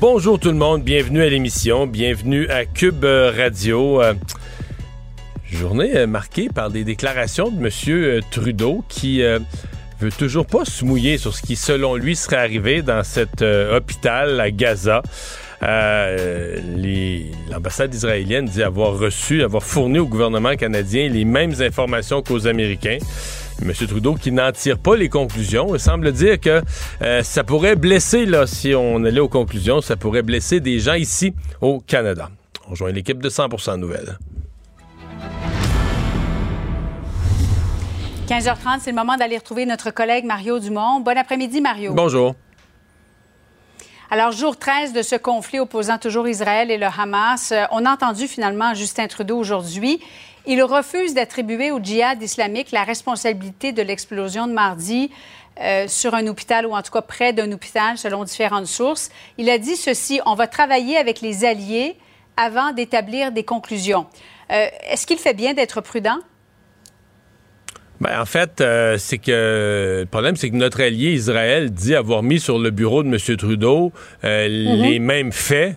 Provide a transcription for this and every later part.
Bonjour tout le monde, bienvenue à l'émission, bienvenue à Cube Radio. Euh, journée euh, marquée par des déclarations de M. Euh, Trudeau qui veut toujours pas se mouiller sur ce qui, selon lui, serait arrivé dans cet hôpital à Gaza. L'ambassade israélienne dit avoir reçu, avoir fourni au gouvernement canadien les mêmes informations qu'aux Américains. M. Trudeau qui n'en tire pas les conclusions Il semble dire que euh, ça pourrait blesser, là, si on allait aux conclusions, ça pourrait blesser des gens ici au Canada. On rejoint l'équipe de 100% Nouvelles. 15h30, c'est le moment d'aller retrouver notre collègue Mario Dumont. Bon après-midi, Mario. Bonjour. Alors, jour 13 de ce conflit opposant toujours Israël et le Hamas, euh, on a entendu finalement Justin Trudeau aujourd'hui. Il refuse d'attribuer au djihad islamique la responsabilité de l'explosion de mardi euh, sur un hôpital ou en tout cas près d'un hôpital selon différentes sources. Il a dit ceci, on va travailler avec les alliés avant d'établir des conclusions. Euh, est-ce qu'il fait bien d'être prudent? Ben, en fait, euh, c'est que le problème, c'est que notre allié Israël dit avoir mis sur le bureau de M. Trudeau mm-hmm. les mêmes faits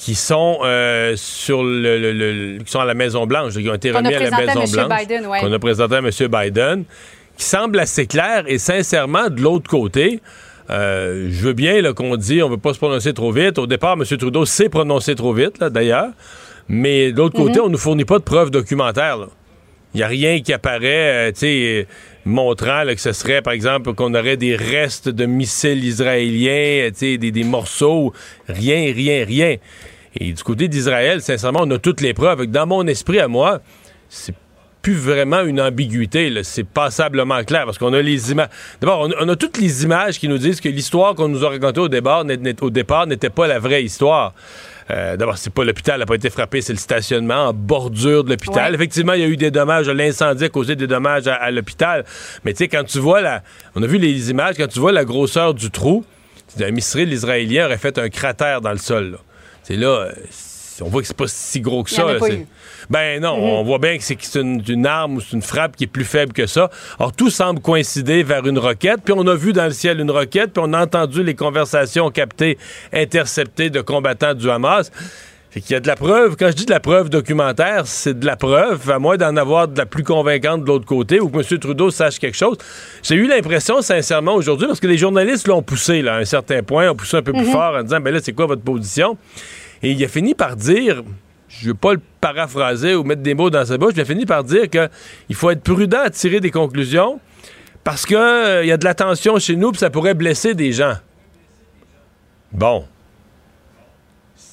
qui sont euh, sur le, qui sont à la Maison Blanche, qui ont été remis à la Maison Blanche, qu'on a présenté à M. Biden, qui semble assez clair et sincèrement de l'autre côté. Euh, je veux bien qu'on dit on ne veut pas se prononcer trop vite. Au départ, M. Trudeau s'est prononcé trop vite, d'ailleurs. Mais de l'autre côté, mhm. on ne nous fournit pas de preuves documentaires. Il n'y a rien qui apparaît, euh, tu sais, montrant que ce serait, par exemple, qu'on aurait des restes de missiles israéliens, tu sais, des, des morceaux. Rien, rien, rien. Et du côté d'Israël, sincèrement, on a toutes les preuves. Dans mon esprit à moi, c'est plus vraiment une ambiguïté. C'est passablement clair parce qu'on a les images. D'abord, on, a toutes les images qui nous disent que l'histoire qu'on nous a racontée au départ, au départ n'était pas la vraie histoire. Euh, D'abord, c'est pas l'hôpital n'a pas été frappé, c'est le stationnement en bordure de l'hôpital. Effectivement, il y a eu des dommages, l'incendie a causé des dommages à, l'hôpital. Mais tu sais, quand tu vois la, on a vu les images, quand tu vois la grosseur du trou, un missile israélien aurait fait un cratère dans le sol. Là. C'est là, euh, on voit que c'est pas si gros que ça. ben non, mhm. on voit bien que c'est une, arme ou c'est une frappe qui est plus faible que ça. Or, tout semble coïncider vers une roquette. Puis on a vu dans le ciel une roquette, puis on a entendu les conversations captées, interceptées de combattants du Hamas. Fait qu'il y a de la preuve. Quand je dis de la preuve documentaire, c'est de la preuve, à moins d'en avoir de la plus convaincante de l'autre côté ou que M. Trudeau sache quelque chose. J'ai eu l'impression, sincèrement, aujourd'hui, parce que les journalistes l'ont poussé là, à un certain point, ont poussé un peu plus mhm. fort en disant, ben là, c'est quoi votre position? Et il a fini par dire, je ne veux pas le paraphraser ou mettre des mots dans sa bouche, il a fini par dire qu'il faut être prudent à tirer des conclusions parce qu'il euh, y a de la tension chez nous, puis ça pourrait blesser des gens. Bon.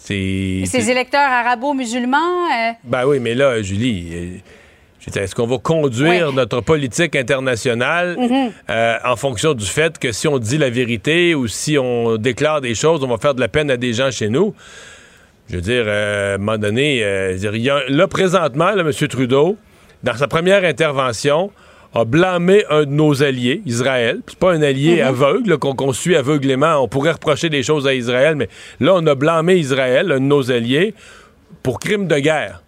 Ces électeurs arabo-musulmans. Euh, ben oui, mais là, Julie, euh, est-ce qu'on va conduire notre politique internationale mhm. euh, en fonction du fait que si on dit la vérité ou si on déclare des choses, on va faire de la peine à des gens chez nous? Je veux dire, à un moment donné, là, présentement, M. Trudeau, dans sa première intervention, a blâmé un de nos alliés, Israël. C'est pas un allié mhm. aveugle qu'on suit aveuglément. On pourrait reprocher des choses à Israël, mais là, on a blâmé Israël, un de nos alliés, pour crime de guerre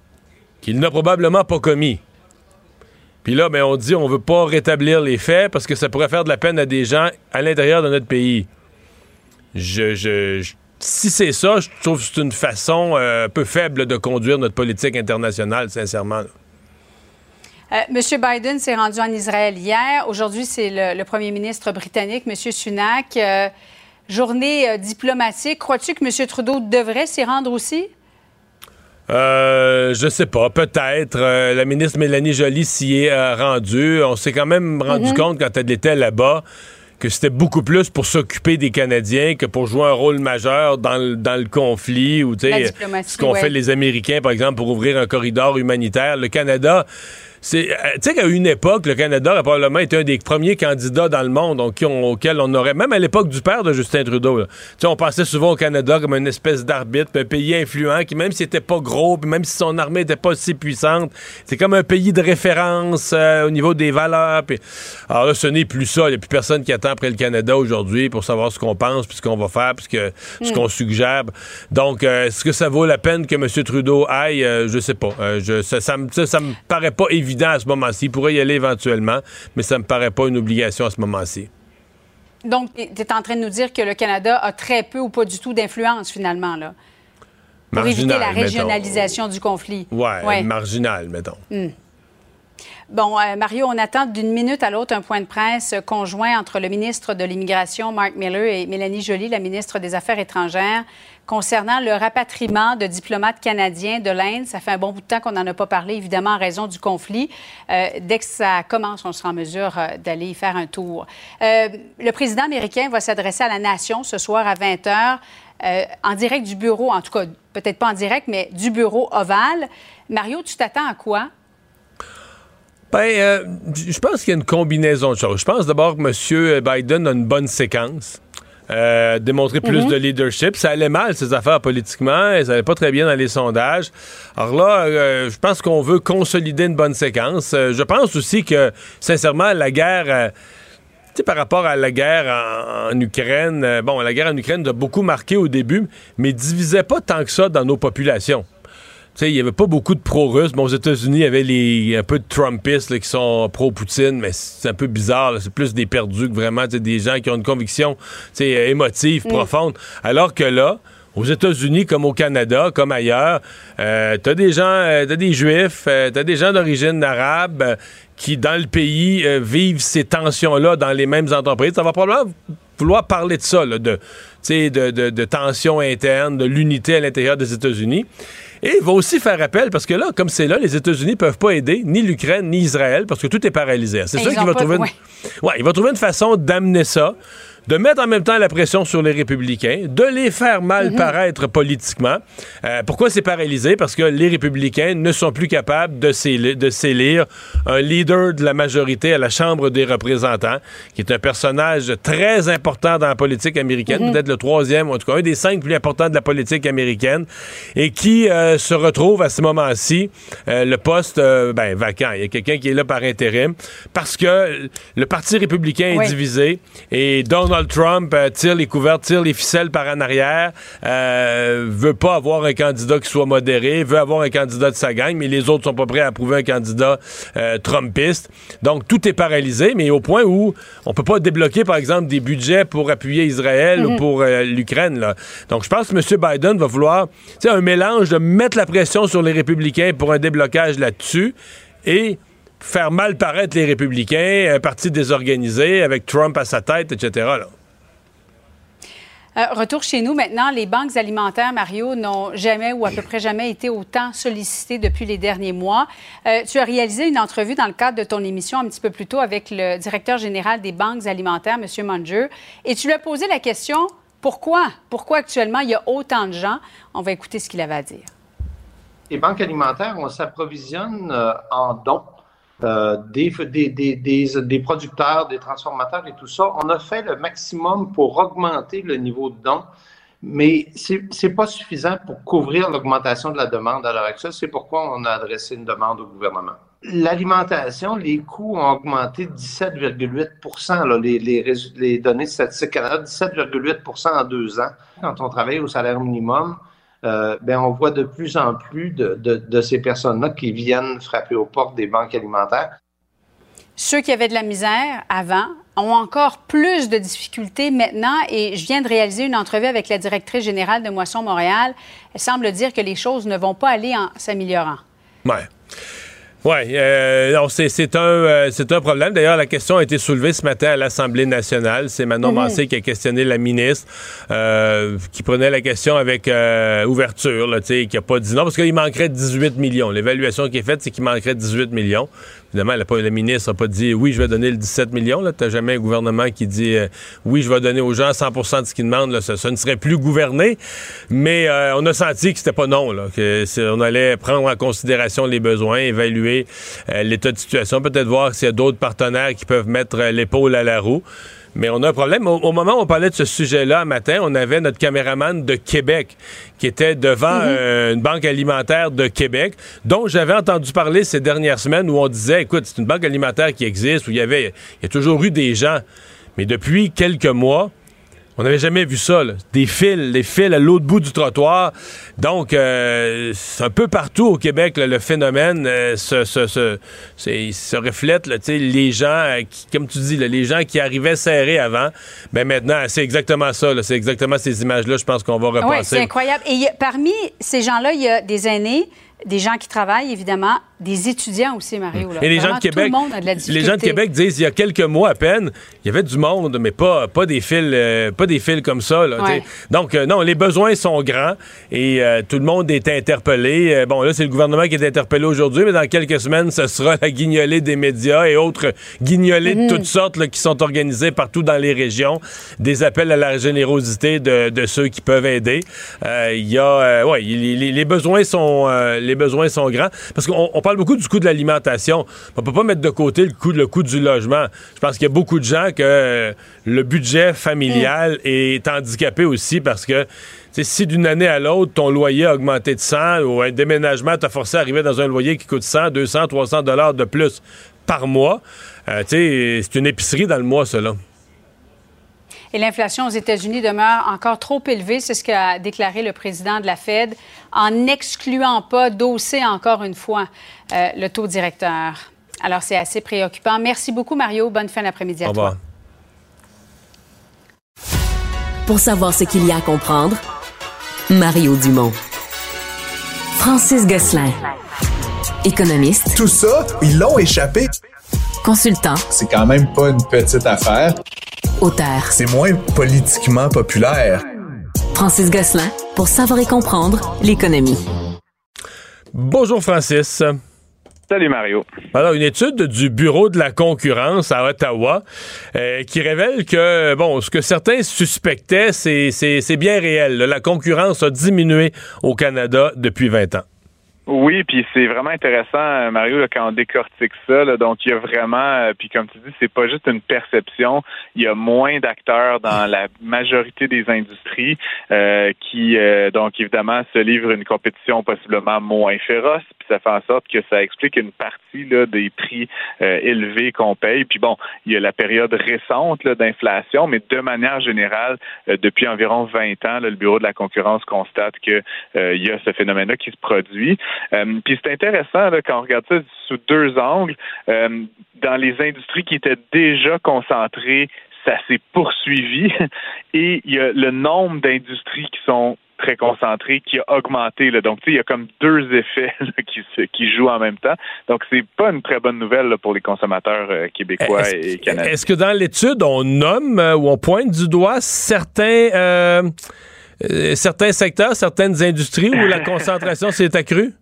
qu'il n'a probablement pas commis. Puis là, ben, on dit on veut pas rétablir les faits parce que ça pourrait faire de la peine à des gens à l'intérieur de notre pays. Je, si c'est ça, je trouve que c'est une façon euh, un peu faible de conduire notre politique internationale, sincèrement. Monsieur Biden s'est rendu en Israël hier. Aujourd'hui, c'est le, premier ministre britannique, M. Sunak. Euh, journée euh, diplomatique. Crois-tu que M. Trudeau devrait s'y rendre aussi? Euh, je sais pas, peut-être. la ministre Mélanie Joly s'y est rendue. On s'est quand même rendu mhm. compte quand elle était là-bas que c'était beaucoup plus pour s'occuper des Canadiens que pour jouer un rôle majeur dans le, dans le conflit ou ce qu'ont fait les Américains, par exemple, pour ouvrir un corridor humanitaire. Le Canada c'est, euh, tu sais qu'à une époque, le Canada a probablement été un des premiers candidats dans le monde auquel on aurait, même à l'époque du père de Justin Trudeau, sais, on pensait souvent au Canada comme une espèce d'arbitre, un pays influent qui, même s'il était pas gros, puis même si son armée était pas si puissante, c'est comme un pays de référence euh, au niveau des valeurs. alors là, ce n'est plus ça. Il n'y a plus personne qui attend après le Canada aujourd'hui pour savoir ce qu'on pense, puis ce qu'on va faire, puis ce, qu'on suggère. Donc, euh, est-ce que ça vaut la peine que M. Trudeau aille? je sais pas. je, ça, ça, ça me paraît pas évident à ce moment-ci. Il pourrait y aller éventuellement, mais ça me paraît pas une obligation à ce moment-ci. Donc, tu es en train de nous dire que le Canada a très peu ou pas du tout d'influence, finalement, là, pour éviter la régionalisation du conflit. Oui, ouais. marginal, mettons. Hmm. Bon, euh, Mario, on attend d'une minute à l'autre un point de presse conjoint entre le ministre de l'Immigration, Mark Miller, et Mélanie Joly, la ministre des Affaires étrangères, concernant le rapatriement de diplomates canadiens de l'Inde. Ça fait un bon bout de temps qu'on n'en a pas parlé, évidemment, en raison du conflit. Euh, dès que ça commence, on sera en mesure euh, d'aller y faire un tour. le président américain va s'adresser à la nation ce soir à 20 h. en direct du bureau, en tout cas, peut-être pas en direct, mais du bureau ovale. Mario, tu t'attends à quoi? Ben, euh, je pense qu'il y a une combinaison de choses. Je pense d'abord que M. Biden a une bonne séquence. Euh, démontrer plus mhm. de leadership. Ça allait mal, ces affaires politiquement, et ça allait pas très bien dans les sondages. Alors là, euh, je pense qu'on veut consolider une bonne séquence. je pense aussi que, sincèrement, la guerre... tu sais, par rapport à la guerre en, Ukraine, bon, la guerre en Ukraine a beaucoup marqué au début, mais divisait pas tant que ça dans nos populations il n'y avait pas beaucoup de pro-russes. Bon, aux États-Unis, il y avait les, un peu de Trumpistes qui sont pro-Poutine, mais c'est un peu bizarre. C'est plus des perdus que vraiment des gens qui ont une conviction émotive, mm. profonde. Alors que là, aux États-Unis comme au Canada, comme ailleurs, euh, t'as des gens, euh, t'as des juifs, euh, t'as des gens d'origine arabe euh, qui, dans le pays, vivent ces tensions-là dans les mêmes entreprises. Ça va probablement vouloir parler de ça, là, de, de, de, de tensions internes, de l'unité à l'intérieur des États-Unis. Et il va aussi faire appel, parce que là, comme c'est là, les États-Unis peuvent pas aider ni l'Ukraine ni Israël, parce que tout est paralysé. C'est ça qu'il va trouver. ouais, il va trouver une façon d'amener ça de mettre en même temps la pression sur les républicains, de les faire mal mhm. paraître politiquement. Euh, pourquoi c'est paralysé? Parce que les républicains ne sont plus capables de, s'élire un leader de la majorité à la Chambre des représentants, qui est un personnage très important dans la politique américaine, mhm. peut-être le troisième, en tout cas un des cinq plus importants de la politique américaine, et qui euh, se retrouve à ce moment-ci euh, le poste ben, vacant. Il y a quelqu'un qui est là par intérim, parce que le Parti républicain est divisé, et Donald Trump euh, tire les couvertes, tire les ficelles par en arrière, euh, veut pas avoir un candidat qui soit modéré, veut avoir un candidat de sa gang, mais les autres sont pas prêts à approuver un candidat euh, Trumpiste. Donc tout est paralysé, mais au point où on peut pas débloquer, par exemple, des budgets pour appuyer Israël ou mhm. pour l'Ukraine. Donc je pense que M. Biden va vouloir un mélange de mettre la pression sur les républicains pour un déblocage là-dessus et faire mal paraître les républicains, un parti désorganisé avec Trump à sa tête, etc. Euh, retour chez nous maintenant. Les banques alimentaires, Mario, n'ont jamais ou à peu près jamais été autant sollicitées depuis les derniers mois. Euh, tu as réalisé une entrevue dans le cadre de ton émission un petit peu plus tôt avec le directeur général des banques alimentaires, M. Munger, et tu lui as posé la question pourquoi? Pourquoi actuellement il y a autant de gens? On va écouter ce qu'il avait à dire. Les banques alimentaires, on s'approvisionne euh, en dons euh, des, des, des, des, producteurs, des transformateurs et tout ça. On a fait le maximum pour augmenter le niveau de dons, mais c'est n'est pas suffisant pour couvrir l'augmentation de la demande à l'heure actuelle. C'est pourquoi on a adressé une demande au gouvernement. L'alimentation, les coûts ont augmenté de 17,8 les, les, les données statistiques Canada, 17,8% en deux ans. Quand on travaille au salaire minimum, euh, ben, on voit de plus en plus de, de, ces personnes-là qui viennent frapper aux portes des banques alimentaires. Ceux qui avaient de la misère avant ont encore plus de difficultés maintenant et je viens de réaliser une entrevue avec la directrice générale de Moisson Montréal. Elle semble dire que les choses ne vont pas aller en s'améliorant. Ouais. Oui, euh, c'est un, euh, c'est un problème. D'ailleurs, la question a été soulevée ce matin à l'Assemblée nationale. C'est Manon mhm. Massé qui a questionné la ministre, euh, qui prenait la question avec euh, ouverture, là, qui a pas dit non, parce qu'il manquerait 18 millions. L'évaluation qui est faite, c'est qu'il manquerait 18 millions. Évidemment, la, la ministre n'a pas dit oui, je vais donner le 17 millions. Tu n'as jamais un gouvernement qui dit euh, oui, je vais donner aux gens 100% de ce qu'ils demandent. Ça, ne serait plus gouverné. Mais on a senti que c'était pas non, on allait prendre en considération les besoins, évaluer évaluer l'état de situation, peut-être voir s'il y a d'autres partenaires qui peuvent mettre l'épaule à la roue. Mais on a un problème. Au, moment où on parlait de ce sujet-là, matin, on avait notre caméraman de Québec qui était devant mhm. euh, une banque alimentaire de Québec, dont j'avais entendu parler ces dernières semaines où on disait, écoute, c'est une banque alimentaire qui existe, où il y avait, il y a toujours eu des gens. Mais depuis quelques mois, on n'avait jamais vu ça, des fils, des fils à l'autre bout du trottoir. Donc, euh, c'est un peu partout au Québec, le phénomène euh, se, se, se, reflète. les gens, euh, qui, comme tu dis, les gens qui arrivaient serrés avant, ben maintenant, c'est exactement ça. C'est exactement ces images-là, je pense qu'on va repasser. Oui, c'est incroyable. Et parmi ces gens-là, il y a des aînés des gens qui travaillent, évidemment, des étudiants aussi, Mario. Et les gens de Québec, les gens de Québec disent il y a quelques mois à peine, il y avait du monde, mais pas, pas des fils, euh, pas des fils comme ça. Donc euh, non, les besoins sont grands et euh, tout le monde est interpellé. bon là, c'est le gouvernement qui est interpellé aujourd'hui, mais dans quelques semaines, ce sera la guignolée des médias et autres guignolées de mhm. toutes sortes qui sont organisées partout dans les régions. Des appels à la générosité de, de ceux qui peuvent aider. Il y a, ouais, les, les, besoins sont les besoins sont grands. Parce qu'on parle beaucoup du coût de l'alimentation. On peut pas mettre de côté le coût, le coût du logement. Je pense qu'il y a beaucoup de gens que euh, le budget familial mm. est handicapé aussi parce que si d'une année à l'autre, ton loyer a augmenté de 100 ou un déménagement t'a forcé à arriver dans un loyer qui coûte 100, 200, 300 dollars de plus par mois, euh, c'est une épicerie dans le mois, cela. Et l'inflation aux États-Unis demeure encore trop élevée, c'est ce qu'a déclaré le président de la Fed, en n'excluant pas d'hausser encore une fois euh, le taux directeur. Alors, c'est assez préoccupant. Merci beaucoup, Mario. Bonne fin d'après-midi à toi. Pour savoir ce qu'il y a à comprendre, Mario Dumont. Francis Gosselin. Économiste. Tout ça, ils l'ont échappé. Consultant. C'est quand même pas une petite affaire. Auteur. C'est moins politiquement populaire. Francis Gosselin, pour savoir et comprendre l'économie. Bonjour Francis. Salut Mario. Alors, une étude du Bureau de la concurrence à Ottawa euh, qui révèle que, bon, ce que certains suspectaient, c'est bien réel. La concurrence a diminué au Canada depuis 20 ans. Oui, puis c'est vraiment intéressant, Mario, quand on décortique ça. donc, il y a vraiment, euh, puis comme tu dis, c'est pas juste une perception. Il y a moins d'acteurs dans la majorité des industries euh, qui, euh, donc, évidemment, se livrent une compétition possiblement moins féroce. Puis ça fait en sorte que ça explique une partie là, des prix élevés qu'on paye. Puis bon, il y a la période récente d'inflation, mais de manière générale, depuis environ 20 ans, le Bureau de la concurrence constate que il y a ce phénomène-là qui se produit. Euh, puis c'est intéressant quand on regarde ça sous deux angles. Euh, dans les industries qui étaient déjà concentrées, ça s'est poursuivi et il y a le nombre d'industries qui sont très concentrées qui a augmenté. Là. Donc, il y a comme deux effets qui, qui jouent en même temps. Donc, c'est pas une très bonne nouvelle pour les consommateurs euh, québécois et canadiens. Est-ce que dans l'étude, on nomme ou on pointe du doigt certains, certains secteurs, certaines industries où la concentration s'est accrue?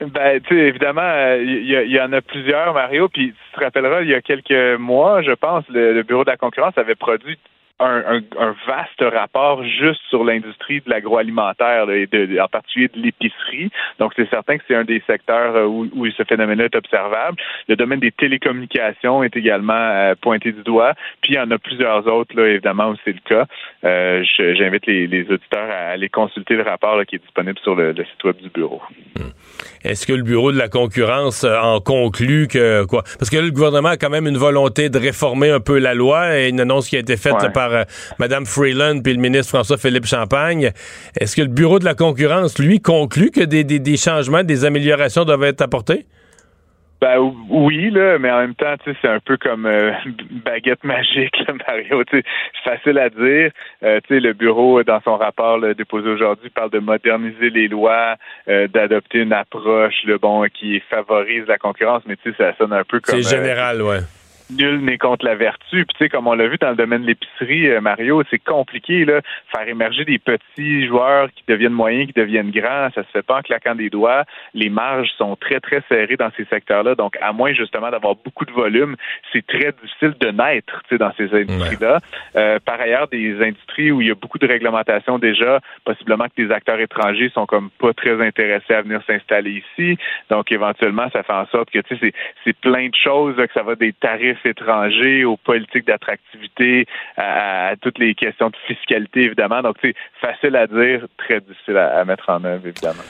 Ben, tu sais, évidemment, il y, en a plusieurs, Mario. Puis, tu te rappelleras, il y a quelques mois, je pense, le Bureau de la concurrence avait produit un, vaste rapport juste sur l'industrie de l'agroalimentaire et de, en particulier de l'épicerie. Donc, c'est certain que c'est un des secteurs euh, où, où ce phénomène-là est observable. Le domaine des télécommunications est également euh, pointé du doigt. Puis, il y en a plusieurs autres, là, évidemment, où c'est le cas. Euh, J'invite les, les, auditeurs à aller consulter le rapport qui est disponible sur le, site web du bureau. Hmm. Est-ce que le bureau de la concurrence en conclut que quoi? Parce que là, le gouvernement a quand même une volonté de réformer un peu la loi et une annonce qui a été faite par euh, Mme Freeland puis le ministre François-Philippe Champagne. Est-ce que le bureau de la concurrence, lui, conclut que des, des, des changements, des améliorations doivent être apportés ben oui, là, mais en même temps, tu sais, c'est un peu comme euh, baguette magique, Mario. C'est facile à dire. Euh, tu sais, le bureau, dans son rapport déposé aujourd'hui, parle de moderniser les lois, euh, d'adopter une approche, le bon, qui favorise la concurrence, mais tu sais, ça sonne un peu comme. C'est général, ouais nul n'est contre la vertu. Puis tu sais, comme on l'a vu dans le domaine de l'épicerie, euh, Mario, c'est compliqué là, faire émerger des petits joueurs qui deviennent moyens, qui deviennent grands. Ça se fait pas en claquant des doigts. Les marges sont très très serrées dans ces secteurs-là. Donc, à moins justement d'avoir beaucoup de volume, c'est très difficile de naître, tu sais, dans ces industries-là. Euh, par ailleurs, des industries où il y a beaucoup de réglementation déjà, possiblement que des acteurs étrangers sont comme pas très intéressés à venir s'installer ici. Donc, éventuellement, ça fait en sorte que tu sais, c'est plein de choses, que ça va des tarifs étrangers, aux politiques d'attractivité, à, toutes les questions de fiscalité, évidemment. Donc, c'est facile à dire, très difficile à, mettre en œuvre, évidemment.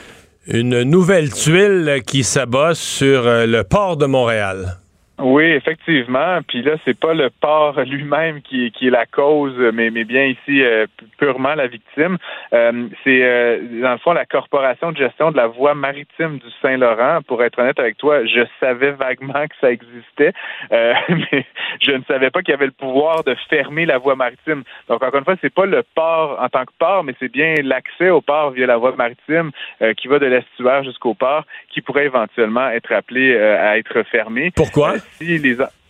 Une nouvelle tuile qui s'abat sur euh, le port de Montréal. Oui, effectivement. Puis là, c'est pas le port lui-même qui, qui est la cause, mais, mais bien ici euh, purement la victime. Euh, c'est euh, dans le fond la corporation de gestion de la voie maritime du Saint-Laurent. Pour être honnête avec toi, je savais vaguement que ça existait, mais je ne savais pas qu'il y avait le pouvoir de fermer la voie maritime. Donc encore une fois, c'est pas le port en tant que port, mais c'est bien l'accès au port via la voie maritime qui va de l'estuaire jusqu'au port qui pourrait éventuellement être appelé à être fermé. Pourquoi?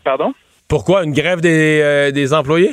Pardon? Pourquoi? Une grève des, euh, des employés?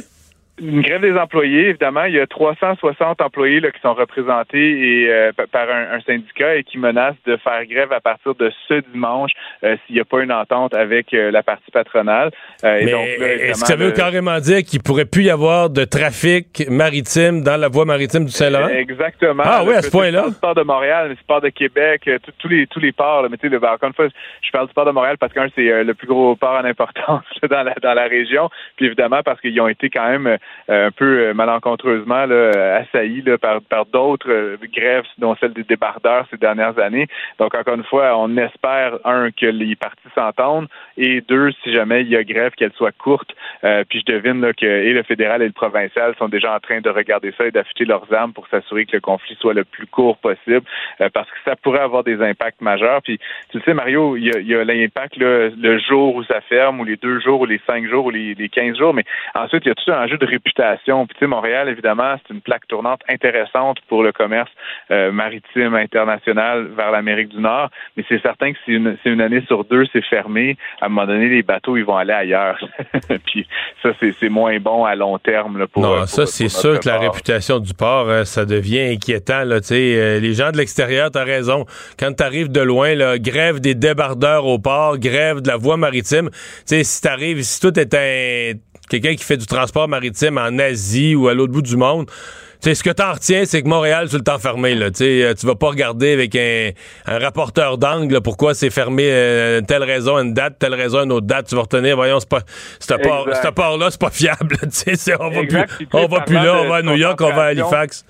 Une grève des employés, évidemment. Il y a 360 employés là, qui sont représentés et, euh, par un, syndicat et qui menacent de faire grève à partir de ce dimanche euh, s'il n'y a pas une entente avec euh, la partie patronale. est-ce que ça veut carrément dire qu'il pourrait plus y avoir de trafic maritime dans la voie maritime du Saint-Laurent? Exactement. Ah oui, à ce point-là? Le port de Montréal, le port de Québec, tous les tous les ports. Là, mais tu sais, encore une fois, je parle du port de Montréal parce que c'est le plus gros port en importance dans la dans la région. Puis évidemment parce qu'ils ont été quand même euh, un peu euh, malencontreusement là, assaillis là, par, d'autres euh, grèves, dont celle des débardeurs ces dernières années. Donc, encore une fois, on espère, un, que les partis s'entendent, et deux, si jamais il y a grève, qu'elle soit courte. puis je devine que et le fédéral et le provincial sont déjà en train de regarder ça et d'affûter leurs armes pour s'assurer que le conflit soit le plus court possible, parce que ça pourrait avoir des impacts majeurs. Puis, tu sais, Mario, il y a, l'impact le jour où ça ferme, ou les deux jours, ou les cinq jours, ou les, 15 jours, mais ensuite, il y a tout un enjeu de réputation. Puis, tu sais, Montréal, évidemment, c'est une plaque tournante intéressante pour le commerce euh, maritime international vers l'Amérique du Nord, mais c'est certain que si une, une année sur deux c'est fermé, à un moment donné, les bateaux, ils vont aller ailleurs. Puis ça, c'est moins bon à long terme. Là, pour, non, ça, c'est sûr que la réputation du port, euh, ça devient inquiétant. Là, euh, les gens de l'extérieur, tu as raison. Quand tu arrives de loin, là, grève des débardeurs au port, grève de la voie maritime. sais, si tu arrives, si tout est un quelqu'un qui fait du transport maritime en Asie ou à l'autre bout du monde, sais, ce que t'en retiens, c'est que Montréal, c'est le temps fermé. Là. sais, euh, tu vas pas regarder avec un, rapporteur d'angle pourquoi c'est fermé euh, telle raison, une date, telle raison, une autre date. Tu vas retenir, voyons, c'est pas, ce port-là, c'est pas fiable. on va plus, on va plus là, on va à New York, on va à Halifax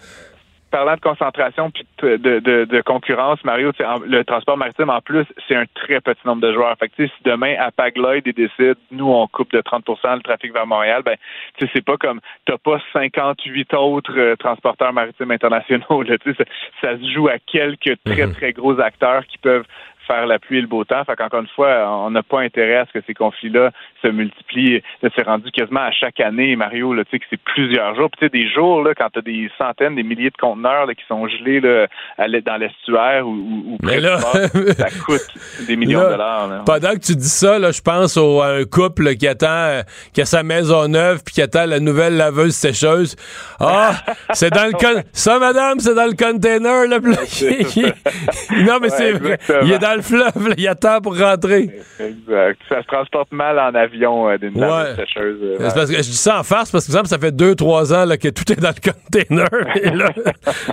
parlant de concentration puis de, de, de, concurrence, Mario, le transport maritime, en plus, c'est un très petit nombre de joueurs. Fait que, si demain, à Lloyd décide, nous, on coupe de 30% le trafic vers Montréal, ben, c'est pas comme, t'as pas 58 autres euh, transporteurs maritimes internationaux, là, ça, ça se joue à quelques très, mhm. très gros acteurs qui peuvent faire la pluie et le beau temps. Fait qu'encore une fois, on n'a pas intérêt à ce que ces conflits-là se multiplient. c'est rendu quasiment à chaque année, Mario, là, tu sais, que c'est plusieurs jours. Puis, tu sais, des jours, là, quand tu as des centaines, des milliers de conteneurs là, qui sont gelés là, dans l'estuaire ou, ou Mais là, ça coûte des millions de dollars. Pendant que tu dis ça, là, je pense au, à un couple qui attend, qui a sa maison neuve puis qui attend la nouvelle laveuse sécheuse. Ah, c'est dans le con... ça, madame, c'est dans le container. Là, non, mais c'est vrai. Il est dans le fleuve, il y a temps pour rentrer. Exact. Ça se transporte mal en avion euh, d'une ouais. sécheuse. Euh, parce que je dis ça en farce parce que ça fait deux, trois ans là, que tout est dans le container.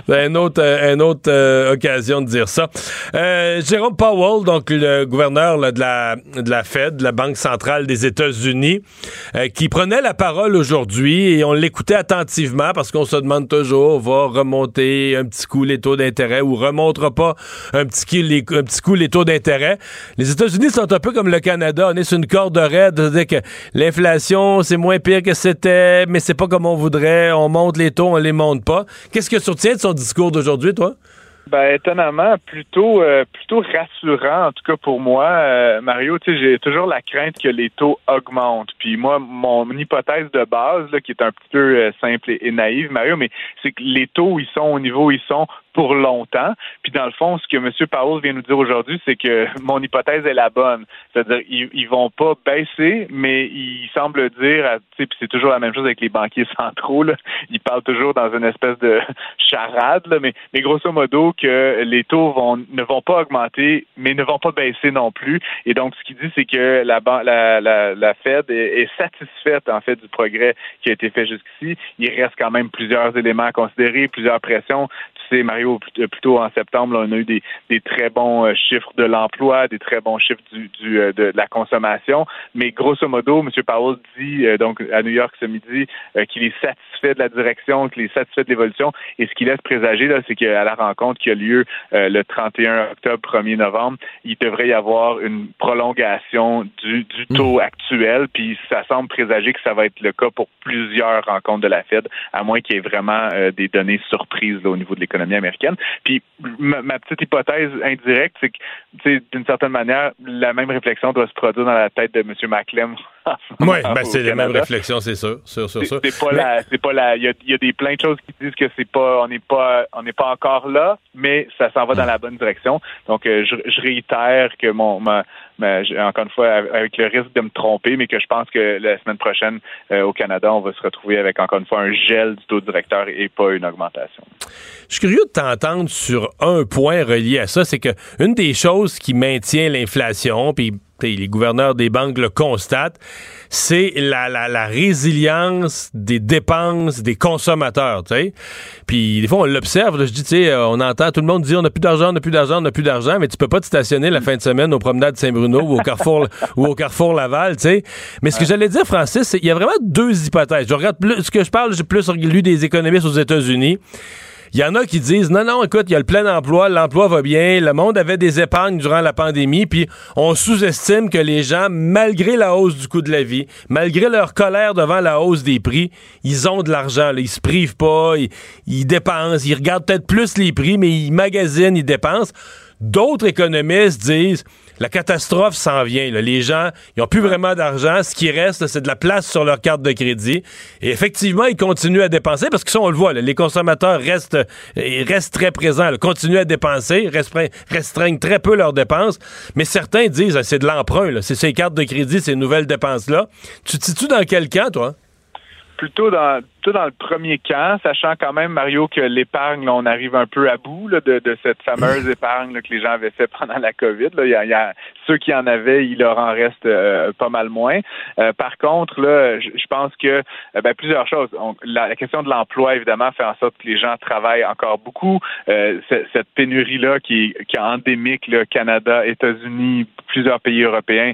c'est une autre, euh, une autre occasion de dire ça. Jérôme Powell, donc le gouverneur de, la, de la Fed, de la Banque centrale des États-Unis, qui prenait la parole aujourd'hui et on l'écoutait attentivement parce qu'on se demande toujours, va remonter un petit coup les taux d'intérêt ou remontera pas un petit, les, un petit coup les taux d'intérêt. Les États-Unis sont un peu comme le Canada. On est sur une corde raide. dire que l'inflation, c'est moins pire que c'était, mais c'est pas comme on voudrait. On monte les taux, on les monte pas. Qu'est-ce que tu retiens de son discours d'aujourd'hui, toi? Ben, étonnamment, plutôt euh, plutôt rassurant, en tout cas pour moi, euh, Mario. Tu sais, j'ai toujours la crainte que les taux augmentent. Puis moi, mon hypothèse de base, qui est un petit peu euh, simple et, et, naïve, Mario, mais c'est que les taux, ils sont au niveau ils sont pour longtemps. Puis dans le fond, ce que M. Powell vient nous dire aujourd'hui, c'est que mon hypothèse est la bonne. C'est-à-dire, ils, ils vont pas baisser, mais il semble dire, puis c'est toujours la même chose avec les banquiers centraux. Là. Ils parlent toujours dans une espèce de charade, là, mais, mais grosso modo que les taux vont ne vont pas augmenter, mais ne vont pas baisser non plus. Et donc, ce qu'il dit, c'est que la, la, la, la Fed est, satisfaite en fait du progrès qui a été fait jusqu'ici. Il reste quand même plusieurs éléments à considérer, plusieurs pressions. Sais, Mario, plutôt en septembre, là, on a eu des, des très bons euh, chiffres de l'emploi, des très bons chiffres du, du euh, de, la consommation. Mais grosso modo, M. Powell dit euh, donc à New York ce midi qu'il est satisfait de la direction, qu'il est satisfait de l'évolution. Et ce qu'il laisse présager, là, c'est qu'à la rencontre qui a lieu le 31 octobre, 1er novembre, il devrait y avoir une prolongation du, du mmh. taux actuel. Puis ça semble présager que ça va être le cas pour plusieurs rencontres de la Fed, à moins qu'il y ait vraiment des données surprises là, au niveau de l'économie américaine. Puis ma, ma, petite hypothèse indirecte, c'est que d'une certaine manière, la même réflexion doit se produire dans la tête de M. Maclem. Oui, ben c'est la même réflexion, c'est sûr, sûr, sûr, sûr. C'est pas la, c'est pas la, il y a, y a, des plein de choses qui disent que c'est pas, on n'est pas, on n'est pas encore là, mais ça s'en va dans la bonne direction. Donc, euh, je, je, réitère que mon, ma, ma, encore une fois, avec le risque de me tromper, mais que je pense que la semaine prochaine euh, au Canada, on va se retrouver avec encore une fois un gel du taux directeur et pas une augmentation. Je suis curieux de t'entendre sur un point relié à ça, c'est que une des choses qui maintient l'inflation, puis les gouverneurs des banques le constatent, c'est la, la, la, résilience des dépenses des consommateurs. Puis des fois, on l'observe, je dis, sais, on entend tout le monde dire, on n'a plus d'argent, on n'a plus d'argent, on n'a plus d'argent, mais tu peux pas te stationner la fin de semaine au promenade Saint-Bruno ou au Carrefour ou au Carrefour Laval. Mais ce que j'allais dire, Francis, c'est qu'il y a vraiment deux hypothèses. Je regarde plus, ce que je parle, j'ai plus lu des économistes aux États-Unis. Il y en a qui disent non, non, écoute, il y a le plein emploi, l'emploi va bien, le monde avait des épargnes durant la pandémie, puis on sous-estime que les gens, malgré la hausse du coût de la vie, malgré leur colère devant la hausse des prix, ils ont de l'argent, ils se privent pas, ils, ils dépensent, ils regardent peut-être plus les prix, mais ils magasinent, ils dépensent. D'autres économistes disent la catastrophe s'en vient. Les gens, ils n'ont plus vraiment d'argent. Ce qui reste, c'est de la place sur leur carte de crédit. Et effectivement, ils continuent à dépenser parce que ça, on le voit. Les consommateurs restent, restent très présents, là, continuent à dépenser, restreignent très peu leurs dépenses. Mais certains disent c'est de l'emprunt. C'est ces cartes de crédit, ces nouvelles dépenses-là. Tu te situes dans quel camp, toi? Plutôt dans plutôt dans le premier camp, sachant quand même, Mario, que l'épargne, on arrive un peu à bout là, de, de, cette fameuse épargne là, que les gens avaient fait pendant la COVID. Là. Il, y a, il y a ceux qui en avaient, il leur en reste euh, pas mal moins. Euh, par contre, là, je, je pense que euh, ben, plusieurs choses. On, la, la, question de l'emploi, évidemment, fait en sorte que les gens travaillent encore beaucoup. cette pénurie-là qui, qui est endémique, là, Canada, États-Unis, plusieurs pays européens,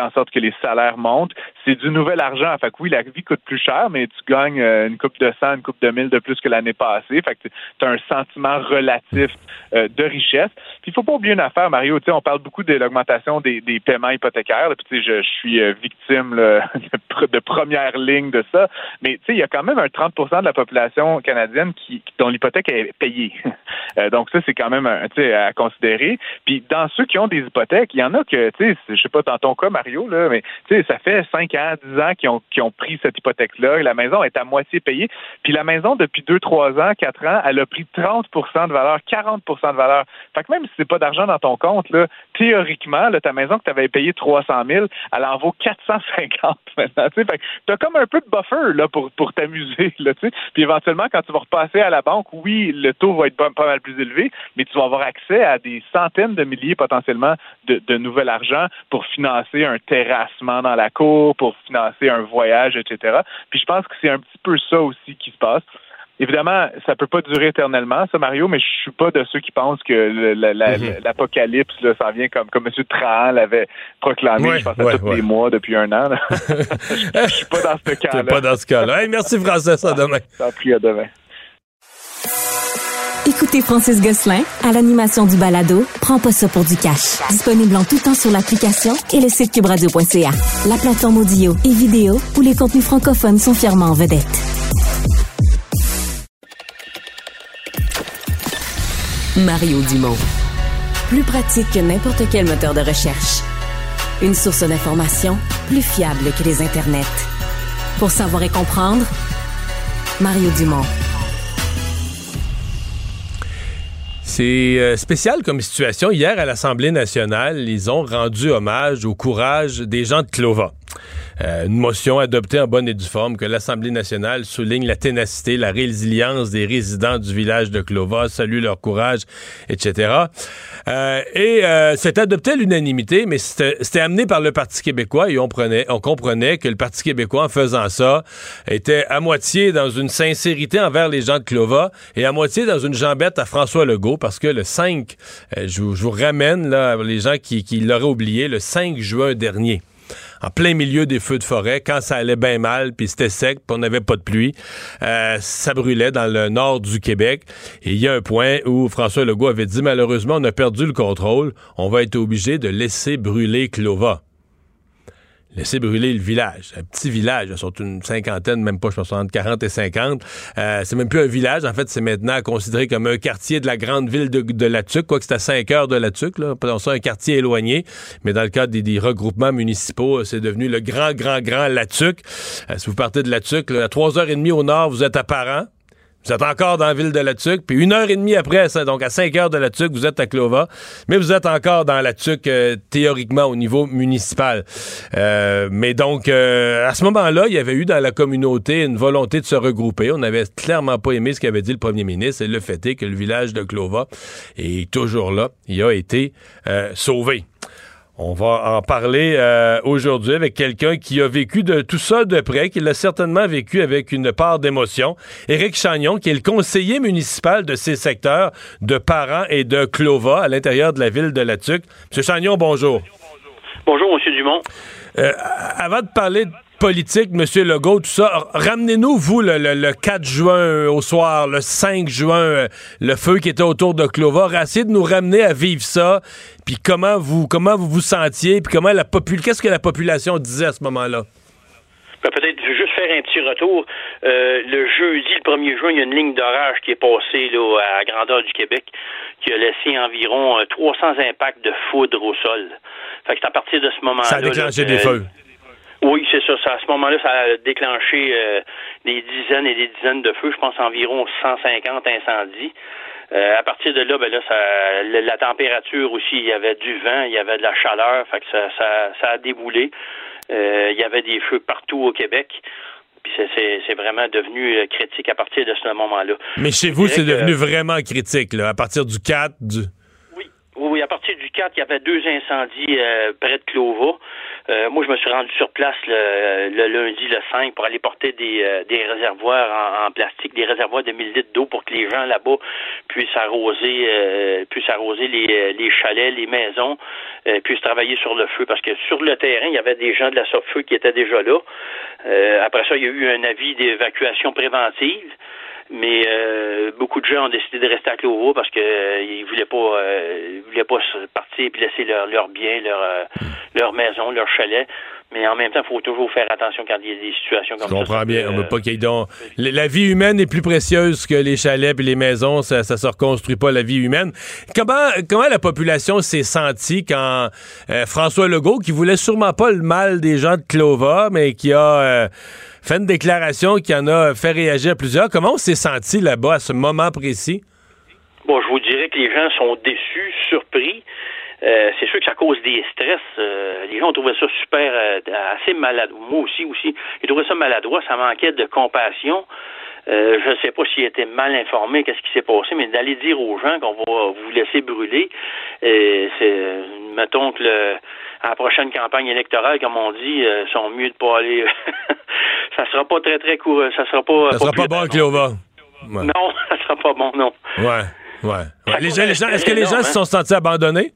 en sorte que les salaires montent. C'est du nouvel argent. Fait oui, la vie coûte plus cher, mais tu gagnes euh, une coupe de cent, une coupe de mille de plus que l'année passée. Fait que tu as un sentiment relatif euh, de richesse. Puis il faut pas oublier une affaire, Mario. Tu on parle beaucoup de l'augmentation des, paiements hypothécaires. Puis tu sais, je, suis euh, victime là, de première ligne de ça. Mais il y a quand même un 30% de la population canadienne qui, dont l'hypothèque est payée. donc ça, c'est quand même à considérer. Puis dans ceux qui ont des hypothèques, il y en a que, tu sais, je sais pas dans ton cas, Mais ça fait 5 ans, 10 ans qu'ils ont, ont pris cette hypothèque-là. La maison est à moitié payée. Puis la maison, depuis 2, 3 ans, 4 ans, elle a pris 30% de valeur, 40% de valeur. Fait que même si c'est pas d'argent dans ton compte, là, théoriquement, ta maison que tu avais payée 300 000, elle en vaut 450 maintenant. Fait que t'as comme un peu de buffer là, pour, pour t'amuser. Puis éventuellement, quand tu vas repasser à la banque, oui, le taux va être pas, mal plus élevé, mais tu vas avoir accès à des centaines de milliers potentiellement de, de nouvel argent pour financer un terrassement dans la cour, pour financer un voyage, etc. Puis je pense que c'est un petit peu ça aussi qui se passe. Évidemment, ça peut pas durer éternellement, ça, Mario, mais je suis pas de ceux qui pensent que mhm. l'apocalypse, là, ça vient comme, comme M. Trahan l'avait proclamé, je pense, ouais, tous les mois depuis un an. je suis pas dans ce cas-là. pas dans ce cas-là. merci, Francis. À demain. Ça pris à demain. Écoutez Francis Gosselin à l'animation du balado Prends pas ça pour du cash. Disponible en tout temps sur l'application et le site cubradio.ca. La plateforme audio et vidéo où les contenus francophones sont fièrement en vedette. Mario Dumont. Plus pratique que n'importe quel moteur de recherche. Une source d'information plus fiable que les internets. Pour savoir et comprendre, Mario Dumont. C'est euh, spécial comme situation. Hier, à l'Assemblée nationale, ils ont rendu hommage au courage des gens de Clova. Euh, une motion adoptée en bonne et due forme que l'Assemblée nationale souligne la ténacité, la résilience des résidents du village de Clova, salue leur courage, etc. Euh, et euh, c'est adopté à l'unanimité, mais c'était amené par le Parti québécois et on, prenait, on comprenait que le Parti québécois, en faisant ça, était à moitié dans une sincérité envers les gens de Clova et à moitié dans une jambette à François Legault, parce que le 5, euh, je, vous ramène là, les gens qui, qui l'auraient oublié, le 5 juin dernier en plein milieu des feux de forêt, quand ça allait bien mal, puis c'était sec, puis on n'avait pas de pluie. Euh, ça brûlait dans le nord du Québec. Et il y a un point où François Legault avait dit, malheureusement, on a perdu le contrôle. On va être obligé de laisser brûler Clova laisser brûler le village. Un petit village, ils sont une cinquantaine, même pas, je pense, entre 40 et 50. Euh, c'est même plus un village, en fait, c'est maintenant considéré comme un quartier de la grande ville de, de La Tuque, quoi que c'est à 5 heures de La Tuque, là. ça, un quartier éloigné, mais dans le cadre des, regroupements municipaux, c'est devenu le grand, grand, grand La Tuque. Euh, si vous partez de La Tuque, à 3h30 au nord, vous êtes à Parent. Vous êtes encore dans la ville de La Tuque, puis une heure et demie après, donc à 5 heures de La Tuque, vous êtes à Clova, mais vous êtes encore dans La Tuque euh, théoriquement au niveau municipal. Euh, mais donc, euh, à ce moment-là, il y avait eu dans la communauté une volonté de se regrouper. On n'avait clairement pas aimé ce qu'avait dit le premier ministre, et le fait est que le village de Clova est toujours là. Il a été sauvé. On va en parler euh, aujourd'hui avec quelqu'un qui a vécu de tout ça de près, qui l'a certainement vécu avec une part d'émotion. Éric Chagnon, qui est le conseiller municipal de ces secteurs de Parents et de Clova à l'intérieur de la ville de La Tuque. Monsieur Chagnon, bonjour. Bonjour, Monsieur Dumont. Euh, avant de parler de politique, M. Legault, tout ça. Ramenez-nous, vous, le, 4 juin au soir, le 5 juin, euh, le feu qui était autour de Clover. Essayez de nous ramener à vivre ça, puis comment vous comment vous, vous sentiez, puis comment la population, qu'est-ce que la population disait à ce moment-là? Ben, peut-être juste faire un petit retour. Euh, le jeudi, le 1er juin, il y a une ligne d'orage qui est passée là, à la grandeur du Québec qui a laissé environ 300 euh, impacts de foudre au sol. Fait que c'est à partir de ce moment-là. Ça a déclenché des feux. Oui, c'est ça. À ce moment-là, ça a déclenché euh, des dizaines et des dizaines de feux. Je pense environ 150 incendies. Euh, à partir de là, ben là, ça, la, température aussi, il y avait du vent, il y avait de la chaleur, fait que ça, ça, ça a déboulé. Euh, il y avait des feux partout au Québec. Puis c'est vraiment devenu critique à partir de ce moment-là. Mais chez vous, c'est devenu vraiment critique, là, à partir du 4, du... Oui, à partir du 4, il y avait deux incendies près de Clova. Euh, moi, je me suis rendu sur place le, lundi, le 5, pour aller porter des, euh, des réservoirs en, plastique, des réservoirs de 1000 litres d'eau pour que les gens là-bas puissent arroser, puissent arroser les, les chalets, les maisons, puissent travailler sur le feu. Parce que sur le terrain, il y avait des gens de la SOFEU qui étaient déjà là. après ça, il y a eu un avis d'évacuation préventive. Mais euh, beaucoup de gens ont décidé de rester à Clovo parce qu'ils euh, voulaient pas euh, voulaient pas partir et laisser leurs leur biens, leur leur maison, leur chalet. Mais en même temps, il faut toujours faire attention quand il y a des situations comme ça. Je comprends bien. On veut pas qu'il donc... La vie humaine est plus précieuse que les chalets et les maisons. Ça, ne se reconstruit pas la vie humaine. Comment, comment la population s'est sentie quand François Legault, qui voulait sûrement pas le mal des gens de Clova, mais qui a fait une déclaration qui en a fait réagir plusieurs. Comment on s'est senti là-bas à ce moment précis? Bon, je vous dirais que les gens sont déçus, surpris. Euh, c'est sûr que ça cause des stress. Euh, les gens ont trouvé ça super, euh, assez maladroit. Moi aussi, aussi. Ils trouvaient ça maladroit. Ça manquait de compassion. je ne sais pas s'ils étaient mal informés, qu'est-ce qui s'est passé, mais d'aller dire aux gens qu'on va vous laisser brûler, c'est, mettons que le, à la prochaine campagne électorale, comme on dit, sont mieux de pas aller ça sera pas très, très court. Ça sera pas. Ça sera pas bon, Clova. Ouais. Non, ça sera pas bon, non. Ouais, ouais. Les gens, les gens, est-ce que les gens se sont sentis abandonnés?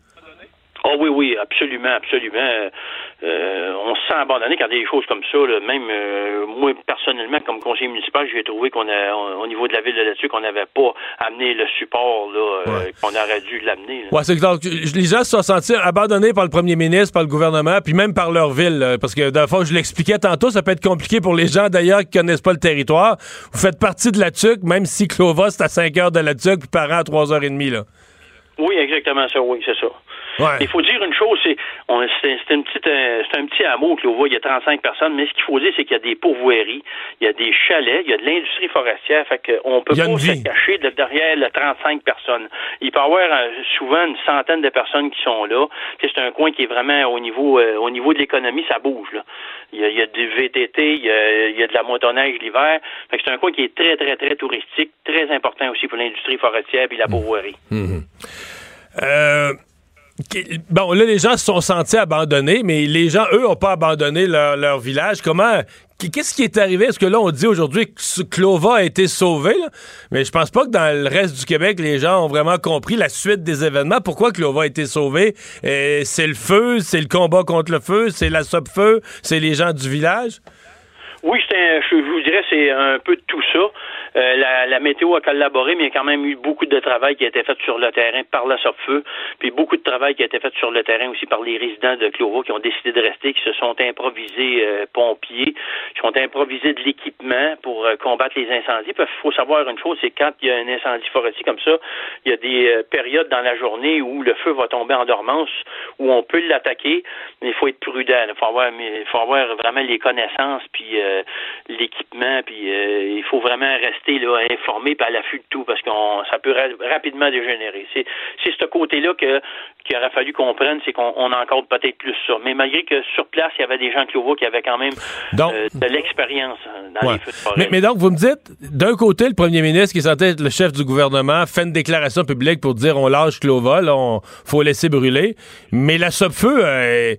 Oh oui, oui, absolument, absolument. Euh, on se sent abandonné quand il y a des choses comme ça. Là. Même euh, moi, personnellement, comme conseiller municipal, j'ai trouvé qu'on a, au niveau de la ville de là-dessus, qu'on n'avait pas amené le support là, euh, qu'on aurait dû l'amener. Ouais, c'est donc, les gens se sont sentis abandonnés par le premier ministre, par le gouvernement, puis même par leur ville. là, parce que, dans le fond, je l'expliquais tantôt, ça peut être compliqué pour les gens d'ailleurs qui connaissent pas le territoire. Vous faites partie de la TUC, même si Clova, c'est à 5 heures de la TUC, puis Parent à 3 heures et demie, là. Oui, exactement ça, oui, c'est ça. Ouais. Il faut dire une chose, c'est on- c'est c'est une petite euh, c'est un petit hameau que l'on voit, il y a 35 personnes, mais ce qu'il faut dire, c'est qu'il y a des pourvoiries, il y a des chalets, il y a de l'industrie forestière, fait qu'on peut pas se cacher de derrière les 35 personnes. Il peut y avoir euh, souvent une centaine de personnes qui sont là. C'est un coin qui est vraiment au niveau euh, au niveau de l'économie, ça bouge. Là. Il, y a, il y a du VTT, il y a, il y a de la motoneige l'hiver. Fait que c'est un coin qui est très, très, très touristique, très important aussi pour l'industrie forestière et la pourvoirie. Euh, qui- bon, là, les gens se sont sentis abandonnés, mais les gens, eux, n'ont pas abandonné leur, village. Comment. qu- Qu'est-ce qui est arrivé? Est-ce que là, on dit aujourd'hui que Clova a été sauvé, mais je pense pas que dans le reste du Québec, les gens ont vraiment compris la suite des événements. Pourquoi Clova a été sauvé? Euh, c'est le feu, c'est le combat contre le feu, c'est la feu c'est les gens du village? Oui, je vous dirais c'est un peu de tout ça. Euh, la, météo a collaboré, mais il y a quand même eu beaucoup de travail qui a été fait sur le terrain par la SOPFEU, puis beaucoup de travail qui a été fait sur le terrain aussi par les résidents de Clova qui ont décidé de rester, qui se sont improvisés euh, pompiers, qui ont improvisé de l'équipement pour euh, combattre les incendies. Qu'il faut savoir une chose, c'est quand il y a un incendie forestier comme ça, il y a des périodes dans la journée où le feu va tomber en dormance, où on peut l'attaquer, mais il faut être prudent. Il faut avoir, il faut avoir vraiment les connaissances, puis l'équipement, puis il faut vraiment rester là, informé, puis à l'affût de tout, parce que ça peut ra- rapidement dégénérer. C'est ce côté-là qu'il aurait fallu qu'on prenne, c'est qu'on on encorde peut-être plus ça. Mais malgré que sur place, il y avait des gens Clovo qui avaient quand même Donc- euh, de l'expérience hein, dans Ouais. les feux de forêt. Mais, mais donc, vous me dites, d'un côté, le premier ministre, qui est censé être le chef du gouvernement, fait une déclaration publique pour dire on lâche Clova, là, on faut laisser brûler. Mais la SOPFEU, euh,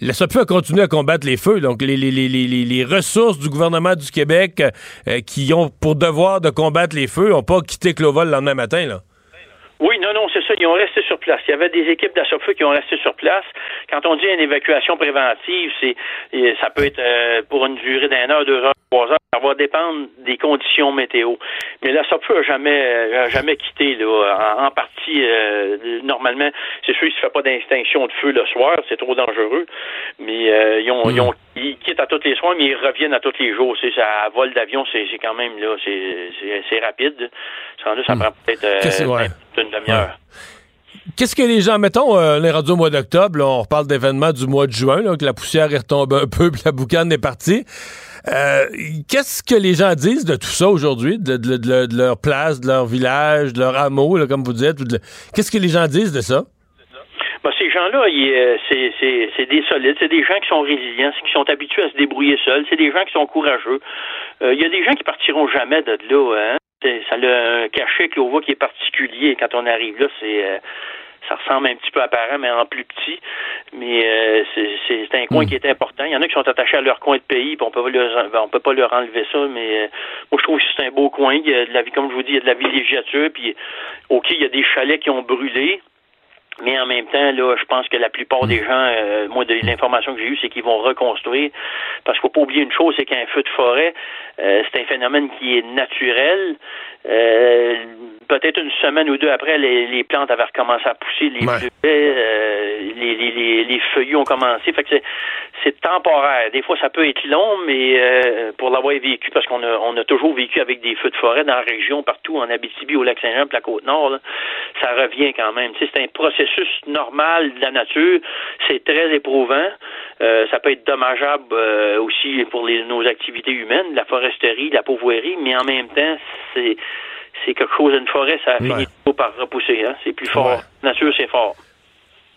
la SOPFEU a continué à combattre les feux. Donc, les, ressources du gouvernement du Québec euh, qui ont pour devoir de combattre les feux n'ont pas quitté Clova le lendemain matin, là. Oui, non, non, ça. Ils ont resté sur place. Il y avait des équipes d'Assofeu qui ont resté sur place. Quand on dit une évacuation préventive, c'est ça peut être euh, pour une durée d'un heure, deux heures, trois heures. Ça va dépendre des conditions météo. Mais l'Assofeu a jamais, euh, a jamais quitté là. En, en partie, euh, normalement, c'est sûr, il se fait pas d'extinction de feu le soir, c'est trop dangereux. Mais euh, ils ont, ils ont, ils quittent à tous les soirs, mais ils reviennent à tous les jours. C'est ça, à vol d'avion, c'est quand même là, c'est c'est- c'est. Ça, ça prend peut-être euh, Qu'est-ce que- ouais. une demi-heure. Qu'est-ce que les gens, mettons, euh, est rendu au mois d'octobre, là, on reparle d'événements du mois de juin, là, que la poussière est retombée un peu, puis la boucane est partie. Euh, Qu'est-ce que les gens disent de tout ça aujourd'hui, de, de- de- de leur place, de leur village, de leur hameau, là, comme vous dites? Qu'est-ce que les gens disent de ça? Ben, ces gens-là, c'est, c'est, c'est des solides, c'est des gens qui sont résilients, qui sont habitués à se débrouiller seuls, c'est des gens qui sont courageux. Euh, Il y a des gens qui partiront jamais de là. Hein? C'est- Ça a un cachet que l'on voit qui est particulier. Quand on arrive là, c'est euh, ça ressemble un petit peu à Paris, mais en plus petit. Mais euh, c'est, c'est, c'est un coin qui est important. Il y en a qui sont attachés à leur coin de pays, puis on peut pas leur, on peut pas leur enlever ça. Mais euh, moi, je trouve que c'est un beau coin. Il y a de la vie, comme je vous dis, il y a de la villégiature. Puis, ok, il y a des chalets qui ont brûlé. Mais en même temps, là, je pense que la plupart des gens, euh, moi, de l'information que j'ai eue, c'est qu'ils vont reconstruire. Parce qu'il faut pas oublier une chose, c'est qu'un feu de forêt, euh, c'est un phénomène qui est naturel. Euh, Peut-être une semaine ou deux après, les, les plantes avaient recommencé à pousser, les Ouais. euh, les, les, feuillus ont commencé. Fait que c'est, temporaire. Des fois, ça peut être long, mais euh, pour l'avoir vécu, parce qu'on a, on a toujours vécu avec des feux de forêt dans la région, partout, en Abitibi, au Lac-Saint-Jean, puis la Côte-Nord, ça revient quand même. C'est un processus normal de la nature. C'est très éprouvant. Euh, ça peut être dommageable euh, aussi pour les, nos activités humaines, la foresterie, la pourvoirie, mais en même temps, c'est c'est quelque chose, une forêt, ça finit Ouais. toujours par repousser. Hein? C'est plus fort. Ouais. Nature, c'est fort.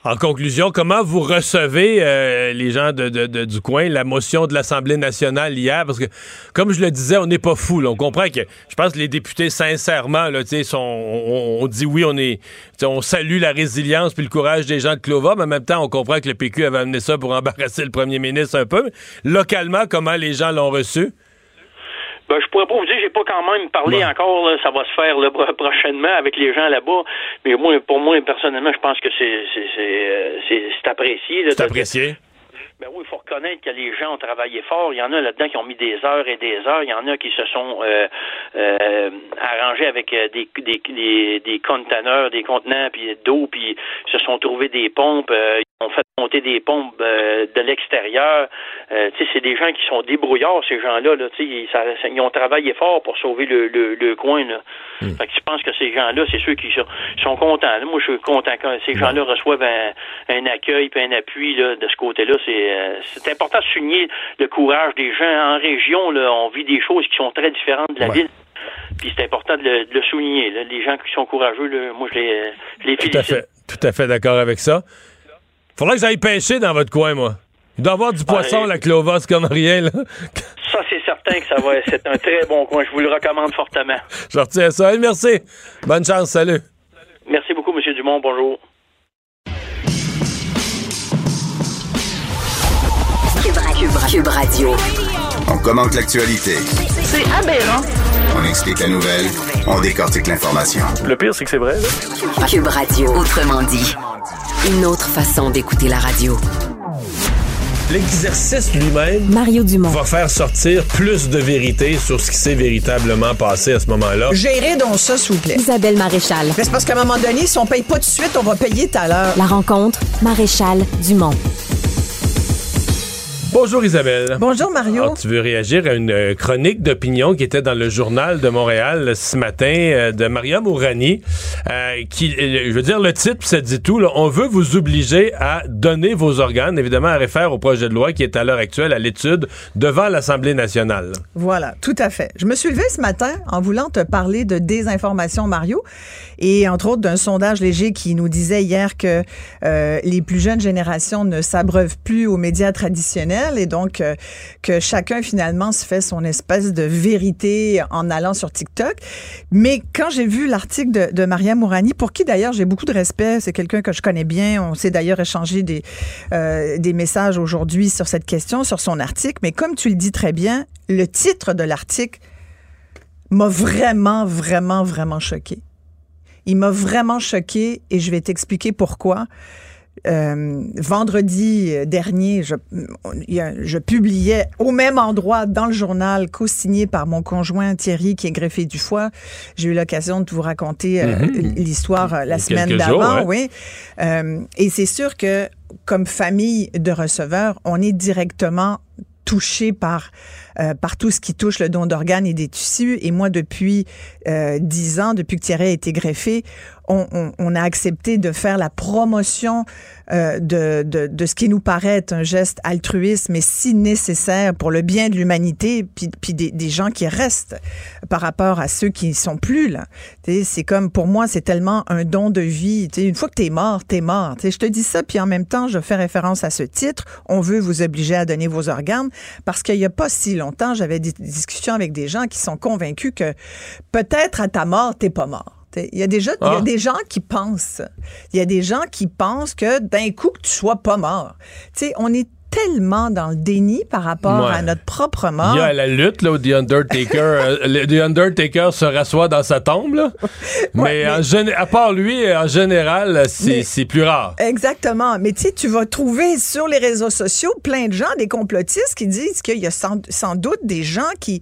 En conclusion, comment vous recevez euh, les gens de, de- de- du coin, la motion de l'Assemblée nationale hier? Parce que, comme je le disais, on n'est pas fou. On comprend que, je pense que les députés, sincèrement, là, sont- on, on dit oui, on est, on salue la résilience puis le courage des gens de Clova, mais en même temps, on comprend que le PQ avait amené ça pour embarrasser le premier ministre un peu. Localement, comment les gens l'ont reçu? Ben, je pourrais pas vous dire, j'ai pas quand même parlé Ouais. encore, là, ça va se faire là, pro- prochainement avec les gens là-bas. Mais moi, pour moi, personnellement, je pense que c'est c'est c'est, euh, apprécié. C'est apprécié. Ben oui, il faut reconnaître que les gens ont travaillé fort. Il y en a là-dedans qui ont mis des heures et des heures. Il y en a qui se sont euh, euh, arrangés avec euh, des, des, des, des conteneurs, des contenants puis d'eau, puis se sont trouvés des pompes. Euh, ont fait monter des pompes euh, de l'extérieur. Euh, c'est des gens qui sont débrouillards, ces gens-là. Là, ça- ils ont travaillé fort pour sauver le, le, le coin. Là. Fait que je pense que ces gens-là, c'est ceux qui sont, sont contents. là. Moi, je suis content quand ces gens-là reçoivent un, un accueil et un appui là, de ce côté-là. C'est, euh, c'est important de souligner le courage des gens en région. Là, on vit des choses qui sont très différentes de la Ouais. ville. Puis c'est important de le, de le souligner. Là. Les gens qui sont courageux, là, moi, je les, je les Tout à fait. Tout à fait d'accord avec ça. Faudrait que j'aille pêcher dans votre coin, moi. Il doit y avoir du poisson, Ouais. la clovas, comme rien, là. Ça, c'est certain que ça va. C'est un très bon coin. Je vous le recommande fortement. Je retiens ça. Hey, merci. Bonne chance. Salut. Merci beaucoup, M. Dumont. Bonjour. Cube, Cube- Cube Radio. On commente l'actualité. C'est aberrant. On explique la nouvelle. On décortique l'information. Le pire, c'est que c'est vrai. Cube Radio. Autrement dit. Une autre façon d'écouter la radio. L'exercice lui-même Mario Dumont. va faire sortir plus de vérité sur ce qui s'est véritablement passé à ce moment-là. Gérez donc ça, s'il vous plaît. Isabelle Maréchal. Mais c'est parce qu'à un moment donné, si on paye pas tout de suite, on va payer tout à l'heure. La rencontre, Maréchal Dumont. Bonjour Isabelle. Bonjour, Mario. Alors, tu veux réagir à une euh, chronique d'opinion qui était dans le journal de Montréal euh, ce matin euh, de Maria Mourani, euh, qui, je veux dire, le titre, ça dit tout. là. on veut vous obliger à donner vos organes, évidemment, à réfère au projet de loi qui est à l'heure actuelle à l'étude devant l'Assemblée nationale. Voilà, tout à fait. Je me suis levée ce matin en voulant te parler de désinformation, Mario, et entre autres d'un sondage léger qui nous disait hier que euh, les plus jeunes générations ne s'abreuvent plus aux médias traditionnels et donc euh, que chacun finalement se fait son espèce de vérité en allant sur TikTok. Mais quand j'ai vu l'article de, Maria Mourani, pour qui d'ailleurs j'ai beaucoup de respect, c'est quelqu'un que je connais bien, on s'est d'ailleurs échangé des, euh, des messages aujourd'hui sur cette question, sur son article, mais comme tu le dis très bien, le titre de l'article m'a vraiment, vraiment, vraiment choqué. Il m'a vraiment choqué et je vais t'expliquer pourquoi. Euh, vendredi dernier, je, publiais au même endroit dans le journal, co-signé par mon conjoint Thierry, qui est greffé du foie. J'ai eu l'occasion de vous raconter euh, Mhm. l'histoire euh, la semaine d'avant. ouais. Oui. Euh, et c'est sûr que, comme famille de receveurs, on est directement touché par euh, par tout ce qui touche le don d'organes et des tissus. Et moi, depuis euh, dix ans, depuis que Thierry a été greffé, on, on- on a accepté de faire la promotion euh, de, de, de ce qui nous paraît être un geste altruiste, mais si nécessaire pour le bien de l'humanité, puis, puis des, des gens qui restent par rapport à ceux qui sont plus là. Tu C'est comme, pour moi, c'est tellement un don de vie. Tu sais, Une fois que mort, t'es mort. Tu sais, Je te dis ça, puis en même temps, je fais référence à ce titre. On veut vous obliger à donner vos organes, parce qu'il n'y a pas si longtemps, j'avais des discussions avec des gens qui sont convaincus que peut-être à ta mort, t'es pas mort. T'sais, Il y, a déjà, il y Ah. a des gens qui pensent. Il y a des gens qui pensent que d'un coup que tu sois pas mort. Tu sais, on est tellement dans le déni par rapport Ouais. à notre propre mort. Il y a la lutte là, où The Undertaker, euh, The Undertaker se rassoit dans sa tombe. là. mais, mais- en gén- à part lui, en général, c'est plus rare. Exactement. Mais tu sais, tu vas trouver sur les réseaux sociaux plein de gens, des complotistes qui disent qu'il y a sans, sans doute des gens qui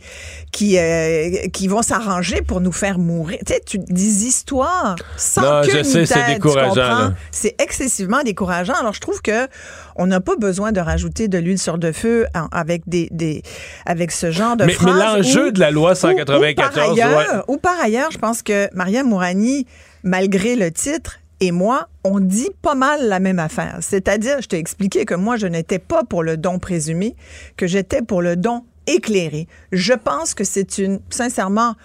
qui euh, qui vont s'arranger pour nous faire mourir. Tu sais, tu des histoires sans Non, queue je sais, c'est décourageant. C'est excessivement décourageant. Alors je trouve que on n'a pas besoin de rajouter de l'huile sur le feu en- avec des, des avec ce genre de Mais, mais l'enjeu de la loi ou- 194, Ou, par ailleurs, ouais. ou par ailleurs, je pense que Maria Mourani, malgré le titre, et moi, on dit pas mal la même affaire. C'est-à-dire, je t'ai expliqué que moi, je n'étais pas pour le don présumé, que j'étais pour le don éclairé. Je pense que c'est une, sincèrement,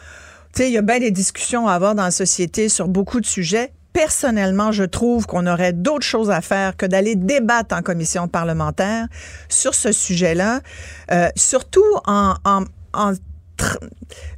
tu sais, il y a bien des discussions à avoir dans la société sur beaucoup de sujets. Personnellement, je trouve qu'on aurait d'autres choses à faire que d'aller débattre en commission parlementaire sur ce sujet-là, euh, surtout en,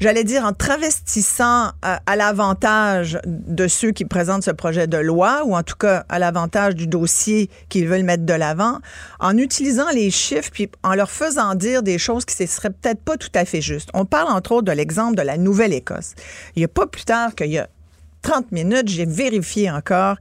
j'allais dire en travestissant euh, à l'avantage de ceux qui présentent ce projet de loi, ou en tout cas à l'avantage du dossier qu'ils veulent mettre de l'avant, en utilisant les chiffres, puis en leur faisant dire des choses qui ne seraient peut-être pas tout à fait justes. On parle entre autres de l'exemple de la Nouvelle-Écosse. Il n'y a pas plus tard qu'il y a 30 minutes, j'ai vérifié encore.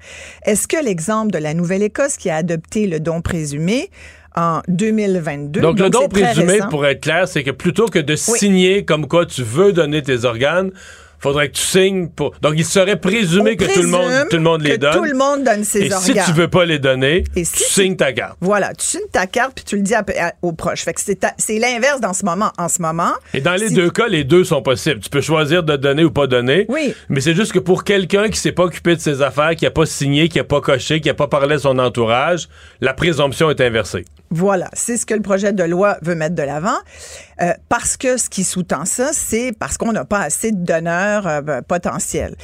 Est-ce que l'exemple de la Nouvelle-Écosse qui a adopté le don présumé en 2022. Donc, le don présumé, pour être clair, c'est que plutôt que de Oui. signer comme quoi tu veux donner tes organes, faudrait que tu signes pour. Donc, il serait présumé On que tout le monde, tout le monde les donne. tout le monde donne ses Et organes. si tu veux pas les donner, Et tu si tu- signes ta carte. Voilà, tu signes ta carte puis tu le dis à- à- aux proches. Fait que c'est l'inverse dans ce moment. En ce moment, Et dans les Si- deux cas, les deux sont possibles. Tu peux choisir de donner ou pas donner. Oui. Mais c'est juste que pour quelqu'un qui s'est pas occupé de ses affaires, qui a pas signé, qui a pas coché, qui a pas parlé à son entourage, la présomption est inversée. Voilà, c'est ce que le projet de loi veut mettre de l'avant. Euh, parce que ce qui sous-tend ça, c'est parce qu'on n'a pas assez de donneurs euh, ben, potentiels.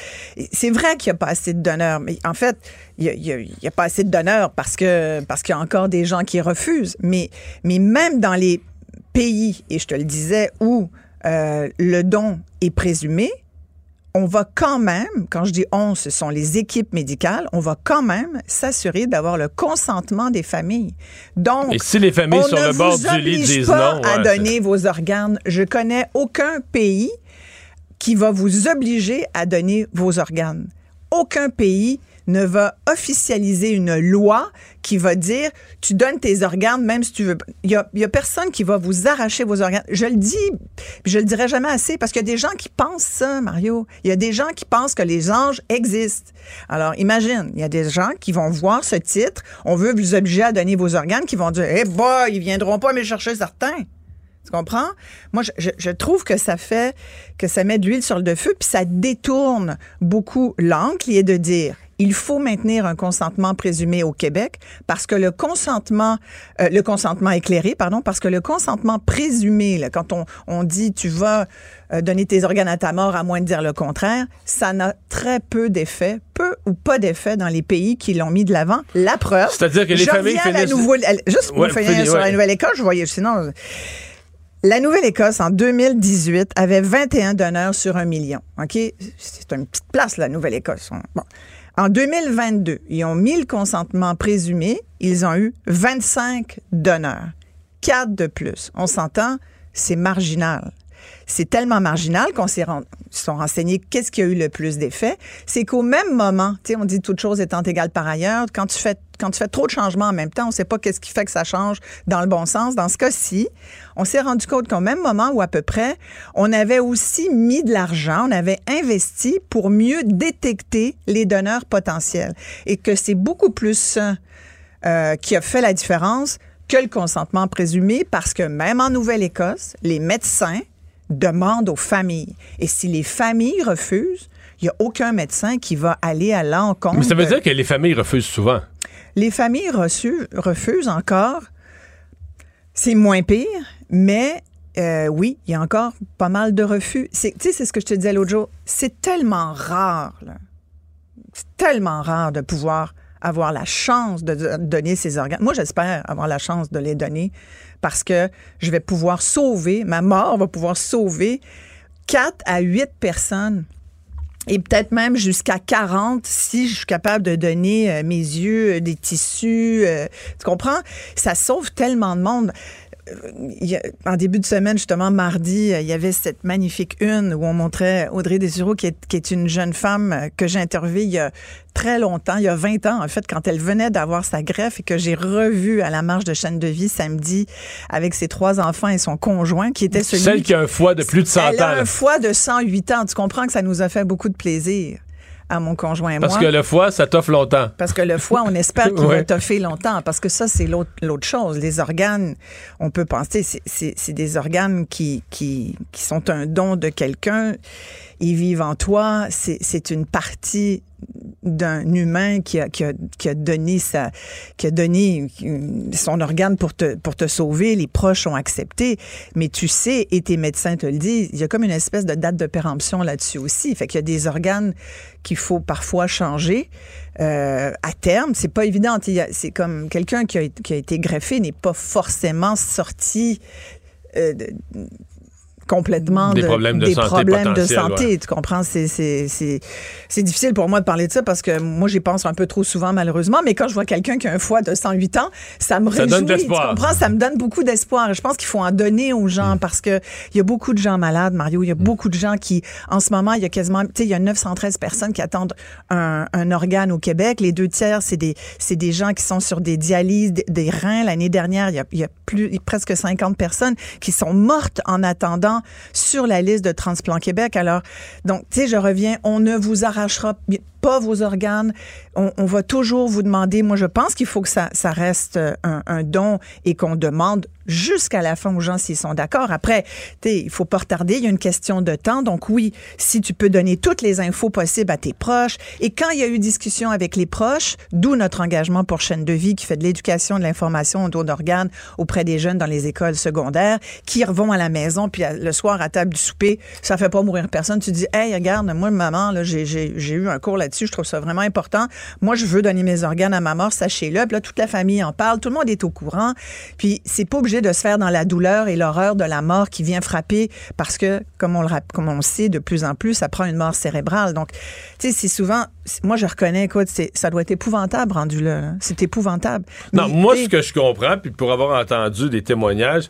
C'est vrai qu'il n'y a pas assez de donneurs, mais en fait, il n'y a, pas assez de donneurs parce que parce qu'il y a encore des gens qui refusent. Mais, mais même dans les pays, et je te le disais, où euh, le don est présumé, on va quand même, quand je dis on, ce sont les équipes médicales, on va quand même s'assurer d'avoir le consentement des familles. Donc, Et si les familles on sur ne le bord vous du lit disent pas non, à donner vos organes. Je connais aucun pays qui va vous obliger à donner vos organes. Aucun pays ne va officialiser une loi qui va dire tu donnes tes organes même si tu veux. Il y a, personne qui va vous arracher vos organes. Je le dis, je le dirai jamais assez parce qu'il y a des gens qui pensent ça, Mario. Il y a des gens qui pensent que les anges existent. Alors imagine, il y a des gens qui vont voir ce titre, on veut vous obliger à donner vos organes, qui vont dire eh boy, ils viendront pas me chercher certains. Tu comprends? Moi, je trouve que ça fait, que ça met de l'huile sur le feu, puis ça détourne beaucoup l'angle qui est de dire il faut maintenir un consentement présumé au Québec parce que le consentement, euh, le consentement éclairé, pardon, parce que le consentement présumé, là, quand on, on dit tu vas euh, donner tes organes à ta mort à moins de dire le contraire, ça n'a très peu d'effet, peu ou pas d'effet dans les pays qui l'ont mis de l'avant. La preuve. C'est-à-dire que les familles la juste pour Ouais, finir sur ouais. la Nouvelle-Écosse, je voyais, sinon, la Nouvelle-Écosse, en 2018, avait 21 donneurs sur un million. OK? C'est une petite place, la Nouvelle-Écosse. Bon. En 2022, ils ont mis le consentement présumé. Ils ont eu 25 donneurs. 4 de plus. On s'entend, c'est marginal. C'est tellement marginal qu'on s'est ren- sont renseignés qu'est-ce qui a eu le plus d'effet. C'est qu'au même moment, tu sais, on dit toute chose étant égale par ailleurs, quand tu fais quand tu fais trop de changements en même temps, on ne sait pas qu'est-ce qui fait que ça change dans le bon sens. Dans ce cas-ci, on s'est rendu compte qu'au même moment où à peu près, on avait aussi mis de l'argent, on avait investi pour mieux détecter les donneurs potentiels et que c'est beaucoup plus ça euh, qui a fait la différence que le consentement présumé parce que même en Nouvelle-Écosse, les médecins demandent aux familles. Et si les familles refusent, il n'y a aucun médecin qui va aller à l'encontre. Mais ça veut dire que les familles refusent souvent. les familles reçues, refusent encore. C'est moins pire, mais euh, oui, il y a encore pas mal de refus. Tu sais, c'est ce que je te disais l'autre jour. C'est tellement rare, là. C'est tellement rare de pouvoir avoir la chance de de donner ses organes. Moi, j'espère avoir la chance de les donner parce que je vais pouvoir sauver, ma mort va pouvoir sauver 4 à 8 personnes et peut-être même jusqu'à 40 si je suis capable de donner euh, mes yeux, euh, des tissus. euh, tu comprends? Ça sauve tellement de monde. A- en début de semaine, justement, mardi, euh, il y avait cette magnifique une où on montrait Audrey Desureau, qui est, qui est une jeune femme euh, que j'ai interviewée il y a très longtemps, il y a 20 ans, en fait, quand elle venait d'avoir sa greffe et que j'ai revu à la marche de chaîne de vie samedi avec ses trois enfants et son conjoint, qui était celui Celle qui a un foie de plus de 100 elle ans. a là. un foie de 108 ans. Tu comprends que ça nous a fait beaucoup de plaisir à mon conjoint et Parce moi. que le foie, ça t'offre longtemps. Parce que le foie, on espère qu'il Ouais. va toffer longtemps. Parce que ça, c'est l'autre l'autre chose. Les organes, on peut penser, c'est- c'est c'est des organes qui, qui, qui sont un don de quelqu'un. Ils vivent en toi. C'est c'est une partie d'un humain qui a, qui, a, qui a donné sa, qui a donné son organe pour te, pour te sauver. Les proches ont accepté. Mais tu sais, et tes médecins te le disent, il y a comme une espèce de date de péremption là-dessus aussi. Fait qu'il y a des organes qu'il faut parfois changer. Euh, à terme, c'est pas évident. C'est comme quelqu'un qui a, qui a été greffé n'est pas forcément sorti euh, complètement Des de, problèmes de des santé problèmes de potentiels, santé. ouais. Tu comprends? C'est, c'est, c'est, c'est difficile pour moi de parler de ça parce que moi, j'y pense un peu trop souvent, malheureusement. Mais quand je vois quelqu'un qui a un foie de 108 ans, ça me Ça réjouit. donne. Tu comprends? Ça me donne beaucoup d'espoir. Je pense qu'il faut en donner aux gens parce que il y a beaucoup de gens malades, Mario. Il y a beaucoup de gens qui, en ce moment, il y a quasiment, tu sais, il y a 913 personnes qui attendent un, un organe au Québec. Les deux tiers, c'est des, c'est des gens qui sont sur des dialyses, des, des reins. L'année dernière, il y a, il y a plus, presque 50 personnes qui sont mortes en attendant sur la liste de Transplant Québec. Alors, donc, tu sais, je reviens, on ne vous arrachera pas vos organes. On, va toujours vous demander. Moi, je pense qu'il faut que ça, reste un, un don et qu'on demande jusqu'à la fin aux gens s'ils sont d'accord. Après, il faut pas retarder. Il y a une question de temps. Donc oui, si tu peux donner toutes les infos possibles à tes proches. Et quand il y a eu discussion avec les proches, d'où notre engagement pour Chaîne de vie qui fait de l'éducation, de l'information au don d'organes auprès des jeunes dans les écoles secondaires, qui revont à la maison puis le soir à table du souper, ça fait pas mourir personne. Tu dis, hey, regarde, moi, maman, j'ai eu un cours là-dessus. Je trouve ça vraiment important. Moi, je veux donner mes organes à ma mort, sachez-le. Puis là, toute la famille en parle. Tout le monde est au courant. Puis c'est pas obligé de se faire dans la douleur et l'horreur de la mort qui vient frapper parce que, comme on le, comme on le sait de plus en plus, ça prend une mort cérébrale. Donc, tu sais, c'est souvent, moi, je reconnais, écoute, ça doit être épouvantable rendu là. là. C'est épouvantable. Non, Mais, moi, ce que je comprends, puis pour avoir entendu des témoignages,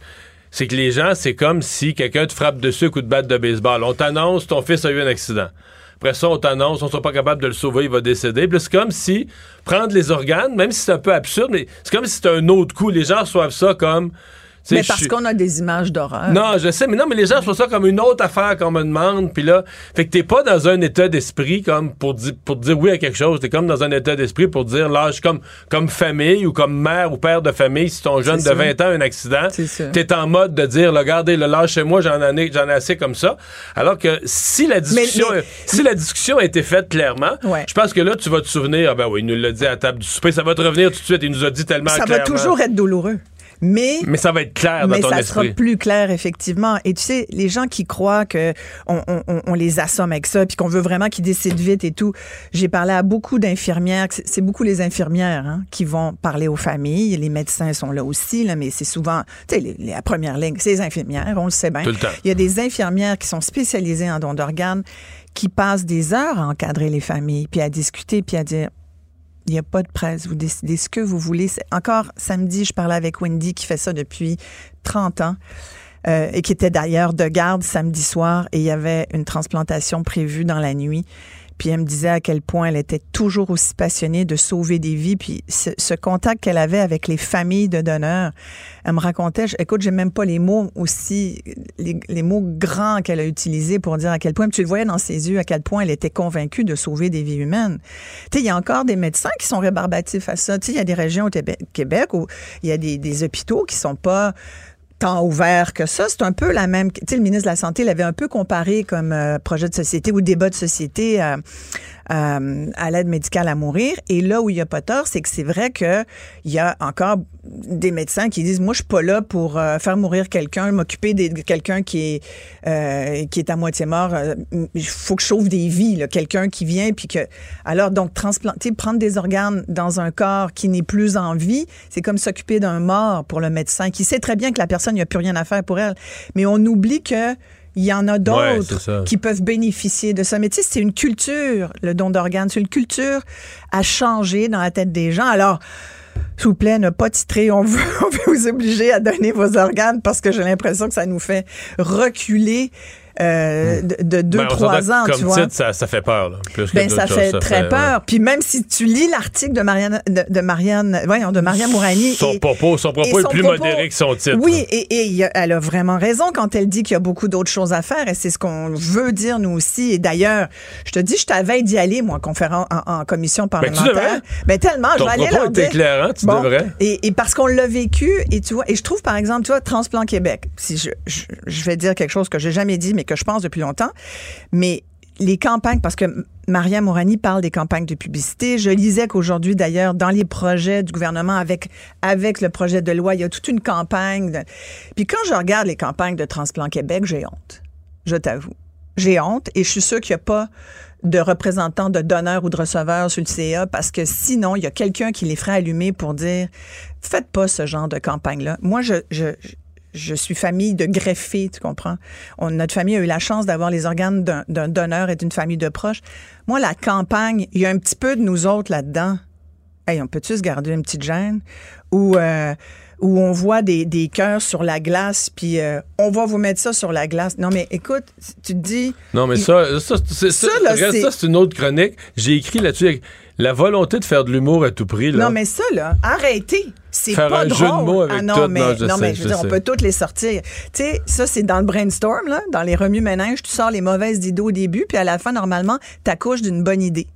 c'est que les gens, c'est comme si quelqu'un te frappe dessus coup de batte de baseball. On t'annonce, ton fils a eu un accident. Après ça, on t'annonce, on ne soit pas capable de le sauver, il va décéder. Puis c'est comme si prendre les organes, même si c'est un peu absurde, mais c'est comme si c'était un autre coup. Les gens reçoivent ça comme. Mais parce qu'on a des images d'horreur. non, je sais, mais non, mais les gens font ça comme une autre affaire qu'on me demande, puis là, fait que t'es pas dans un état d'esprit comme pour, di- pour dire oui à quelque chose, t'es comme dans un état d'esprit pour dire lâche comme, comme famille ou comme mère ou père de famille, si ton jeune de C'est sûr. 20 ans a un accident, t'es en mode de dire, là, regardez, le lâchez-moi, j'en en ai, j'en ai assez comme ça. Alors que si la discussion, mais- si la discussion a été faite clairement, Ouais. je pense que là, tu vas te souvenir, ah ben oui, il nous l'a dit à la table du souper, ça va te revenir tout de suite, il nous a dit tellement ça va clairement. toujours être douloureux. Mais Mais ça va être clair dans mais ton ça esprit. sera plus clair effectivement. Et tu sais, les gens qui croient que on, on- on- on les assomme avec ça, puis qu'on veut vraiment qu'ils décident vite et tout. J'ai parlé à beaucoup d'infirmières. C'est beaucoup les infirmières hein, qui vont parler aux familles. Les médecins sont là aussi, là, mais c'est souvent, tu sais, la première ligne, c'est les infirmières. On le sait bien. Tout le temps. Il y a des infirmières qui sont spécialisées en don d'organes, qui passent des heures à encadrer les familles, puis à discuter, puis à dire il n'y a pas de presse. Vous décidez ce que vous voulez. Encore samedi, je parlais avec Wendy qui fait ça depuis 30 ans euh, et qui était d'ailleurs de garde samedi soir et il y avait une transplantation prévue dans la nuit. Puis elle me disait à quel point elle était toujours aussi passionnée de sauver des vies. Puis ce, contact qu'elle avait avec les familles de donneurs, elle me racontait, je- écoute, j'ai même pas les mots aussi, les, mots grands qu'elle a utilisés pour dire à quel point, tu le voyais dans ses yeux, à quel point elle était convaincue de sauver des vies humaines. Tu sais, il y a encore des médecins qui sont rébarbatifs à ça. Tu sais, il y a des régions au Québec, Québec où il y a des, des hôpitaux qui sont pas tant ouverts que ça. C'est un peu la même. Tu sais, le ministre de la Santé l'avait un peu comparé comme euh, projet de société ou débat de société euh, euh, à l'aide médicale à mourir. Et là où il n'y a pas tort, c'est que c'est vrai que il y a encore des médecins qui disent moi je suis pas là pour euh, faire mourir quelqu'un, m'occuper de quelqu'un qui est euh, qui est à moitié mort. Il faut que je sauve des vies. Quelqu'un qui vient puis que alors donc transplanter, prendre des organes dans un corps qui n'est plus en vie, c'est comme s'occuper d'un mort pour le médecin qui sait très bien que la personne n'y a plus rien à faire pour elle. Mais on oublie que il y en a d'autres qui peuvent bénéficier de ça. Mais tu sais, c'est une culture, le don d'organes. C'est une culture à changer dans la tête des gens. Alors, s'il vous plaît, ne pas titrer. On veut, on veut vous obliger à donner vos organes parce que j'ai l'impression que ça nous fait reculer euh, de, de deux, Ben, trois ans, tu Comme vois. titre, ça, ça fait peur. Là. Plus que Ben, ça choses, fait très ouais. peur. Puis même si tu lis l'article de Marianne, de, de Marianne, voyons, de Marianne Mourani. Son et- propos, son propos et est son plus propos- modéré que son titre. Oui, et, elle a vraiment raison quand elle dit qu'il y a beaucoup d'autres choses à faire, et c'est ce qu'on veut dire nous aussi. Et d'ailleurs, je te dis, je t'avais d'y aller, moi, en conférence, en, en commission Ben, parlementaire. devrais. Ben, tellement, Ton je vais aller leur dire. éclairant, tu Bon, devrais. Et, et parce qu'on l'a vécu, et tu vois, et je trouve, par exemple, tu vois, Transplant Québec, si je, je, je vais dire quelque chose que j'ai jamais dit, mais que je pense depuis longtemps, mais les campagnes, parce que Maria Mourani parle des campagnes de publicité. Je lisais qu'aujourd'hui, d'ailleurs, dans les projets du gouvernement, avec, le projet de loi, il y a toute une campagne. Puis quand je regarde les campagnes de Transplant Québec, j'ai honte. Je t'avoue. J'ai honte et je suis sûre qu'il n'y a pas de représentants, de donneurs ou de receveurs sur le CA parce que sinon, il y a quelqu'un qui les ferait allumer pour dire faites pas ce genre de campagne-là. Moi, je, je suis famille de greffés, tu comprends? On, notre famille a eu la chance d'avoir les organes d'un- donneur et d'une famille de proches. Moi, la campagne, il y a un petit peu de nous autres là-dedans. Hey, on peut-tu se garder une petite gêne? Ou euh, où on voit des, des cœurs sur la glace, puis euh, on va vous mettre ça sur la glace. Non, mais écoute, tu te dis... Non, mais il- ça, ça, c'est- ça, Ça, une autre chronique. J'ai écrit là-dessus la volonté de faire de l'humour à tout prix. Là. Non, mais ça, là, arrêtez. C'est Faire pas un drôle. jeu de mots avec ah non, tout. mais, Non, je sais, mais je veux dire, on peut toutes les sortir. Tu sais, ça, c'est dans le brainstorm, là, dans les remue-ménages. Tu sors les mauvaises idées au début, puis à la fin, normalement, t'accouches d'une bonne idée.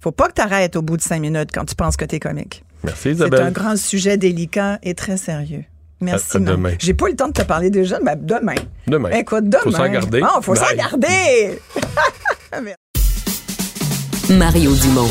Faut pas que t'arrêtes au bout de cinq minutes quand tu penses que t'es comique. Merci, C'est Isabelle. un grand sujet délicat et très sérieux. Merci, À- à Marc. demain. J'ai pas eu le temps de te parler déjà, mais demain. Demain. Écoute, demain. Faut s'en garder. Ah, faut s'en garder. Mario Dumont.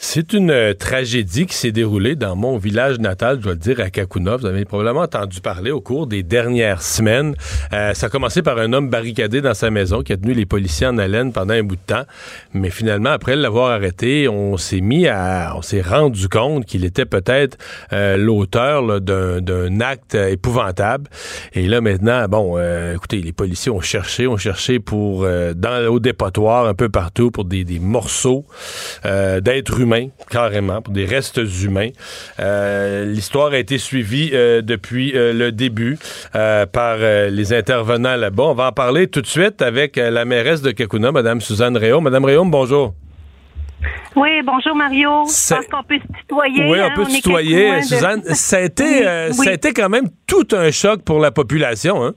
C'est une euh, tragédie qui s'est déroulée dans mon village natal, je dois le dire, à Kakuna. Vous avez probablement entendu parler au cours des dernières semaines. Euh, ça a commencé par un homme barricadé dans sa maison qui a tenu les policiers en haleine pendant un bout de temps. Mais finalement, après l'avoir arrêté, on s'est mis à, on s'est rendu compte qu'il était peut-être euh, l'auteur d'un, acte euh, épouvantable. Et là maintenant, bon, euh, écoutez, les policiers ont cherché, ont cherché pour dans au dépotoir un peu partout pour des, des morceaux d'êtres humains carrément, pour des restes humains. Euh, L'histoire a été suivie euh, depuis euh, le début par les intervenants là-bas. On va en parler tout de suite avec la mairesse de Kakuna, Madame Suzanne Réaume. Madame Réaume, bonjour. Oui, bonjour Mario. Je pense qu'on peut se tutoyer. oui, hein, on peut est tutoyer. de- Suzanne, ça a été, oui. ça a été quand même tout un choc pour la population. Hein?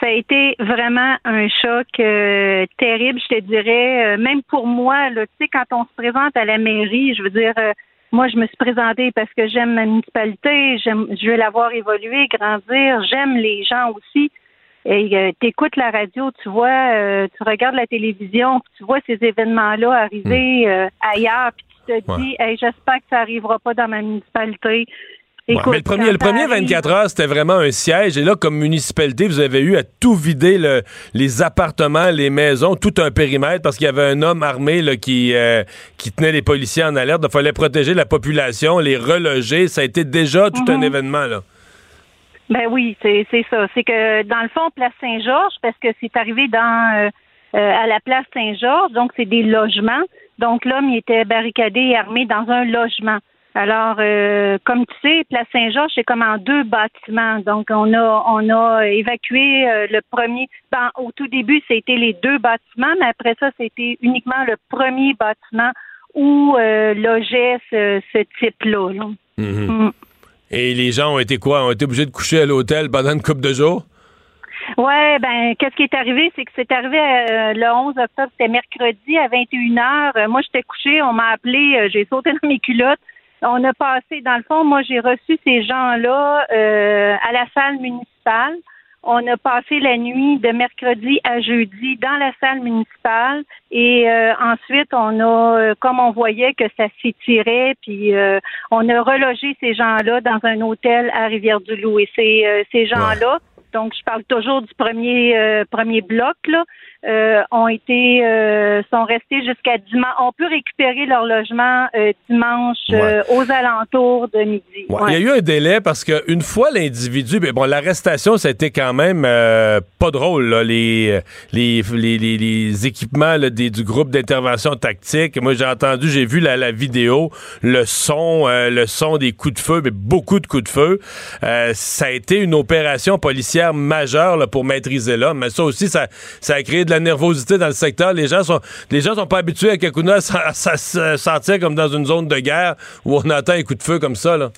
Ça a été vraiment un choc euh, terrible, je te dirais. Euh, même pour moi, là, tu sais, quand on se présente à la mairie, je veux dire, euh, moi, je me suis présentée parce que j'aime ma municipalité, j'aime, je veux la voir évoluer, grandir, j'aime les gens aussi. Et euh, t'écoutes la radio, tu vois, euh, tu regardes la télévision, puis tu vois ces événements-là arriver euh, ailleurs, puis tu te Ouais. dis, hey, j'espère que ça arrivera pas dans ma municipalité. Ouais, mais le premier, le premier arrive- 24 heures, c'était vraiment un siège. Et là, comme municipalité, vous avez eu à tout vider le- les appartements, les maisons, tout un périmètre parce qu'il y avait un homme armé là, qui, euh, qui tenait les policiers en alerte. Il fallait protéger la population, les reloger. Ça a été déjà tout un Mhm. événement. Là. Ben oui, c'est c'est ça. C'est que dans le fond, place Saint-Georges, parce que c'est arrivé dans euh, euh, à la place Saint-Georges, donc c'est des logements. Donc l'homme il était barricadé et armé dans un logement. Alors, euh, comme tu sais, place Saint-Georges, c'est comme en deux bâtiments. Donc, on a on a évacué euh, le premier. Ben, au tout début, c'était les deux bâtiments, mais après ça, c'était uniquement le premier bâtiment où euh, logeait ce, ce type-là. là. Mhm. Mm. Et les gens ont été quoi? Ont été obligés de coucher à l'hôtel pendant une couple de jours? Ouais, ben, qu'est-ce qui est arrivé? C'est que c'est arrivé euh, le 11 octobre, c'était mercredi à 21h. Euh, moi, j'étais couchée, on m'a appelé, euh, j'ai sauté dans mes culottes. On a passé, dans le fond, moi, j'ai reçu ces gens-là euh, à la salle municipale. On a passé la nuit de mercredi à jeudi dans la salle municipale et euh, ensuite on a, euh, comme on voyait que ça s'étirait, puis euh, on a relogé ces gens-là dans un hôtel à Rivière-du-Loup. Et ces, euh, ces gens-là, donc je parle toujours du premier euh, premier bloc là, euh, ont été euh, sont restés jusqu'à dimanche. On peut récupérer leur logement euh, dimanche aux alentours de midi. Ouais, Ouais. Il y a eu un délai parce qu'une fois l'individu, ben bon, l'arrestation, ça a été quand même pas drôle. là. Les, les, les, les, les équipements là, des, du groupe d'intervention tactique. Moi, j'ai entendu, j'ai vu la, la vidéo, le son, le son des coups de feu, mais beaucoup de coups de feu. Ça a été une opération policière majeure là, pour maîtriser l'homme. Mais ça aussi, ça, ça a créé de la nervosité dans le secteur. Les gens sont, les gens sont pas habitués à Kakuna à, à se sentir comme dans une zone de guerre où on entend un coup de feu comme ça. Là.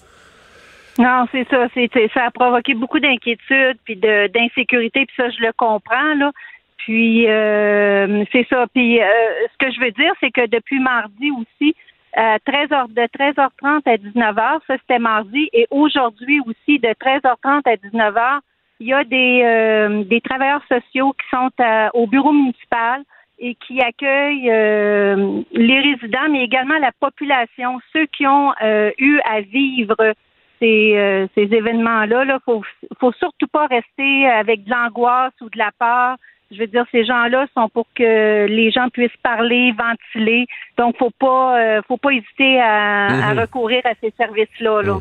Non, c'est ça. C'est, ça a provoqué beaucoup d'inquiétude puis de, d'insécurité, puis ça, je le comprends, là. Puis, euh, c'est ça. Puis, euh, ce que je veux dire, c'est que depuis mardi aussi, à 13h, de 13h30 à 19h, ça, c'était mardi, et aujourd'hui aussi, de 13h30 à 19h, il y a des, euh, des travailleurs sociaux qui sont à- au bureau municipal et qui accueillent euh, les résidents, mais également la population, ceux qui ont euh, eu à vivre ces, euh, ces événements-là. Il faut, faut surtout pas rester avec de l'angoisse ou de la peur. Je veux dire, ces gens-là sont pour que les gens puissent parler, ventiler. Donc, faut pas, euh, faut pas hésiter à, à Mhm. recourir à ces services-là. Là.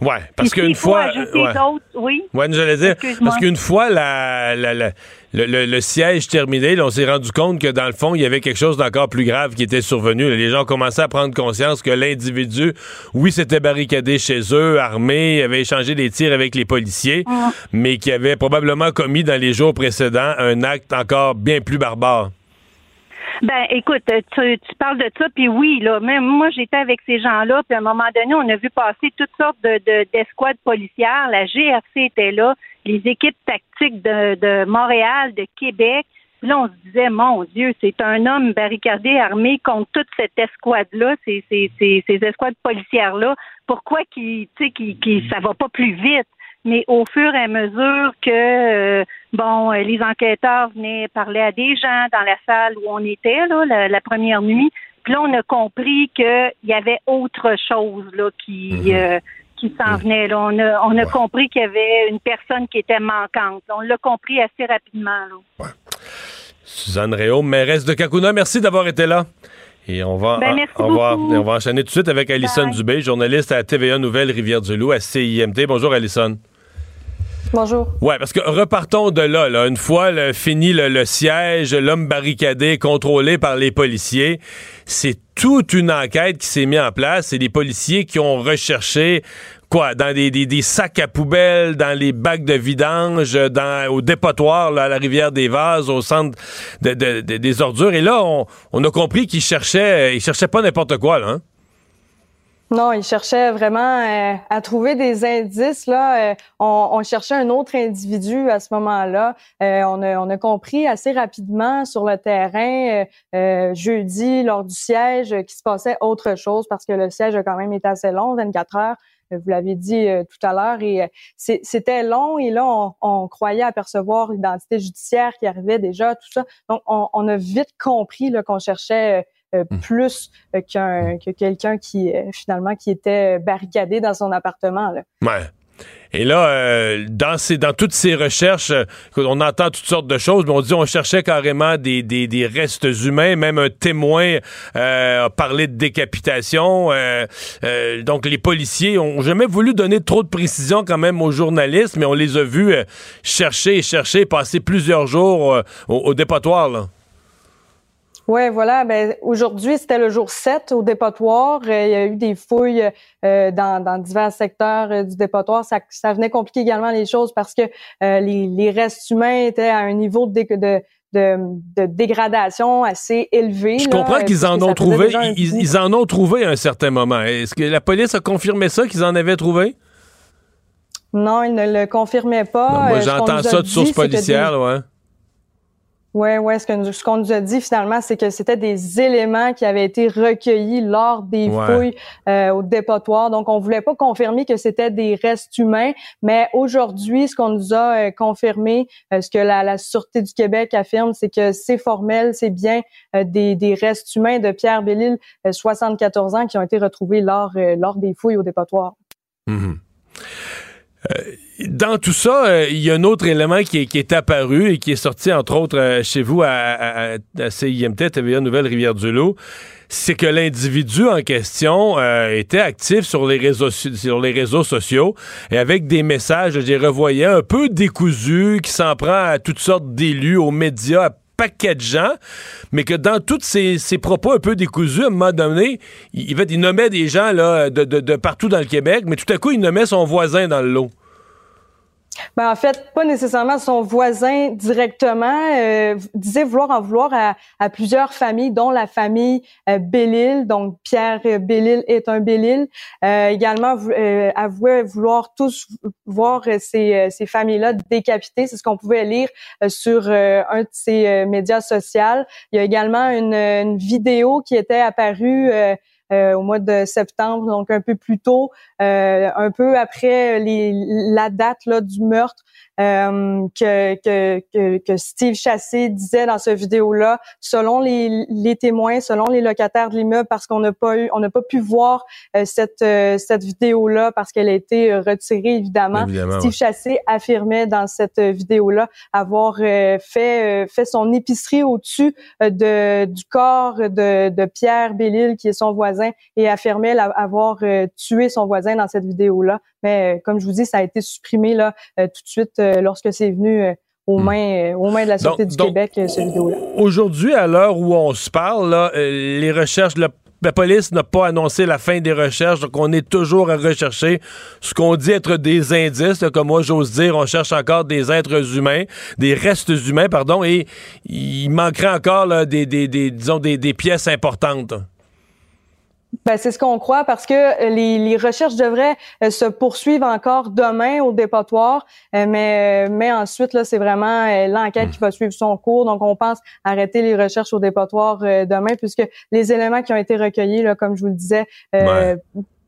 Ouais, parce Puis qu'une fois. ouais. oui. Ouais, j'allais dire, parce qu'une fois la, la- la- le, le- le siège terminé, là, on s'est rendu compte que dans le fond, il y avait quelque chose d'encore plus grave qui était survenu. Les gens ont commencé à prendre conscience que l'individu, oui, s'était barricadé chez eux, armé, avait échangé des tirs avec les policiers, Ah. mais qui avait probablement commis dans les jours précédents un acte encore bien plus barbare. Ben, écoute, tu, tu parles de ça, puis oui, là, même moi, j'étais avec ces gens-là, puis à un moment donné, on a vu passer toutes sortes de, de- d'escouades policières. La GRC était là, les équipes tactiques de, de Montréal, de Québec. Là, on se disait, mon Dieu, c'est un homme barricadé, armé contre toute cette escouade-là, ces, ces, ces, ces escouades policières-là. Pourquoi qui, qui, qui, ça va pas plus vite? Mais au fur et à mesure que euh, bon, euh, les enquêteurs venaient parler à des gens dans la salle où on était là, la, la première nuit, puis là on a compris qu'il y avait autre chose là qui euh, qui s'en venait. Là. On a on a compris qu'il y avait une personne qui était manquante. On l'a compris assez rapidement. Là. Suzanne Réau, mairesse de Kakuna, merci d'avoir été là. Et on va, Ben, on, va, on va enchaîner tout de suite avec Alison Dubé, journaliste à TVA Nouvelle Rivière-du-Loup à CIMT. Bonjour Alison. Bonjour. Ouais, parce que repartons de là. là. Une fois fini le, siège, l'homme barricadé, contrôlé par les policiers, c'est toute une enquête qui s'est mise en place. C'est les policiers qui ont recherché quoi dans des, sacs à poubelle, dans les bacs de vidange, dans au dépotoir à la rivière des Vases, au centre de- de- de- des ordures. Et là, on, a compris qu'ils cherchaient, ils pas n'importe quoi hein? Non, il cherchait vraiment euh, à trouver des indices. Là, Euh, on, on cherchait un autre individu à ce moment-là. Euh, on, a, on a compris assez rapidement sur le terrain euh, euh, jeudi lors du siège euh, qu'il se passait autre chose parce que le siège a quand même été assez long, 24 heures. Vous l'avez dit tout à l'heure et c'était long et là on, on croyait apercevoir l'identité judiciaire qui arrivait déjà, tout ça. Donc on, a vite compris qu'on cherchait euh, euh, plus euh, qu'un que quelqu'un qui euh, finalement qui était barricadé dans son appartement. Là. Ouais. Et là, euh, dans, ces, dans toutes ces recherches, euh, on entend toutes sortes de choses, mais on dit on cherchait carrément des, des, des restes humains, même un témoin euh, a parlé de décapitation. donc les policiers ont jamais voulu donner trop de précisions quand même aux journalistes, mais on les a vus chercher et chercher, passer plusieurs jours au, au dépotoir. Là. Ouais, voilà. Ben, aujourd'hui, c'était le jour 7 au dépotoir. Euh, il y a eu des fouilles euh, dans, dans divers secteurs euh, du dépotoir. Ça, ça venait compliquer également les choses parce que euh, les, les restes humains étaient à un niveau de, dé- de, de, de dégradation assez élevé. Je là, comprends qu'ils en ont trouvé. Ils, en ont trouvé à un certain moment. Est-ce que la police a confirmé ça qu'ils en avaient trouvé? Non, ils ne le confirmaient pas. Non, moi, j'entends ça de sources des- policières, là, ouais. Ouais, ouais. Ce nous- qu'on nous a dit finalement, c'est que c'était des éléments qui avaient été recueillis lors des Ouais. fouilles euh, au dépotoir. Donc, on voulait pas confirmer que c'était des restes humains, mais aujourd'hui, ce qu'on nous a euh, confirmé, euh, ce que la, la sûreté du Québec affirme, c'est que c'est formel, c'est bien des, des restes humains de Pierre Bellil, euh, 74 ans, qui ont été retrouvés lors lors des fouilles au dépotoir. Euh, dans tout ça, euh, il y a un autre élément qui est, apparu et qui est sorti, entre autres, euh, chez vous à, CIMT, TVA Nouvelle-Rivière-du-Loup, c'est que l'individu en question euh, était actif sur les réseaux sur les réseaux sociaux et avec des messages, j'ai revoyé un peu décousus, qui s'en prend à toutes sortes d'élus, aux médias, mais que dans tous ces, propos un peu décousus, à un moment donné, il, nommait des gens de partout dans le Québec, mais tout à coup, il nommait son voisin dans le lot. Ben, en fait, pas nécessairement son voisin directement. Euh, disait vouloir en vouloir à, à plusieurs familles, dont la famille euh, Bellil. Donc, Pierre Bellil est un Bellil. Euh, également, euh, avouait vouloir tous voir ces, ces familles-là décapitées. C'est ce qu'on pouvait lire euh, sur un de ses médias sociaux. Il y a également une, une vidéo qui était apparue euh, euh, au mois de septembre, donc un peu plus tôt, euh, un peu après la date là, du meurtre, euh, que, que, que, que, Steve Chassé disait dans cette vidéo-là, selon les, les témoins, selon les locataires de l'immeuble, parce qu'on n'a pas eu, on n'a pas pu voir euh, cette, euh, cette vidéo-là parce qu'elle a été retirée, évidemment. Steve Chassé affirmait dans cette vidéo-là avoir fait, fait son épicerie au-dessus de, du corps de, de Pierre Bellil, qui est son voisin, et affirmait avoir tué son voisin dans cette vidéo-là. Mais comme je vous dis, ça a été supprimé là tout de suite lorsque c'est venu aux hmm. mains, aux mains de la Sûreté du Québec, ce vidéo-là. Aujourd'hui, à l'heure où on se parle, là, les recherches, la, la police n'a pas annoncé la fin des recherches, donc on est toujours à rechercher ce qu'on dit être des indices. comme moi, j'ose dire, on cherche encore des êtres humains, des restes humains, pardon, et il manquerait encore des, des, des, disons, des, des pièces importantes. Ben, c'est ce qu'on croit parce que les, les, recherches devraient euh, se poursuivre encore demain au dépotoir, euh, mais, euh, mais ensuite, là, c'est vraiment l'enquête qui va suivre son cours. Donc, on pense arrêter les recherches au dépotoir demain puisque les éléments qui ont été recueillis, là, comme je vous le disais,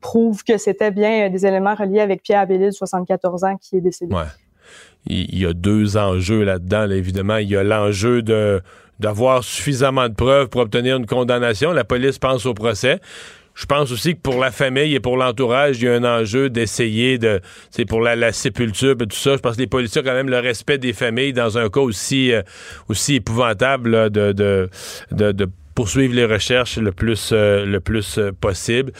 prouvent que c'était bien des éléments reliés avec Pierre Abélil, 74 ans, qui est décédé. Ouais. Il y a deux enjeux là-dedans. évidemment, il y a l'enjeu de d'avoir suffisamment de preuves pour obtenir une condamnation. La police pense au procès je pense aussi que pour la famille et pour l'entourage, il y a un enjeu d'essayer de, c'est pour la, sépulture et tout ça. Je pense que les policiers ont quand même le respect des familles dans un cas aussi, euh, aussi épouvantable de, de, de, poursuivre les recherches le plus euh, le plus euh, possible.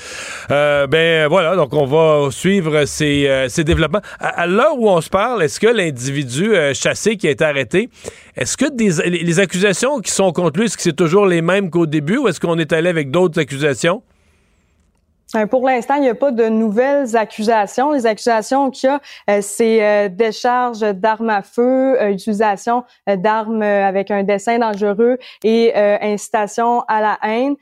ben voilà, donc on va suivre ces, ces développements. À, l'heure où on se parle, est-ce que l'individu chassé qui a été arrêté, est-ce que des, les accusations qui sont contre lui, est-ce que c'est toujours les mêmes qu'au début ou est-ce qu'on est allé avec d'autres accusations? Euh, pour l'instant, il n'y a pas de nouvelles accusations. Les accusations qu'il y a, euh, c'est euh, décharge d'armes à feu, utilisation d'armes avec un dessin dangereux et incitation à la haine.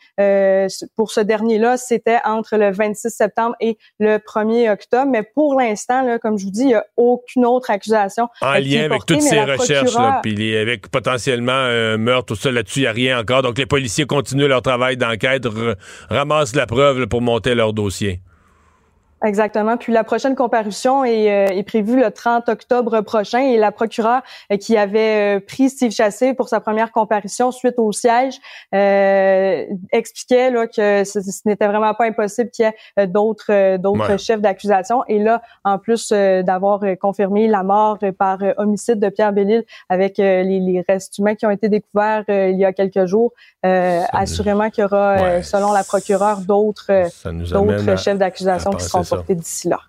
pour ce dernier-là, c'était entre le 26 septembre et le 1er octobre. Mais pour l'instant, comme je vous dis, il n'y a aucune autre accusation. En lien avec toutes ces recherches, puis avec potentiellement un meurtre, tout ça là-dessus, il n'y a rien encore. Donc les policiers continuent leur travail d'enquête, ramassent la preuve pour monter leur dossier. Exactement. Puis la prochaine comparution est, euh, est, prévue le 30 octobre prochain et la procureure euh, qui avait euh, pris Steve Chassé pour sa première comparution suite au siège expliquait là, que ce, n'était vraiment pas impossible qu'il y ait d'autres d'autres chefs d'accusation. Et là, en plus d'avoir confirmé la mort par homicide de Pierre Bellil avec les, les, restes humains qui ont été découverts il y a quelques jours, assurément qu'il y aura, selon la procureure, d'autres d'autres chefs d'accusation qui seront d'ici là.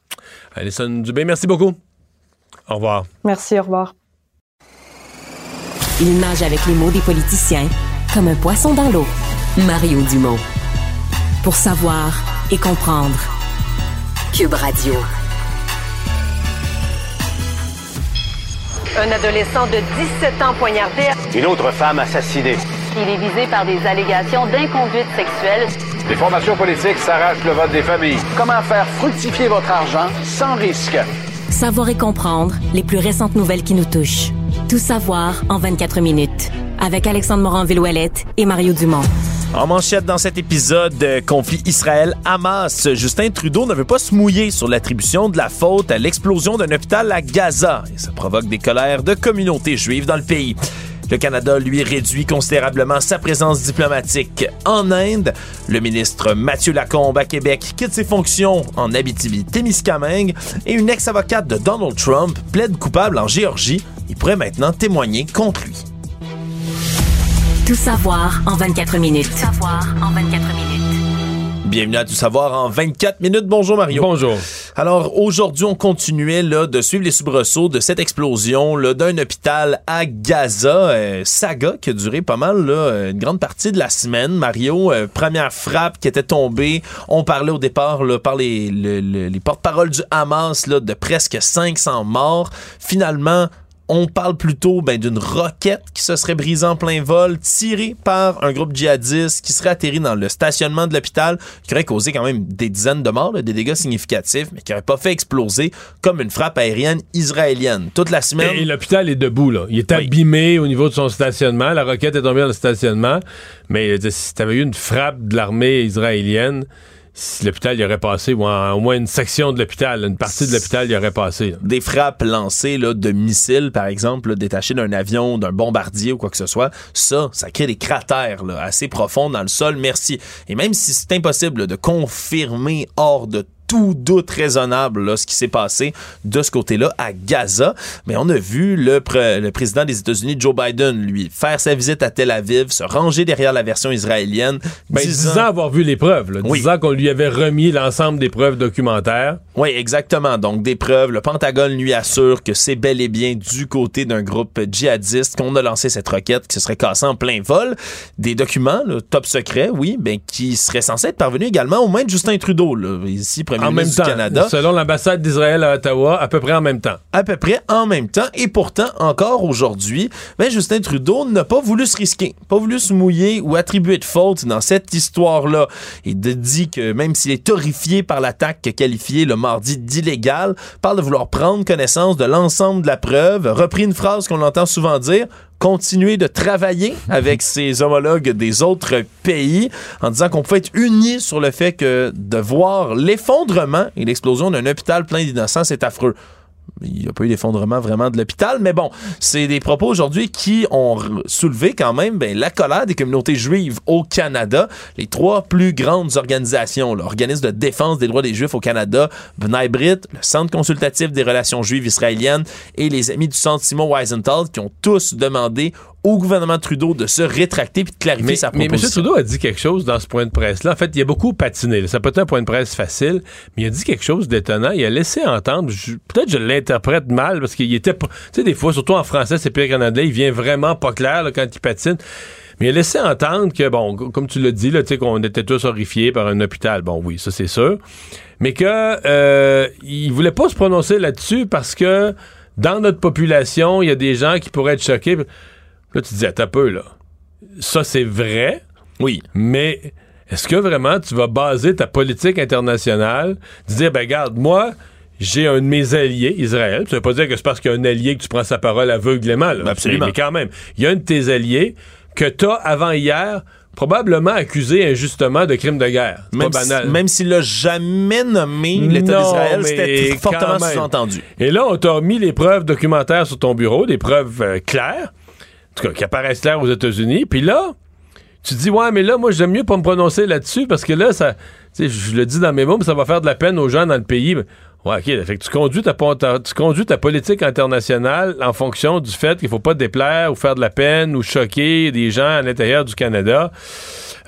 Alison Dubé, merci beaucoup. Au revoir. Merci, au revoir. Il nage avec les mots des politiciens comme un poisson dans l'eau. Mario Dumont. Pour savoir et comprendre. Cube Radio. Un adolescent de 17 ans poignardé. Une autre femme assassinée. Il est visé par des allégations d'inconduite sexuelle. Les formations politiques s'arrachent le vote des familles. Comment faire fructifier votre argent sans risque? Savoir et comprendre les plus récentes nouvelles qui nous touchent. Tout savoir en 24 minutes. Avec Alexandre Morin-Villouellette et Mario Dumont. En manchette dans cet épisode, de conflit Israël-Hamas, Justin Trudeau ne veut pas se mouiller sur l'attribution de la faute à l'explosion d'un hôpital à Gaza. Et ça provoque des colères de communautés juives dans le pays. Le Canada, lui, réduit considérablement sa présence diplomatique en Inde. Le ministre Mathieu Lacombe à Québec quitte ses fonctions en Abitibi-Témiscamingue et une ex-avocate de Donald Trump plaide coupable en Géorgie. Il pourrait maintenant témoigner contre lui. Tout savoir en 24 minutes. Tout savoir en 24 minutes. Bienvenue à Tout savoir en 24 minutes. Bonjour Mario. Bonjour. Alors aujourd'hui, on continuait là de suivre les soubresauts de cette explosion là d'un hôpital à Gaza, euh, saga qui a duré pas mal là une grande partie de la semaine. Mario, euh, première frappe qui était tombée. On parlait au départ là, par les, les porte-paroles du Hamas là de presque 500 morts. Finalement, on parle plutôt ben, d'une roquette qui se serait brisée en plein vol, tirée par un groupe djihadiste qui serait atterri dans le stationnement de l'hôpital, qui aurait causé quand même des dizaines de morts, des dégâts significatifs, mais qui n'aurait pas fait exploser comme une frappe aérienne israélienne. Toute la semaine. Et, l'hôpital est debout, là. Il est abîmé au niveau de son stationnement. La roquette est tombée dans le stationnement. Mais si tu avais eu une frappe de l'armée israélienne, si l'hôpital y aurait passé, ou au moins une section de l'hôpital, une partie de l'hôpital y aurait passé. des frappes lancées là, de missiles, par exemple, détachées d'un avion, d'un bombardier ou quoi que ce soit, ça, ça crée des cratères assez profonds dans le sol. Merci. Et même si c'est impossible de confirmer hors de tout doute raisonnable là, ce qui s'est passé de ce côté-là à Gaza. Mais on a vu le, pr- le président des États-Unis, Joe Biden, lui, faire sa visite à Tel Aviv, se ranger derrière la version israélienne, Ben, disant avoir vu les preuves, là, Oui. disant qu'on lui avait remis l'ensemble des preuves documentaires. Oui, exactement. Donc, des preuves. Le Pentagone lui assure que c'est bel et bien du côté d'un groupe djihadiste qu'on a lancé cette roquette qui se serait cassée en plein vol. Des documents, là, top secret, oui, ben, qui seraient censés être parvenus également aux mains de Justin Trudeau, là, ici, premier En même temps, du Canada. selon l'ambassade d'Israël à Ottawa, à peu près en même temps. À peu près en même temps. Et pourtant, encore aujourd'hui, ben, Justin Trudeau n'a pas voulu se risquer, pas voulu se mouiller ou attribuer de faute dans cette histoire-là. Il dit que même s'il est horrifié par l'attaque qualifiée le mardi d'illégale, parle de vouloir prendre connaissance de l'ensemble de la preuve, repris une phrase qu'on entend souvent dire, continuer de travailler avec ses homologues des autres pays en disant qu'on peut être unis sur le fait que de voir l'effondrement et l'explosion d'un hôpital plein d'innocents, c'est affreux. Il n'y a pas eu d'effondrement vraiment de l'hôpital, mais bon, c'est des propos aujourd'hui qui ont soulevé quand même ben, la colère des communautés juives au Canada. Les trois plus grandes organisations, l'organisme de défense des droits des Juifs au Canada, B'nai le Centre consultatif des relations juives israéliennes et les amis du Centre Simon Wiesenthal qui ont tous demandé au gouvernement Trudeau de se rétracter puis de clarifier Mais, sa mais proposition. M. Trudeau a dit quelque chose dans ce point de presse-là. En fait, il a beaucoup patiné. là. Ça peut être un point de presse facile, mais il a dit quelque chose d'étonnant. Il a laissé entendre, peut-être je l'interprète mal, parce qu'il était pas... Tu sais, des fois, surtout en français, c'est pire anglais, il vient vraiment pas clair là, quand il patine. Mais il a laissé entendre que, bon, comme tu l'as dit, là, tu sais, qu'on était tous horrifiés par un hôpital. Bon, oui, ça c'est sûr. Mais que euh, il voulait pas se prononcer là-dessus parce que dans notre population, il y a des gens qui pourraient être choqués. Là, tu te dis, attends peu, là. Ça, c'est vrai. Oui. Mais est-ce que vraiment tu vas baser ta politique internationale, de dire, ben, regarde, moi, j'ai un de mes alliés, Israël. Ça veut pas dire que c'est parce qu'il y a un allié que tu prends sa parole aveuglément, là. Absolument. Mais, quand même, il y a un de tes alliés que t'as, avant hier, probablement accusé injustement de crime de guerre. C'est Même pas si- banal. même s'il l'a jamais nommé, l'État d'Israël, c'était fortement sous-entendu. Et là, on t'a mis les preuves documentaires sur ton bureau, des preuves euh, claires, tout cas, qui apparaissent claires aux États-Unis. Puis là, tu dis, ouais, mais là, moi, j'aime mieux pas me prononcer là-dessus parce que là, ça, je le dis dans mes mots, mais ça va faire de la peine aux gens dans le pays. Ouais, OK. Fait que tu conduis ta, tu conduis ta politique internationale en fonction du fait qu'il faut pas déplaire ou faire de la peine ou choquer des gens à l'intérieur du Canada.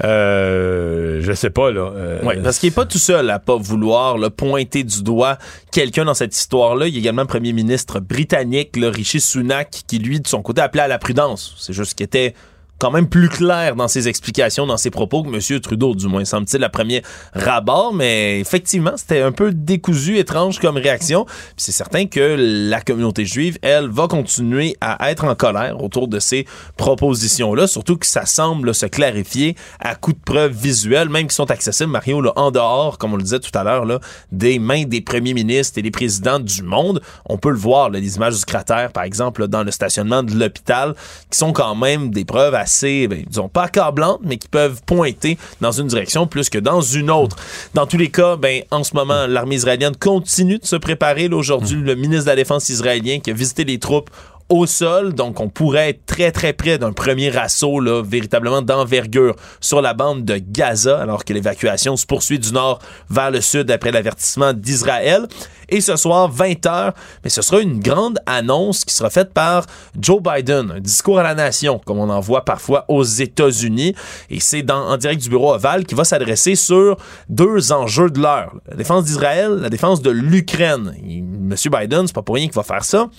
Euh, je sais pas, là. Euh, parce qu'il n'est pas tout seul à pas vouloir là, pointer du doigt quelqu'un dans cette histoire-là. Il y a également le premier ministre britannique, là, Rishi Sunak, qui lui, de son côté, appelait à la prudence. C'est juste qu'il était quand même plus clair dans ses explications, dans ses propos que M. Trudeau, du moins, semble-t-il, à premier rabord. Mais effectivement, c'était un peu décousu, étrange comme réaction. C'est certain que la communauté juive, elle, va continuer à être en colère autour de ces propositions-là, surtout que ça semble se clarifier à coup de preuves visuelles, même qui sont accessibles, Mario, là, en dehors, comme on le disait tout à l'heure, là, des mains des premiers ministres et des présidents du monde. On peut le voir, là, les images du cratère, par exemple, là, dans le stationnement de l'hôpital, qui sont quand même des preuves assez, ben, disons, pas accablantes, mais qui peuvent pointer dans une direction plus que dans une autre. Dans tous les cas, ben, en ce moment, l'armée israélienne continue de se préparer. Aujourd'hui, le ministre de la Défense israélien qui a visité les troupes au sol, donc on pourrait être très très près d'un premier assaut là, véritablement d'envergure sur la bande de Gaza, alors que l'évacuation se poursuit du nord vers le sud après l'avertissement d'Israël. Et ce soir, 20h, mais ce sera une grande annonce qui sera faite par Joe Biden, un discours à la nation, comme on en voit parfois aux États-Unis. Et c'est en direct du bureau Oval qui va s'adresser sur deux enjeux de l'heure. La défense d'Israël, la défense de l'Ukraine. Monsieur Biden, c'est pas pour rien qu'il va faire ça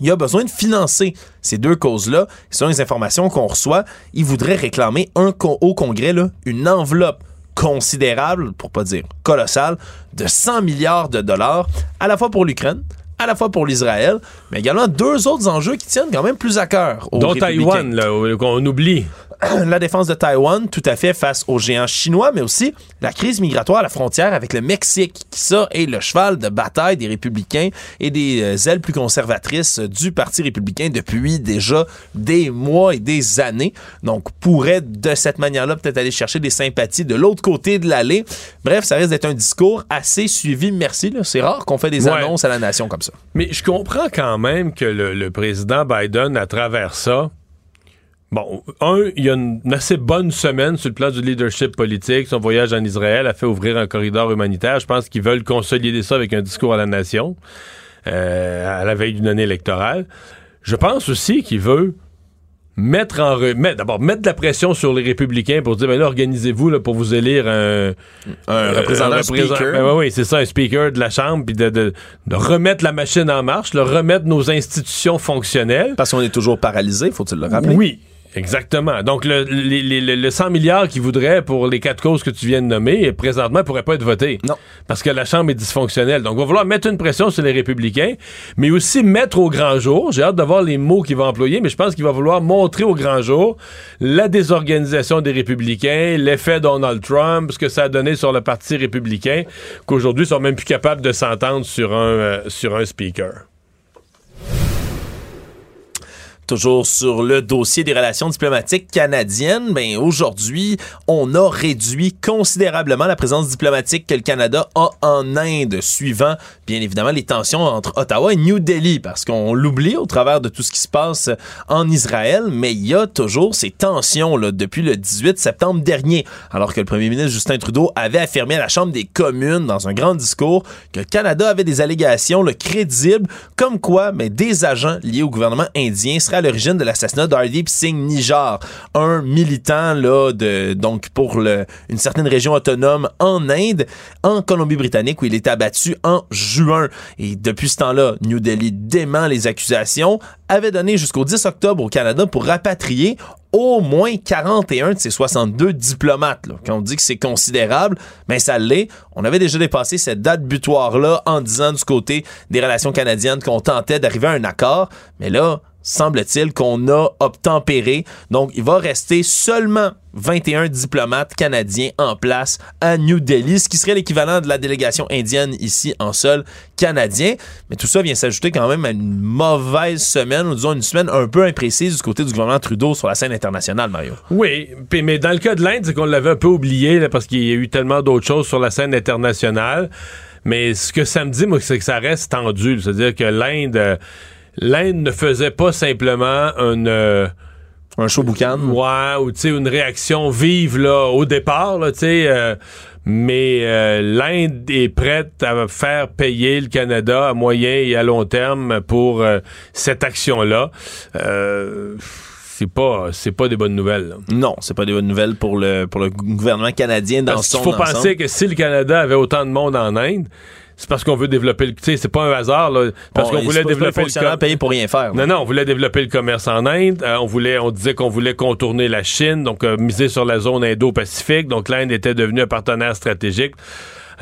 il a besoin de financer ces deux causes-là. Selon les informations qu'on reçoit, il voudrait réclamer un au Congrès là, une enveloppe considérable, pour pas dire colossale, de 100 milliards de dollars, à la fois pour l'Ukraine, à la fois pour l'Israël, mais également deux autres enjeux qui tiennent quand même plus à cœur. aux Dont. Taïwan, là, qu'on oublie. la défense de Taïwan, tout à fait, face aux géants chinois, mais aussi la crise migratoire à la frontière avec le Mexique, qui ça est le cheval de bataille des républicains et des euh, ailes plus conservatrices du Parti républicain depuis déjà des mois et des années. Donc, pourrait de cette manière-là peut-être aller chercher des sympathies de l'autre côté de l'allée. Bref, ça risque d'être un discours assez suivi. Merci. C'est rare qu'on fait des Ouais. annonces à la nation comme ça. Mais je comprends quand même que le, le président Biden, à travers ça, bon, un, il y a une, une assez bonne semaine sur le plan du leadership politique. Son voyage en Israël a fait ouvrir un corridor humanitaire. Je pense qu'ils veulent consolider ça avec un discours à la nation euh, à la veille d'une année électorale. Je pense aussi qu'il veut mettre en d'abord mettre de la pression sur les républicains pour dire ben là organisez-vous là, pour vous élire un, Un représentant speaker. ben oui, oui, c'est ça un speaker de la chambre puis de, de- de remettre la machine en marche, de remettre nos institutions fonctionnelles Parce qu'on est toujours paralysé, faut-il le rappeler? oui, exactement. Donc, le, les- le- le 100 milliards qu'ils voudraient pour les quatre causes que tu viens de nommer, présentement, pourrait pas être voté. Non. Parce que la Chambre est dysfonctionnelle. Donc, on va vouloir mettre une pression sur les républicains, mais aussi mettre au grand jour, j'ai hâte de voir les mots qu'il va employer, mais je pense qu'il va vouloir montrer au grand jour la désorganisation des républicains, l'effet Donald Trump, ce que ça a donné sur le Parti républicain, qu'aujourd'hui, ils sont même plus capables de s'entendre sur un, euh, sur un speaker. Toujours sur le dossier des relations diplomatiques canadiennes, ben aujourd'hui, on a réduit considérablement la présence diplomatique que le Canada a en Inde, suivant bien évidemment les tensions entre Ottawa et New Delhi, parce qu'on l'oublie au travers de tout ce qui se passe en Israël, mais il y a toujours ces tensions là, depuis le 18 septembre dernier, alors que le premier ministre Justin Trudeau avait affirmé à la Chambre des communes dans un grand discours que le Canada avait des allégations là, crédibles, comme quoi mais des agents liés au gouvernement indien seraient à l'origine de l'assassinat d'Hardeep Singh Nijar, un militant là de donc pour une certaine région autonome en Inde, en Colombie-Britannique où il était abattu en juin. Et depuis ce temps-là, New Delhi dément les accusations, avait donné jusqu'au 10 octobre au Canada pour rapatrier au moins 41 de ses 62 diplomates. Quand on dit que c'est considérable, ben ça l'est. On avait déjà dépassé cette date butoir-là en disant du côté des relations canadiennes qu'on tentait d'arriver à un accord. Mais là, semble-t-il qu'on a obtempéré. Donc, il va rester seulement 21 diplomates canadiens en place à New Delhi, ce qui serait l'équivalent de la délégation indienne ici en sol canadien. Mais tout ça vient s'ajouter quand même à une mauvaise semaine, ou disons une semaine un peu imprécise du côté du gouvernement Trudeau sur la scène internationale, Mario. Oui, mais dans le cas de l'Inde, c'est qu'on l'avait un peu oublié là, parce qu'il y a eu tellement d'autres choses sur la scène internationale. Mais ce que ça me dit, moi, c'est que ça reste tendu. C'est-à-dire que l'Inde, euh, l'Inde ne faisait pas simplement une euh, un show boucan. Ouais, ou tu sais une réaction vive là au départ, là, tu sais. euh, mais euh, l'Inde est prête à faire payer le Canada à moyen et à long terme pour euh, cette action-là. Euh, c'est pas c'est pas des bonnes nouvelles. là. Non, c'est pas des bonnes nouvelles pour le, pour le gouvernement canadien dans Parce son qu'il faut ensemble. penser que si le Canada avait autant de monde en Inde, c'est parce qu'on veut développer le. Tu sais, c'est pas un hasard, là. Parce On- qu'on voulait développer le. com- payés pour rien faire. Non, non, on voulait développer le commerce en Inde. Euh, on voulait, on disait qu'on voulait contourner la Chine, donc euh, miser sur la zone Indo-Pacifique. Donc l'Inde était devenue un partenaire stratégique.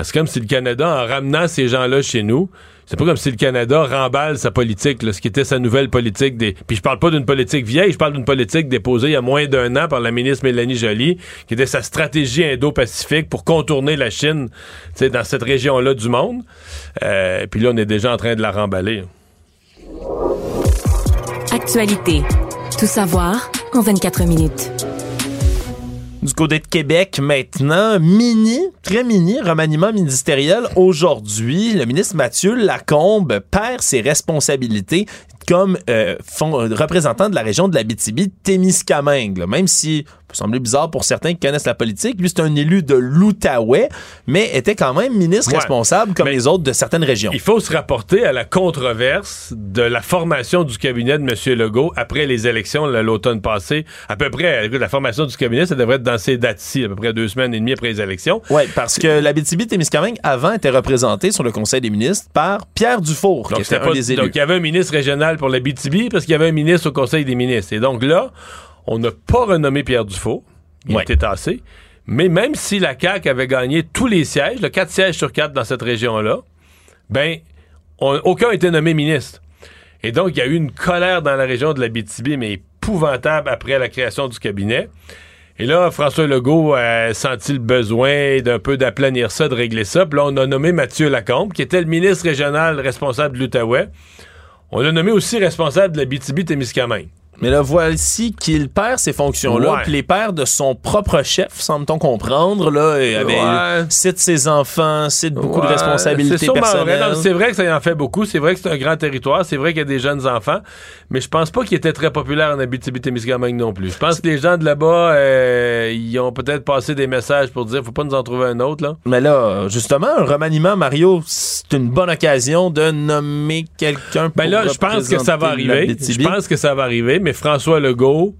C'est comme si le Canada, en ramenant ces gens-là chez nous, c'est pas comme si le Canada remballe sa politique, là, ce qui était sa nouvelle politique des. Puis je parle pas d'une politique vieille, je parle d'une politique déposée il y a moins d'un an par la ministre Mélanie Joly, qui était sa stratégie Indo-Pacifique pour contourner la Chine, dans cette région-là du monde. Euh, puis là, on est déjà en train de la remballer. Actualité. Tout savoir en 24 minutes. Du côté de Québec, maintenant, mini, très mini, remaniement ministériel. Aujourd'hui, le ministre Mathieu Lacombe perd ses responsabilités comme euh, fond- représentant de la région de la BTB-Témiscamingue. là. Même si, sembler bizarre pour certains qui connaissent la politique, lui, c'est un élu de l'Outaouais, mais était quand même ministre Ouais. responsable, comme les autres, de certaines régions. Il faut se rapporter à la controverse de la formation du cabinet de M. Legault après les élections l'automne passé. À peu près, la formation du cabinet, ça devrait être dans ces dates-ci, à peu près deux semaines et demie après les élections. Oui, parce que la BTB-Témiscamingue, avant, était représentée sur le Conseil des ministres par Pierre Dufour, qui Donc, était c'était un pas- des élus. donc, il y avait un ministre régional pour la BTB parce qu'il y avait un ministre au Conseil des ministres. Et donc là, on n'a pas renommé Pierre Dufault. Il Ouais. était tassé. Mais même si la CAQ avait gagné tous les sièges, le 4 sièges sur 4 dans cette région-là, ben, on- aucun n'a été nommé ministre. Et donc, il y a eu une colère dans la région de la BTB, mais épouvantable après la création du cabinet. Et là, François Legault a senti le besoin d'un peu d'aplanir ça, de régler ça. Puis là, on a nommé Mathieu Lacombe, qui était le ministre régional responsable de l'Outaouais. On l'a nommé aussi responsable de la BTB-Témiscamingue. Mais là, voici qu'il perd ces fonctions-là, puis les perd de son propre chef, semble-t-on comprendre. Là, et avait, Ouais. cite ses enfants, cite beaucoup de responsabilités personnelles. C'est vrai que ça en fait beaucoup. C'est vrai que c'est un grand territoire. C'est vrai qu'il y a des jeunes enfants. Mais je pense pas qu'il était très populaire en Abitibi-Témiscamingue non plus. Je pense que les gens de là-bas, euh, ils ont peut-être passé des messages pour dire faut pas nous en trouver un autre. Là. Mais là, justement, un remaniement, Mario, c'est une bonne occasion de nommer quelqu'un pour Ben là, je pense que ça va arriver. Je pense que ça va arriver. Mais François Legault,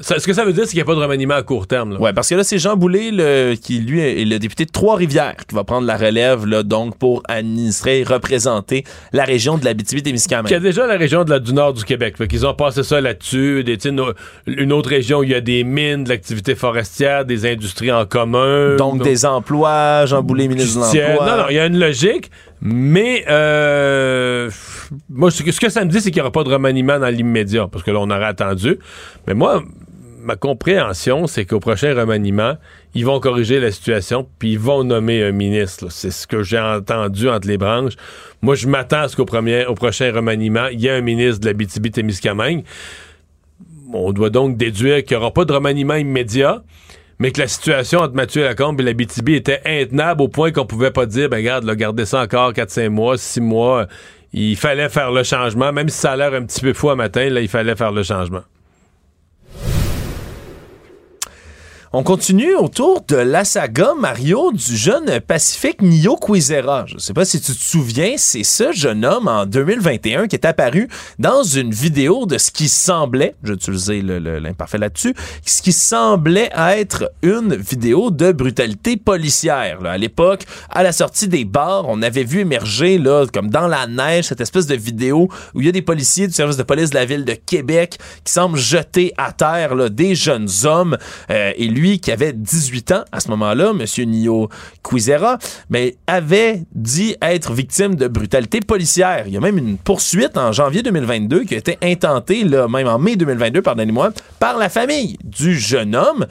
ça- ce que ça veut dire, c'est qu'il n'y a pas de remaniement à court terme. Ouais, parce que là, c'est Jean Boulet, le- qui lui est le député de Trois-Rivières, qui va prendre la relève, là, donc, pour administrer et représenter la région de l'Abitibi-Témiscamingue. Il y a déjà la région de la, du nord du Québec. Fait qu'ils ont passé ça là-dessus. Des, no- une autre région où il y a des mines, de l'activité forestière, des industries en commun. Donc, des emplois, Jean Boulet, ministre de l'Emploi. Non, non, il y a une logique, mais euh, moi, ce que, ça me dit, c'est qu'il n'y aura pas de remaniement dans l'immédiat, parce que là, on aurait attendu. Mais moi, ma compréhension, c'est qu'au prochain remaniement, ils vont corriger la situation, puis ils vont nommer un ministre. C'est ce que j'ai entendu entre les branches. Moi, je m'attends à ce qu'au prochain remaniement, il y ait un ministre de la BTB-Témiscamingue. On doit donc déduire qu'il n'y aura pas de remaniement immédiat, mais que la situation entre Mathieu Lacombe et la BTB était intenable au point qu'on pouvait pas dire, ben regarde, là, gardez ça encore 4-5 mois, 6 mois. Il fallait faire le changement, même si ça a l'air un petit peu fou à matin, là, il fallait faire le changement. On continue autour de la saga Mario du jeune Pacifique Nio Quizera. Je ne sais pas si tu te souviens, c'est ce jeune homme en 2021 qui est apparu dans une vidéo de ce qui semblait, j'ai utilisé l'imparfait là-dessus, ce qui semblait être une vidéo de brutalité policière. À l'époque, à la sortie des bars, on avait vu émerger, comme dans la neige, cette espèce de vidéo où il y a des policiers du service de police de la ville de Québec qui semblent jeter à terre des jeunes hommes. Euh, qui avait 18 ans à ce moment-là, Monsieur Nio Quizera, mais avait dit être victime de brutalité policière. Il y a même une poursuite en janvier 2022 qui a été intentée, là, même en mai 2022, pardonnez-moi, par la famille du jeune homme.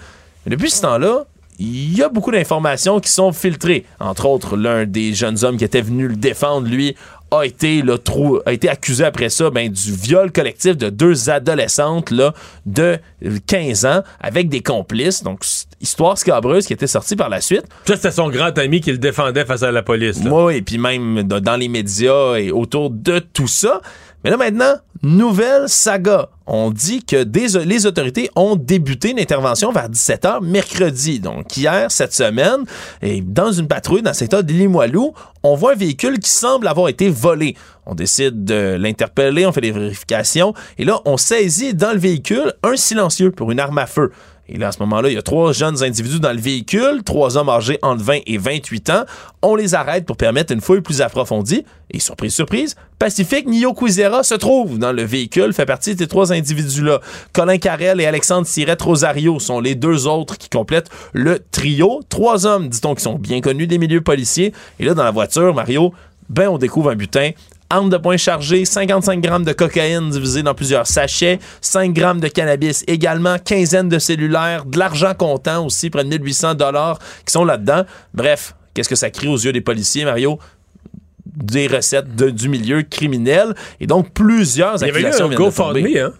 Depuis ce temps-là, il y a beaucoup d'informations qui sont filtrées. Entre autres, l'un des jeunes hommes qui était venu le défendre, lui, a été, là, trop, a été accusé après ça ben, du viol collectif de deux adolescentes là, de 15 ans avec des complices. Donc, histoire scabreuse qui était sortie par la suite. Ça, c'était son grand ami qui le défendait face à la police. là. Oui, et puis même dans les médias et autour de tout ça. Mais là maintenant, nouvelle saga. On dit que les autorités ont débuté une intervention vers 17h mercredi. Donc hier, cette semaine, et dans une patrouille dans le secteur de Limoilou, on voit un véhicule qui semble avoir été volé. On décide de l'interpeller, on fait des vérifications, et là, on saisit dans le véhicule un silencieux pour une arme à feu. Et là, à ce moment-là, il y a trois jeunes individus dans le véhicule, trois hommes âgés entre 20 et 28 ans. On les arrête pour permettre une fouille plus approfondie. Et surprise, surprise, Pacifique Nio Quizera se trouve dans le véhicule, fait partie de ces trois individus-là. Colin Carrel et Alexandre Sirette Rosario sont les deux autres qui complètent le trio. Trois hommes, dit-on, qui sont bien connus des milieux policiers. Et là, dans la voiture, Mario, ben, on découvre un butin arme de poing chargée, 55 grammes de cocaïne divisé dans plusieurs sachets, 5 grammes de cannabis également, quinzaine de cellulaires, de l'argent comptant aussi, près de 1800 dollars qui sont là-dedans. Bref, qu'est-ce que ça crie aux yeux des policiers, Mario? Des recettes de- du milieu criminel. Et donc, plusieurs Il y avait eu accusations un GoFundMe, hein?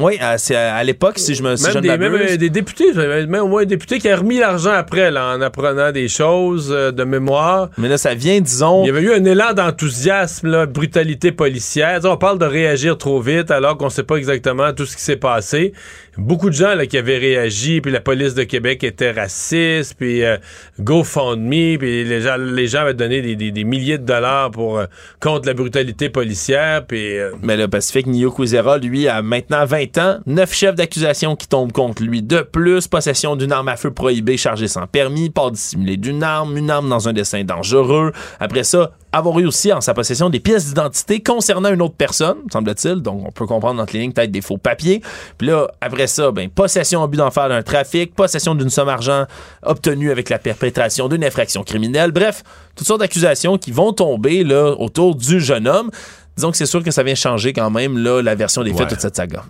Oui, à, c'est à- à l'époque, si je me si je Même, ne euh, des députés, j'avais même au moins un député qui a remis l'argent après, là, en apprenant des choses euh, de mémoire. Mais là, ça vient, disons. Il y avait eu un élan d'enthousiasme, là, brutalité policière. On parle de réagir trop vite alors qu'on sait pas exactement tout ce qui s'est passé. Beaucoup de gens là, qui avaient réagi, puis la police de Québec était raciste, puis euh, GoFundMe, puis les gens, les gens avaient donné des, des- des milliers de dollars pour euh, contre la brutalité policière, puis euh, Mais le Pacifique Nio Quizera, lui, a maintenant 20 ans, 9 chefs d'accusation qui tombent contre lui. De plus, possession d'une arme à feu prohibée chargée sans permis, port dissimulé d'une arme, une arme dans un dessin dangereux. Après ça, avoir eu aussi en sa possession des pièces d'identité concernant une autre personne, semble-t-il. Donc, on peut comprendre entre les lignes peut-être des faux papiers. Puis là, après ça, ben, possession au but d'en faire d'un trafic, possession d'une somme d'argent obtenue avec la perpétration d'une infraction criminelle. Bref, toutes sortes d'accusations qui vont tomber là, autour du jeune homme. Disons que c'est sûr que ça vient changer quand même là, la version des faits Ouais. de toute cette saga.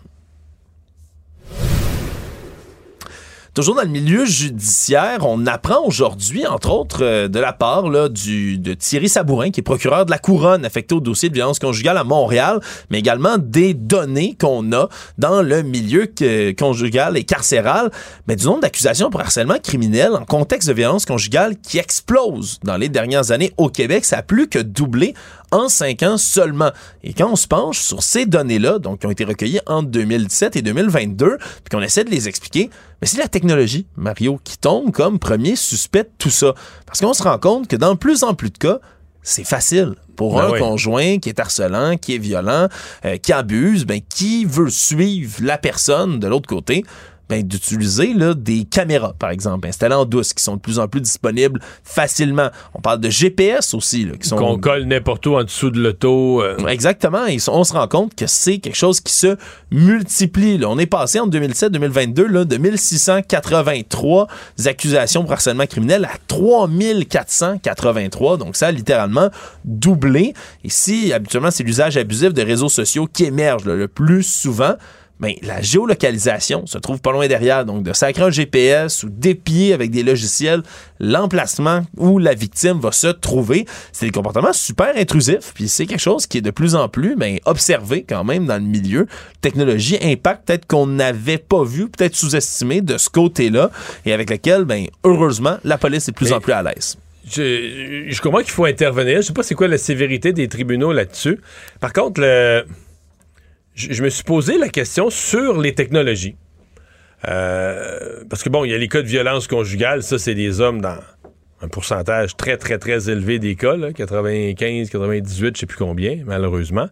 Toujours dans le milieu judiciaire, on apprend aujourd'hui, entre autres, euh, de la part du, de Thierry Sabourin, qui est procureur de la Couronne affecté au dossier de violence conjugale à Montréal, mais également des données qu'on a dans le milieu conjugal et carcéral, mais du nombre d'accusations pour harcèlement criminel en contexte de violence conjugale qui explose dans les dernières années au Québec. Ça a plus que doublé en cinq ans seulement. Et quand on se penche sur ces données-là, donc qui ont été recueillies entre 2017 et 2022, puis qu'on essaie de les expliquer, mais c'est la technologie, Mario, qui tombe comme premier suspect de tout ça. Parce qu'on se rend compte que dans de plus en plus de cas, c'est facile pour Ben un oui. conjoint qui est harcelant, qui est violent, euh, qui abuse, ben, qui veut suivre la personne de l'autre côté, ben, d'utiliser là, des caméras, par exemple, installées en douce, qui sont de plus en plus disponibles facilement. On parle de GPS aussi, là, qui sont Qu'on colle n'importe où en dessous de l'auto. euh. Exactement. Et on se rend compte que c'est quelque chose qui se multiplie. là. On est passé en 2007-2022 là, de 1683 accusations pour harcèlement criminel à 3483. Donc, ça a littéralement doublé. Et si habituellement c'est l'usage abusif de réseaux sociaux qui émerge là, le plus souvent, ben, la géolocalisation se trouve pas loin derrière. Donc, de sacrer un GPS ou d'épier avec des logiciels l'emplacement où la victime va se trouver, c'est des comportements super intrusifs. Puis c'est quelque chose qui est de plus en plus ben, observé quand même dans le milieu. Technologie, impact peut-être qu'on n'avait pas vu, peut-être sous-estimé de ce côté-là, et avec lequel, ben, heureusement, la police est de plus Mais- en plus à l'aise. Je, je comprends qu'il faut intervenir. Je sais pas c'est quoi la sévérité des tribunaux là-dessus. Par contre, le- je, me suis posé la question sur les technologies. Euh, parce que bon, il y a les cas de violence conjugale, ça c'est des hommes dans un pourcentage très très très élevé des cas, là, 95, 98, je sais plus combien, malheureusement.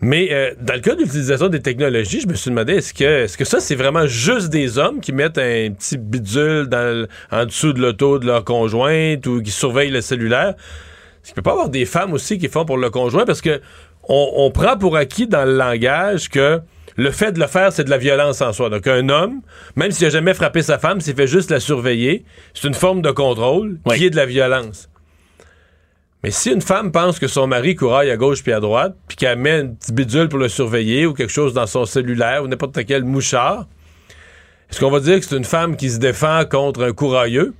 Mais euh, dans le cas de l'utilisation des technologies, je me suis demandé est-ce que, est-ce que ça, c'est vraiment juste des hommes qui mettent un petit bidule en dessous de l'auto de leur conjointe ou qui surveillent le cellulaire? Est-ce qu'il peut pas avoir des femmes aussi qui font pour le conjoint? Parce que on, on prend pour acquis dans le langage que le fait de le faire, c'est de la violence en soi. Donc, un homme, même s'il n'a jamais frappé sa femme, s'il fait juste la surveiller, c'est une forme de contrôle qui est de la violence. Mais si une femme pense que son mari couraille à gauche puis à droite, puis qu'elle met une petite bidule pour le surveiller ou quelque chose dans son cellulaire ou n'importe quel mouchard, est-ce qu'on va dire que c'est une femme qui se défend contre un courailleux?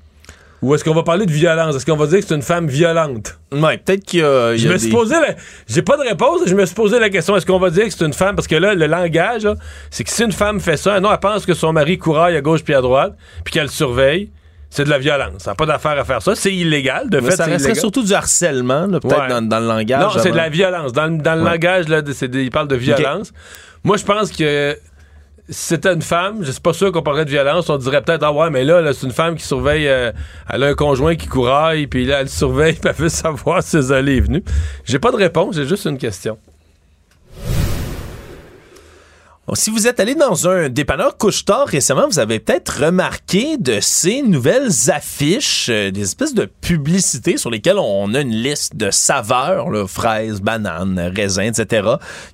Ou est-ce qu'on va parler de violence? Est-ce qu'on va dire que c'est une femme violente? Ouais, peut-être qu'il y a. il y Je me suis des- posé la... J'ai pas de réponse, je me suis posé la question, est-ce qu'on va dire que c'est une femme? Parce que là, le langage, c'est que si une femme fait ça, non, elle pense que son mari couraille à gauche puis à droite, puis qu'elle le surveille, c'est de la violence. Ça n'a pas d'affaire à faire ça. C'est illégal. De Mais fait, ça resterait illégal. surtout du harcèlement, peut-être Ouais. dans, dans le langage. Non, c'est de la violence. Dans, le- dans le Ouais. langage, là, de- il parle de violence. Moi, je pense que c'était une femme, je suis pas sûr qu'on parlerait de violence. On dirait peut-être, ah ouais, mais là, là, c'est une femme qui surveille, euh, elle a un conjoint qui couraille, puis là, elle surveille, puis elle veut savoir ses allées et venues. J'ai pas de réponse, j'ai juste une question. Si vous êtes allé dans un dépanneur couche-tard récemment, vous avez peut-être remarqué de ces nouvelles affiches, euh, des espèces de publicités sur lesquelles on a une liste de saveurs, là, fraises, bananes, raisins, etc.,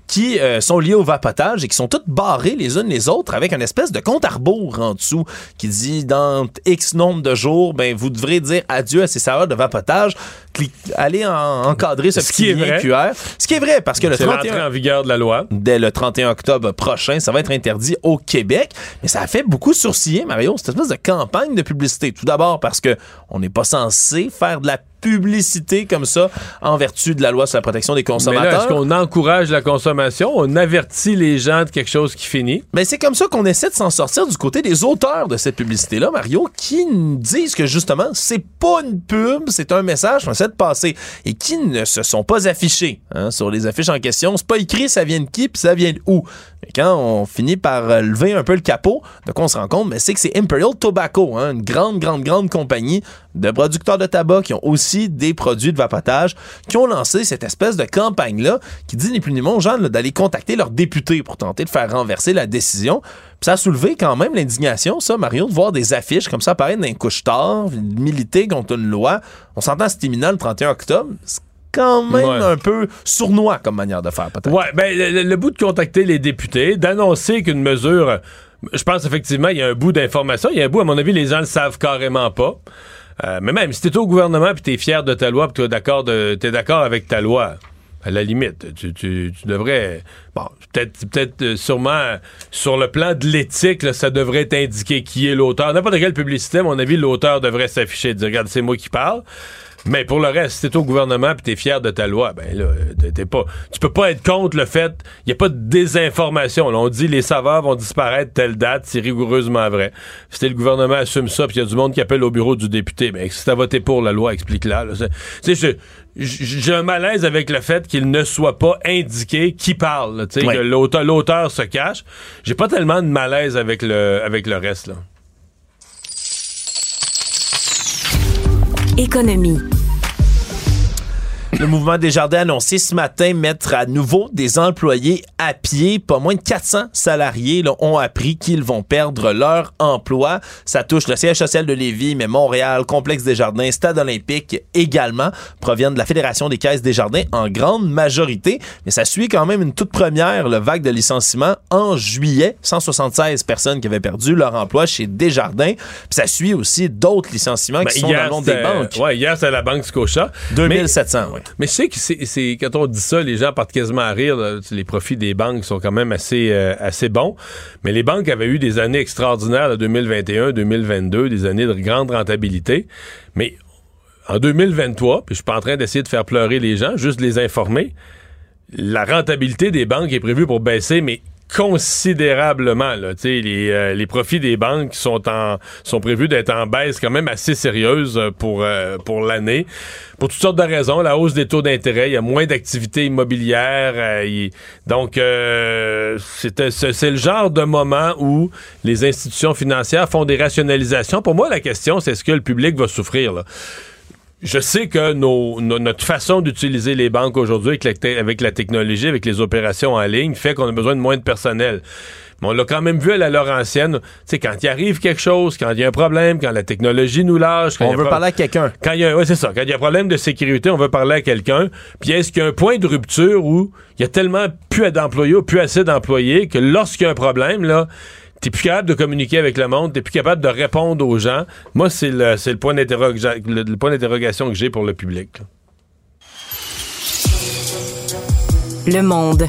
qui euh, sont liées au vapotage et qui sont toutes barrées les unes les autres avec une espèce de compte à rebours en dessous qui dit dans X nombre de jours, ben vous devrez dire adieu à ces saveurs de vapotage. Clic- allez en- encadrer ce, Ce petit qui est lien vrai. QR. Ce qui est vrai parce que le C'est 31 l'entrée en vigueur de la loi. dès le 31 octobre prochain. Ça va être interdit au Québec. Mais ça a fait beaucoup sourciller, Mario, cette espèce de campagne de publicité. Tout d'abord parce que on n'est pas censé faire de la publicité comme ça en vertu de la loi sur la protection des Mais consommateurs. est-ce qu'on encourage la consommation? On avertit les gens de quelque chose qui finit? Mais c'est comme ça qu'on essaie de s'en sortir du côté des auteurs de cette publicité-là, Mario, qui nous disent que justement, c'est pas une pub, c'est un message qu'on essaie de passer et qui ne se sont pas affichés hein, sur les affiches en question. C'est pas écrit ça vient de qui puis ça vient de où. Et quand on finit par euh, lever un peu le capot, de quoi on se rend compte, ben, c'est que c'est Imperial Tobacco, hein, une grande, grande, grande compagnie de producteurs de tabac qui ont aussi des produits de vapotage, qui ont lancé cette espèce de campagne-là qui dit ni plus ni moins aux gens d'aller contacter leurs députés pour tenter de faire renverser la décision. Puis ça a soulevé quand même l'indignation, ça, Mario, de voir des affiches comme ça apparaître dans un couche-tard, militer contre une loi. On s'entend, c'est imminent le 31 octobre. C'est quand même Ouais. un peu sournois comme manière de faire, peut-être. Ouais, ben, le, bout de contacter les députés, d'annoncer qu'une mesure. Je pense effectivement, il y a un bout d'information. Il y a un bout, à mon avis, les gens le savent carrément pas. Euh, mais même si t'es au gouvernement puis t'es fier de ta loi puis t'es d'accord de, t'es d'accord avec ta loi, À la limite, tu, tu- devrais. Bon, peut-être, peut-être euh, sûrement sur le plan de l'éthique, ça devrait être indiqué qui est l'auteur. N'importe quelle publicité, à mon avis, l'auteur devrait s'afficher, dire regarde, c'est moi qui parle. Mais pour le reste, si t'es au gouvernement puis t'es fier de ta loi, ben là, t'es- pas, tu peux pas être contre le fait, il y a pas de désinformation. Là, on dit les saveurs vont disparaître telle date, c'est rigoureusement vrai. Si le gouvernement assume ça, puis il y a du monde qui appelle au bureau du député, ben si t'as voté pour la loi, explique-la. j'ai un malaise avec le fait qu'il ne soit pas indiqué qui parle. là. Ouais. que l'auteur, l'auteur se cache. J'ai pas tellement de malaise avec le, avec le reste là. Économie. Le mouvement des jardins a annoncé ce matin mettre à nouveau des employés à pied. Pas moins de 400 salariés là, ont appris qu'ils vont perdre leur emploi. Ça touche le siège social de Lévis, mais Montréal, Complexe des Jardins, Stade olympique également, proviennent de la Fédération des caisses des jardins en grande majorité. Mais ça suit quand même une toute première le vague de licenciements en juillet. 176 personnes qui avaient perdu leur emploi chez Desjardins. Puis ça suit aussi d'autres licenciements qui Ben, sont dans le monde des banques. Ouais, hier, c'était la Banque Scotia. 2700, oui. Mais je sais que c'est, quand on dit ça, les gens partent quasiment à rire. Les profits des banques sont quand même assez, euh, assez bons. Mais les banques avaient eu des années extraordinaires, là, 2021, 2022, des années de grande rentabilité. Mais en 2023, puis je suis pas en train d'essayer de faire pleurer les gens, juste de les informer, la rentabilité des banques est prévue pour baisser, mais considérablement. Là. Les, euh, les profits des banques sont, en, sont prévus d'être en baisse quand même assez sérieuse euh, pour, euh, pour l'année. Pour toutes sortes de raisons. La hausse des taux d'intérêt, il y a moins d'activité immobilière. euh, donc, euh, c'est c'est- c'est le genre de moment où les institutions financières font des rationalisations. Pour moi, la question, c'est est-ce que le public va souffrir? Là? Je sais que nos- no- notre façon d'utiliser les banques aujourd'hui avec la, te- avec la technologie, avec les opérations en ligne, fait qu'on a besoin de moins de personnel. Mais on l'a quand même vu à la Laurentienne. Tu sais, quand il arrive quelque chose, quand il y a un problème, quand la technologie nous lâche, quand On il y a veut pro- parler à quelqu'un. Quand il y a, ouais, c'est ça. Quand il y a un problème de sécurité, on veut parler à quelqu'un. Puis est-ce qu'il y a un point de rupture où il y a tellement plus d'employés ou plus assez d'employés que lorsqu'il y a un problème, là, t'es plus capable de communiquer avec le monde, t'es plus capable de répondre aux gens. Moi, c'est le, c'est le point d'interrogation que j'ai pour le public. Le monde.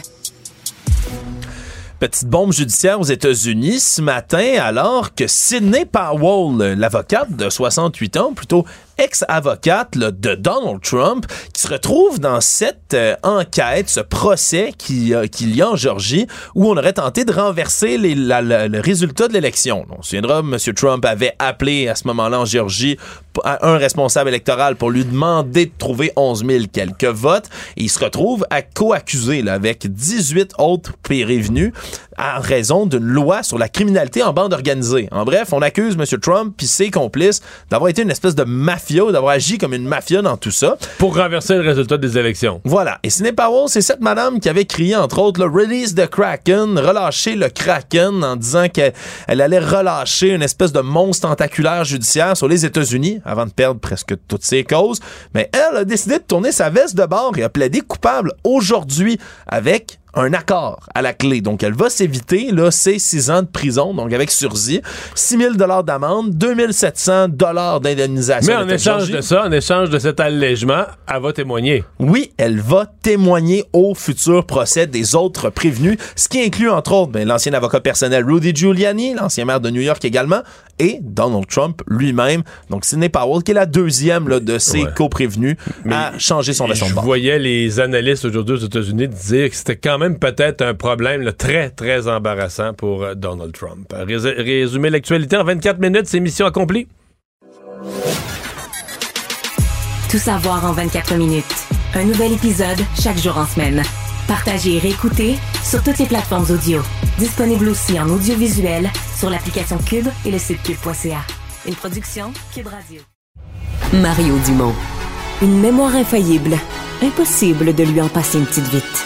Petite bombe judiciaire aux États-Unis ce matin, alors que Sidney Powell, l'avocate de 68 ans, plutôt ex-avocate de Donald Trump, qui se retrouve dans cette euh, enquête, ce procès qui, euh, qu'il y a en Georgie, où on aurait tenté de renverser le résultat de l'élection. On se souviendra, M. Trump avait appelé à ce moment-là en à un responsable électoral pour lui demander de trouver 11 000 quelques votes, et il se retrouve à co-accuser avec 18 autres prévenus en raison d'une loi sur la criminalité en bande organisée. En bref, on accuse M. Trump puis ses complices d'avoir été une espèce de mafia, d'avoir agi comme une mafia dans tout ça. Pour renverser le résultat des élections. Voilà. Et Sidney Powell, c'est cette madame qui avait crié, entre autres, le release the Kraken, relâcher le Kraken en disant qu'elle elle allait relâcher une espèce de monstre tentaculaire judiciaire sur les États-Unis avant de perdre presque toutes ses causes. Mais elle a décidé de tourner sa veste de bord et a plaidé coupable aujourd'hui avec un accord à la clé. Donc, elle va s'éviter, là, ces six ans de prison, donc avec sursis, 6 000 d'amende, 2 700 d'indemnisation. Mais en échange de ça, en échange de cet allègement, elle va témoigner. Oui, elle va témoigner au futur procès des autres prévenus, ce qui inclut entre autres ben, l'ancien avocat personnel Rudy Giuliani, l'ancien maire de New York également, et Donald Trump lui-même. Donc Sidney Powell, qui est la deuxième là, de ces Ouais. co-prévenus à changer son version de Je voyais les analystes aujourd'hui aux États-Unis dire que c'était quand même peut-être un problème très, très embarrassant pour euh, Donald Trump. Rés- résumer l'actualité en 24 minutes, c'est mission accomplie. Tout savoir en 24 minutes. Un nouvel épisode chaque jour en semaine. Partagez et réécoutez sur toutes les plateformes audio. Disponible aussi en audiovisuel sur l'application Cube et le site cube.ca. Une production Cube Radio. Mario Dumont. Une mémoire infaillible. Impossible de lui en passer une petite vite.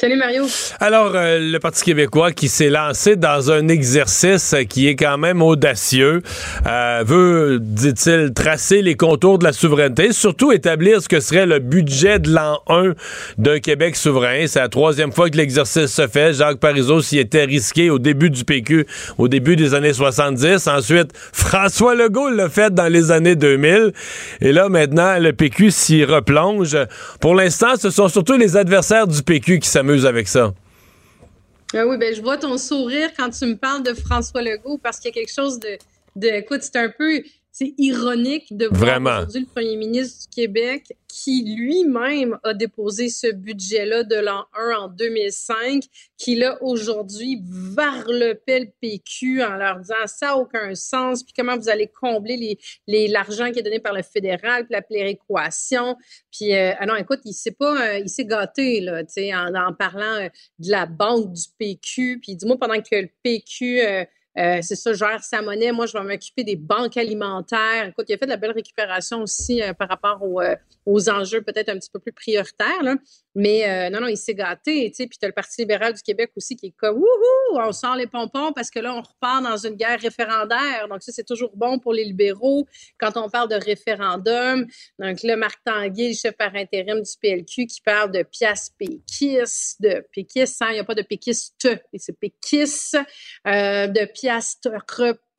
Salut Mario. Alors, euh, le Parti québécois qui s'est lancé dans un exercice qui est quand même audacieux, euh, veut, dit-il, tracer les contours de la souveraineté, surtout établir ce que serait le budget de l'an 1 d'un Québec souverain. C'est la troisième fois que l'exercice se fait. Jacques Parizeau s'y était risqué au début du PQ, au début des années 70. Ensuite, François Legault l'a fait dans les années 2000. Et là, maintenant, le PQ s'y replonge. Pour l'instant, ce sont surtout les adversaires du PQ qui s'amusent avec ça. Ah oui, ben je vois ton sourire quand tu me parles de François Legault parce qu'il y a quelque chose de, de écoute, c'est un peu c'est ironique de voir aujourd'hui le premier ministre du Québec qui lui-même a déposé ce budget-là de l'an 1 en 2005, qui là aujourd'hui varlopait le PQ en leur disant ça n'a aucun sens, puis comment vous allez combler les, les, l'argent qui est donné par le fédéral, puis la péréquation. Puis, euh, ah non, écoute, il s'est pas, euh, il s'est gâté, là, tu sais, en, en, parlant euh, de la banque du PQ. Puis dis-moi, pendant que le PQ euh, c'est ça, gère sa monnaie. Moi, je vais m'occuper des banques alimentaires. Écoute, il a fait de la belle récupération aussi euh, par rapport euh, aux enjeux peut-être un petit peu plus prioritaires. Là. Mais non, non, il s'est gâté. Puis tu as le Parti libéral du Québec aussi qui est comme Wouhou, on sort les pompons parce que là, on repart dans une guerre référendaire. Donc, ça, c'est toujours bon pour les libéraux quand on parle de référendum. Donc là, Marc Tanguay, chef par intérim du PLQ, qui parle de pièces péquistes, de péquistes, hein, il n'y a pas de péquiste, c'est péquistes, de Piastre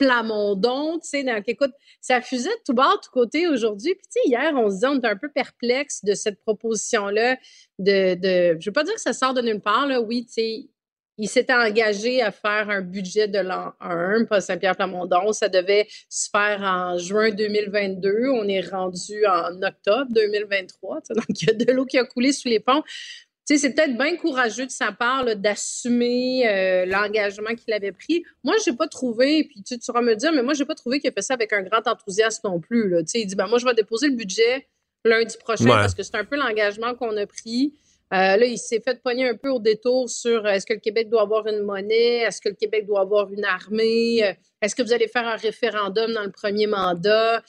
Plamondon, tu sais, donc écoute, ça fusait de tout bord, de tout côté aujourd'hui. Puis tu sais, hier, on se disait, on était un peu perplexe de cette proposition-là de, de, je veux pas dire que ça sort de nulle part, là, oui, tu sais, il s'était engagé à faire un budget de l'an 1, pas Saint-Pierre-Plamondon. Ça devait se faire en juin 2022. On est rendu en octobre 2023. Donc, il y a de l'eau qui a coulé sous les ponts c'est peut-être bien courageux de sa part d'assumer euh, l'engagement qu'il avait pris. Moi, je n'ai pas trouvé, puis tu, tu vas me dire, mais moi, je n'ai pas trouvé qu'il a fait ça avec un grand enthousiasme non plus. Là. Il dit, ben, moi, je vais déposer le budget lundi prochain parce que c'est un peu l'engagement qu'on a pris. Euh, là, il s'est fait pogner un peu au détour sur euh, est-ce que le Québec doit avoir une monnaie, est-ce que le Québec doit avoir une armée, est-ce que vous allez faire un référendum dans le premier mandat?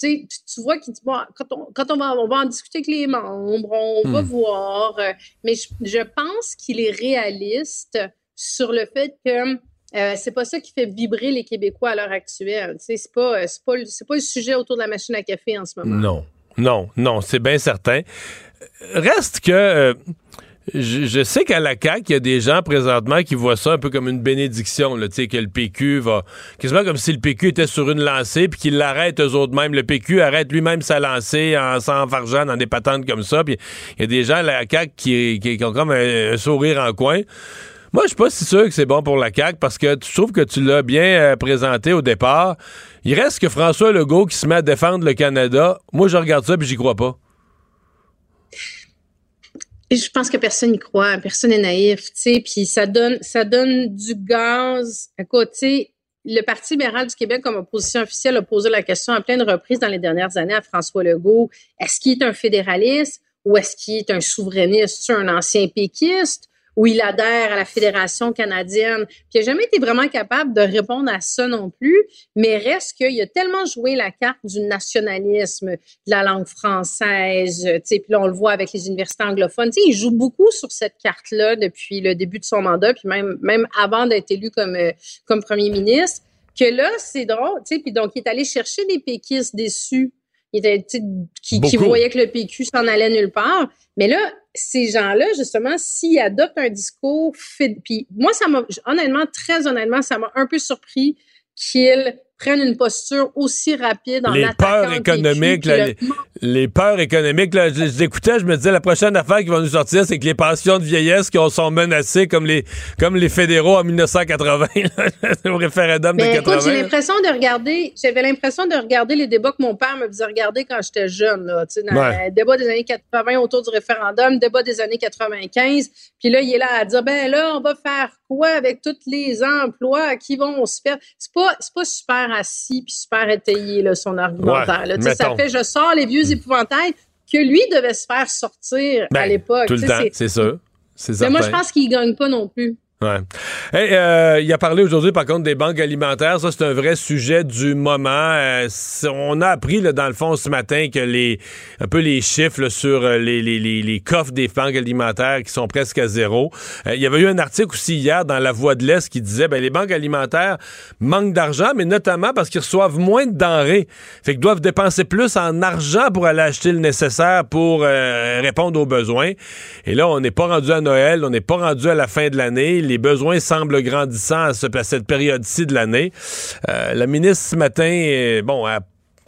Tu vois qu'il bon, quand, on, quand on, va, on va en discuter avec les membres, on va hmm. voir, euh, mais je, pense qu'il est réaliste sur le fait que euh, c'est pas ça qui fait vibrer les Québécois à l'heure actuelle. C'est pas, pas, pas le sujet autour de la machine à café en ce moment. Non, non, non, c'est bien certain. Reste que euh, je, sais qu'à la CAQ, il y a des gens présentement qui voient ça un peu comme une bénédiction, là, que le PQ va. Quasiment comme si le PQ était sur une lancée puis qu'il l'arrête eux autres mêmes. Le PQ arrête lui-même sa lancée en s'enfargeant dans des patentes comme ça. Puis il y a des gens à la CAQ qui, ont comme un, sourire en coin. Moi, je suis pas si sûr que c'est bon pour la CAQ parce que je trouve que tu l'as bien euh, présenté au départ. Il reste que François Legault qui se met à défendre le Canada. Moi, je regarde ça puis j'y crois pas je pense que personne n'y croit, personne n'est naïf, tu sais, puis ça donne, ça donne du gaz. Tu sais, le Parti libéral du Québec, comme opposition officielle, a posé la question à plein de reprises dans les dernières années à François Legault. Est-ce qu'il est un fédéraliste ou est-ce qu'il est un souverainiste, un ancien péquiste? Où il adhère à la Fédération canadienne. Puis il n'a jamais été vraiment capable de répondre à ça non plus, mais reste qu'il a tellement joué la carte du nationalisme, de la langue française, tu sais, puis là, on le voit avec les universités anglophones. Tu sais, il joue beaucoup sur cette carte-là depuis le début de son mandat, puis même, même avant d'être élu comme, euh, comme premier ministre, que là, c'est drôle, tu sais, puis donc, il est allé chercher des péquistes déçus il était, qui, qui voyaient que le PQ s'en allait nulle part. Mais là, ces gens-là, justement, s'ils adoptent un discours, puis moi, ça m'a, honnêtement, très honnêtement, ça m'a un peu surpris qu'ils prennent une posture aussi rapide en les peurs économiques, les, peurs économiques, là, je, écoutais, je me disais, la prochaine affaire qui va nous sortir, c'est que les pensions de vieillesse qui sont menacées comme les, comme les fédéraux en 1980, au référendum de 80. Écoute, j'ai l'impression de regarder, j'avais l'impression de regarder les débats que mon père me faisait regarder quand j'étais jeune, là, dans le débat des années 80 autour du référendum, débat des années 95, puis là, il est là à dire, ben là, on va faire quoi avec tous les emplois qui vont se faire? C'est pas, c'est pas super assis puis super étayé, là, son argumentaire. ça fait, je sors les vieux épouvantails que lui devait se faire sortir à ben, l'époque. Tout le temps, c'est ça. Mais moi, je pense qu'il gagne pas non plus. Ouais. Euh, il a parlé aujourd'hui, par contre, des banques alimentaires. Ça, c'est un vrai sujet du moment. Euh, on a appris, dans le fond, ce matin, que les un peu les chiffres sur euh, les, les, les, coffres des banques alimentaires qui sont presque à zéro. Il y avait eu un article aussi hier dans La Voix de l'Est qui disait ben les banques alimentaires manquent d'argent, mais notamment parce qu'ils reçoivent moins de denrées. Fait qu'ils doivent dépenser plus en argent pour aller acheter le nécessaire pour répondre aux besoins. Et là, on n'est pas rendu à Noël, on n'est pas rendu à la fin de l'année les besoins semblent grandissants à, cette période-ci de l'année. Euh, la ministre, ce matin, euh, bon, a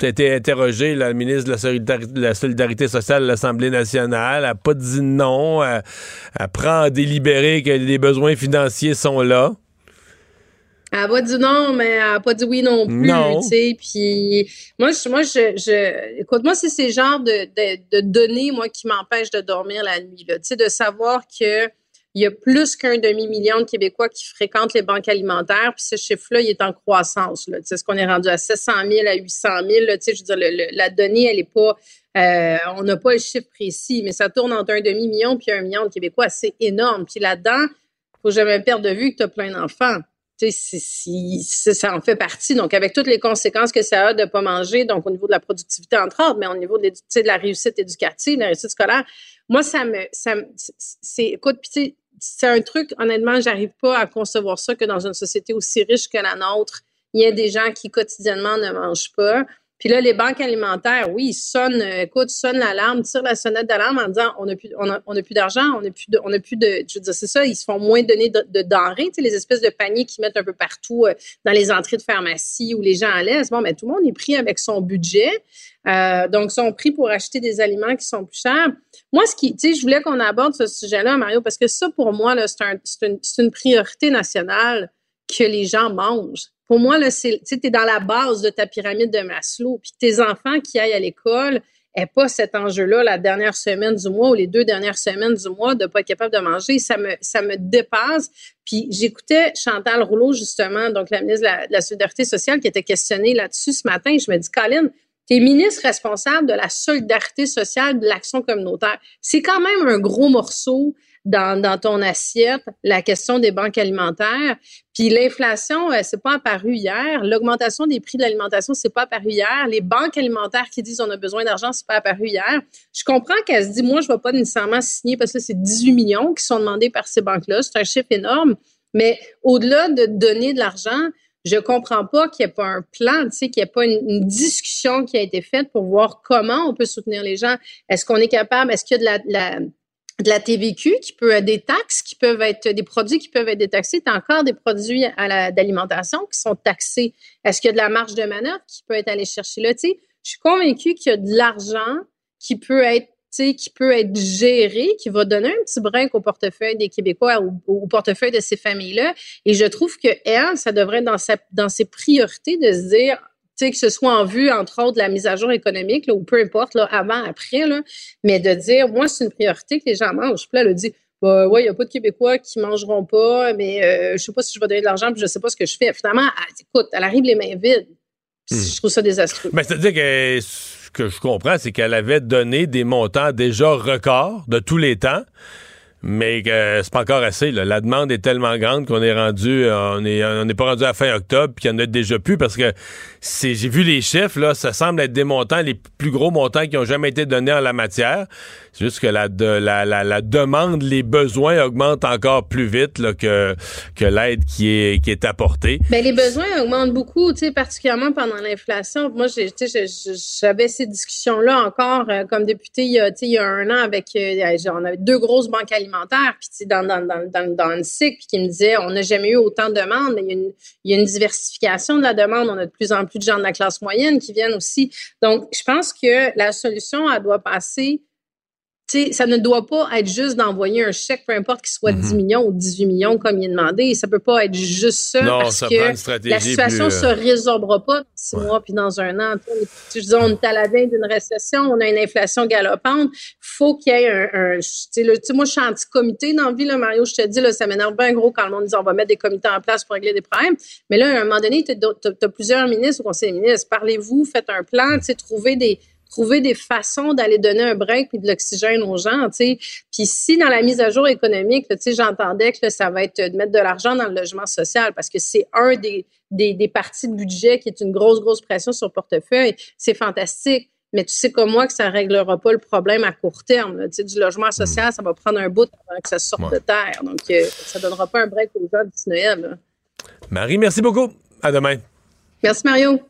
été interrogée, la ministre de la Solidarité, sociale de l'Assemblée nationale, n'a pas dit non, elle, prend à délibérer que les besoins financiers sont là. Elle n'a pas dit non, mais elle n'a pas dit oui non plus. Non. Puis moi, je, moi, je, écoute, moi, c'est ces genres de, de, données, moi, qui m'empêchent de dormir la nuit. Tu sais, de savoir que il y a plus qu'un demi-million de Québécois qui fréquentent les banques alimentaires, puis ce chiffre-là, il est en croissance. Là. Tu ce qu'on est rendu à 700 000, à 800 000. Là, tu sais, je veux dire, la donnée, elle est pas... Euh, on n'a pas le chiffre précis, mais ça tourne entre un demi-million puis un million de Québécois. C'est énorme. Puis là-dedans, faut jamais perdre de vue que tu as plein d'enfants. Tu sais, ça en fait partie. Donc, avec toutes les conséquences que ça a de ne pas manger, donc au niveau de la productivité, entre autres, mais au niveau de, la réussite éducative, de la réussite scolaire, moi, ça me... Ça, c'est, écoute, puis sais, c'est un truc, honnêtement, j'arrive pas à concevoir ça que dans une société aussi riche que la nôtre, il y a des gens qui quotidiennement ne mangent pas. Puis là, les banques alimentaires, oui, ils sonnent, euh, écoute, sonnent l'alarme, tirent la sonnette d'alarme en disant on n'a plus, on a, plus d'argent, on n'a plus de, on a plus de, je veux dire, c'est ça, ils se font moins donner de, denrées, tu sais, les espèces de paniers qu'ils mettent un peu partout euh, dans les entrées de pharmacie où les gens laissent. Bon, mais tout le monde est pris avec son budget. Euh, donc, sont pris pour acheter des aliments qui sont plus chers. Moi, ce qui, tu sais, je voulais qu'on aborde ce sujet-là, Mario, parce que ça, pour moi, c'est, un, une, une priorité nationale que les gens mangent. Pour moi, là, tu es dans la base de ta pyramide de Maslow. Puis tes enfants qui aillent à l'école n'aient pas cet enjeu-là la dernière semaine du mois ou les deux dernières semaines du mois de pas être capable de manger. Ça me, ça dépasse. Puis j'écoutais Chantal Rouleau, justement, donc la ministre de la, Solidarité sociale, qui était questionnée là-dessus ce matin. Je me dis, Colin, tu es ministre responsable de la solidarité sociale, de l'action communautaire. C'est quand même un gros morceau dans, dans ton assiette la question des banques alimentaires. Puis l'inflation, euh, c'est pas apparu hier. L'augmentation des prix de l'alimentation, c'est pas apparu hier. Les banques alimentaires qui disent on a besoin d'argent, c'est pas apparu hier. Je comprends qu'elle se dit, moi, je vais pas nécessairement signer parce que c'est 18 millions qui sont demandés par ces banques-là. C'est un chiffre énorme. Mais au-delà de donner de l'argent, je comprends pas qu'il n'y ait pas un plan, tu sais, qu'il n'y ait pas une, discussion qui a été faite pour voir comment on peut soutenir les gens. Est-ce qu'on est capable, est-ce qu'il y a de la, de la TVQ, qui peut être des taxes, qui peuvent être des produits qui peuvent être détaxés. Tu as encore des produits d'alimentation qui sont taxés. Est-ce qu'il y a de la marge de manœuvre qui peut être allée chercher là? Tu sais, je suis convaincue qu'il y a de l'argent qui peut être qui peut être géré, qui va donner un petit brinque au portefeuille des Québécois ou au, portefeuille de ces familles-là. Et je trouve que elle, ça devrait être dans, sa, dans ses priorités de se dire, que ce soit en vue, entre autres, de la mise à jour économique, là, ou peu importe, là, avant, après, là, mais de dire, moi, c'est une priorité que les gens mangent. Puis là, elle a dit, bah, ouais, il n'y a pas de Québécois qui mangeront pas, mais euh, je sais pas si je vais donner de l'argent, puis je sais pas ce que je fais. Finalement, écoute, elle arrive les mains vides. Hmm. Je trouve ça désastreux. Ben, c'est-à-dire que ce que je comprends, c'est qu'elle avait donné des montants déjà records de tous les temps mais euh, c'est pas encore assez. La demande est tellement grande qu'on est rendu, euh, on est, on n'est pas rendu à fin octobre, puis qu'il y en a déjà plus parce que c'est, j'ai vu les chiffres là, ça semble être des montants, les plus gros montants qui ont jamais été donnés en la matière. C'est juste que la, la, la, demande, les besoins augmentent encore plus vite que, que l'aide qui est, qui est apportée. Bien, les besoins augmentent beaucoup, particulièrement pendant l'inflation. Moi, j'avais ces discussions-là encore euh, comme député il y, a, il y a un an avec, avait deux grosses banques alimentaires puis dans, dans, dans, dans, le cycle, puis qui me disait on n'a jamais eu autant de demandes, mais il y, a une, il y a une diversification de la demande. On a de plus en plus de gens de la classe moyenne qui viennent aussi. Donc, je pense que la solution, elle doit passer ça ne doit pas être juste d'envoyer un chèque, peu importe qu'il soit 10 mhm. millions ou 18 millions comme il est demandé. Ça peut pas être juste ça parce que la situation ne se euh, résorbera pas dans six mois puis dans un an. Tu dis, on est à la veille d'une récession, on a une inflation galopante. faut qu'il y ait un... tu sais, moi, je suis anti-comité dans la vie, là, Mario. Je te dis, là, ça m'énerve bien gros quand le monde dit on va mettre des comités en place pour régler des problèmes. Mais là, à un moment donné, tu as, plusieurs ministres au conseil des ministres. Parlez-vous, faites un plan, trouvez des trouver des façons d'aller donner un break et de l'oxygène aux gens, tu sais. Puis si dans la mise à jour économique, tu sais, j'entendais que ça va être de mettre de l'argent dans le logement social parce que c'est un des, des, des parties de budget qui est une grosse, grosse pression sur le portefeuille. C'est fantastique. Mais tu sais comme moi que ça réglera pas le problème à court terme. Tu sais, du logement social, ça va prendre un bout avant que ça sorte de terre. Donc, euh, ça donnera pas un break aux gens d'ici Noël. là. Marie, merci beaucoup. À demain. Merci, Mario.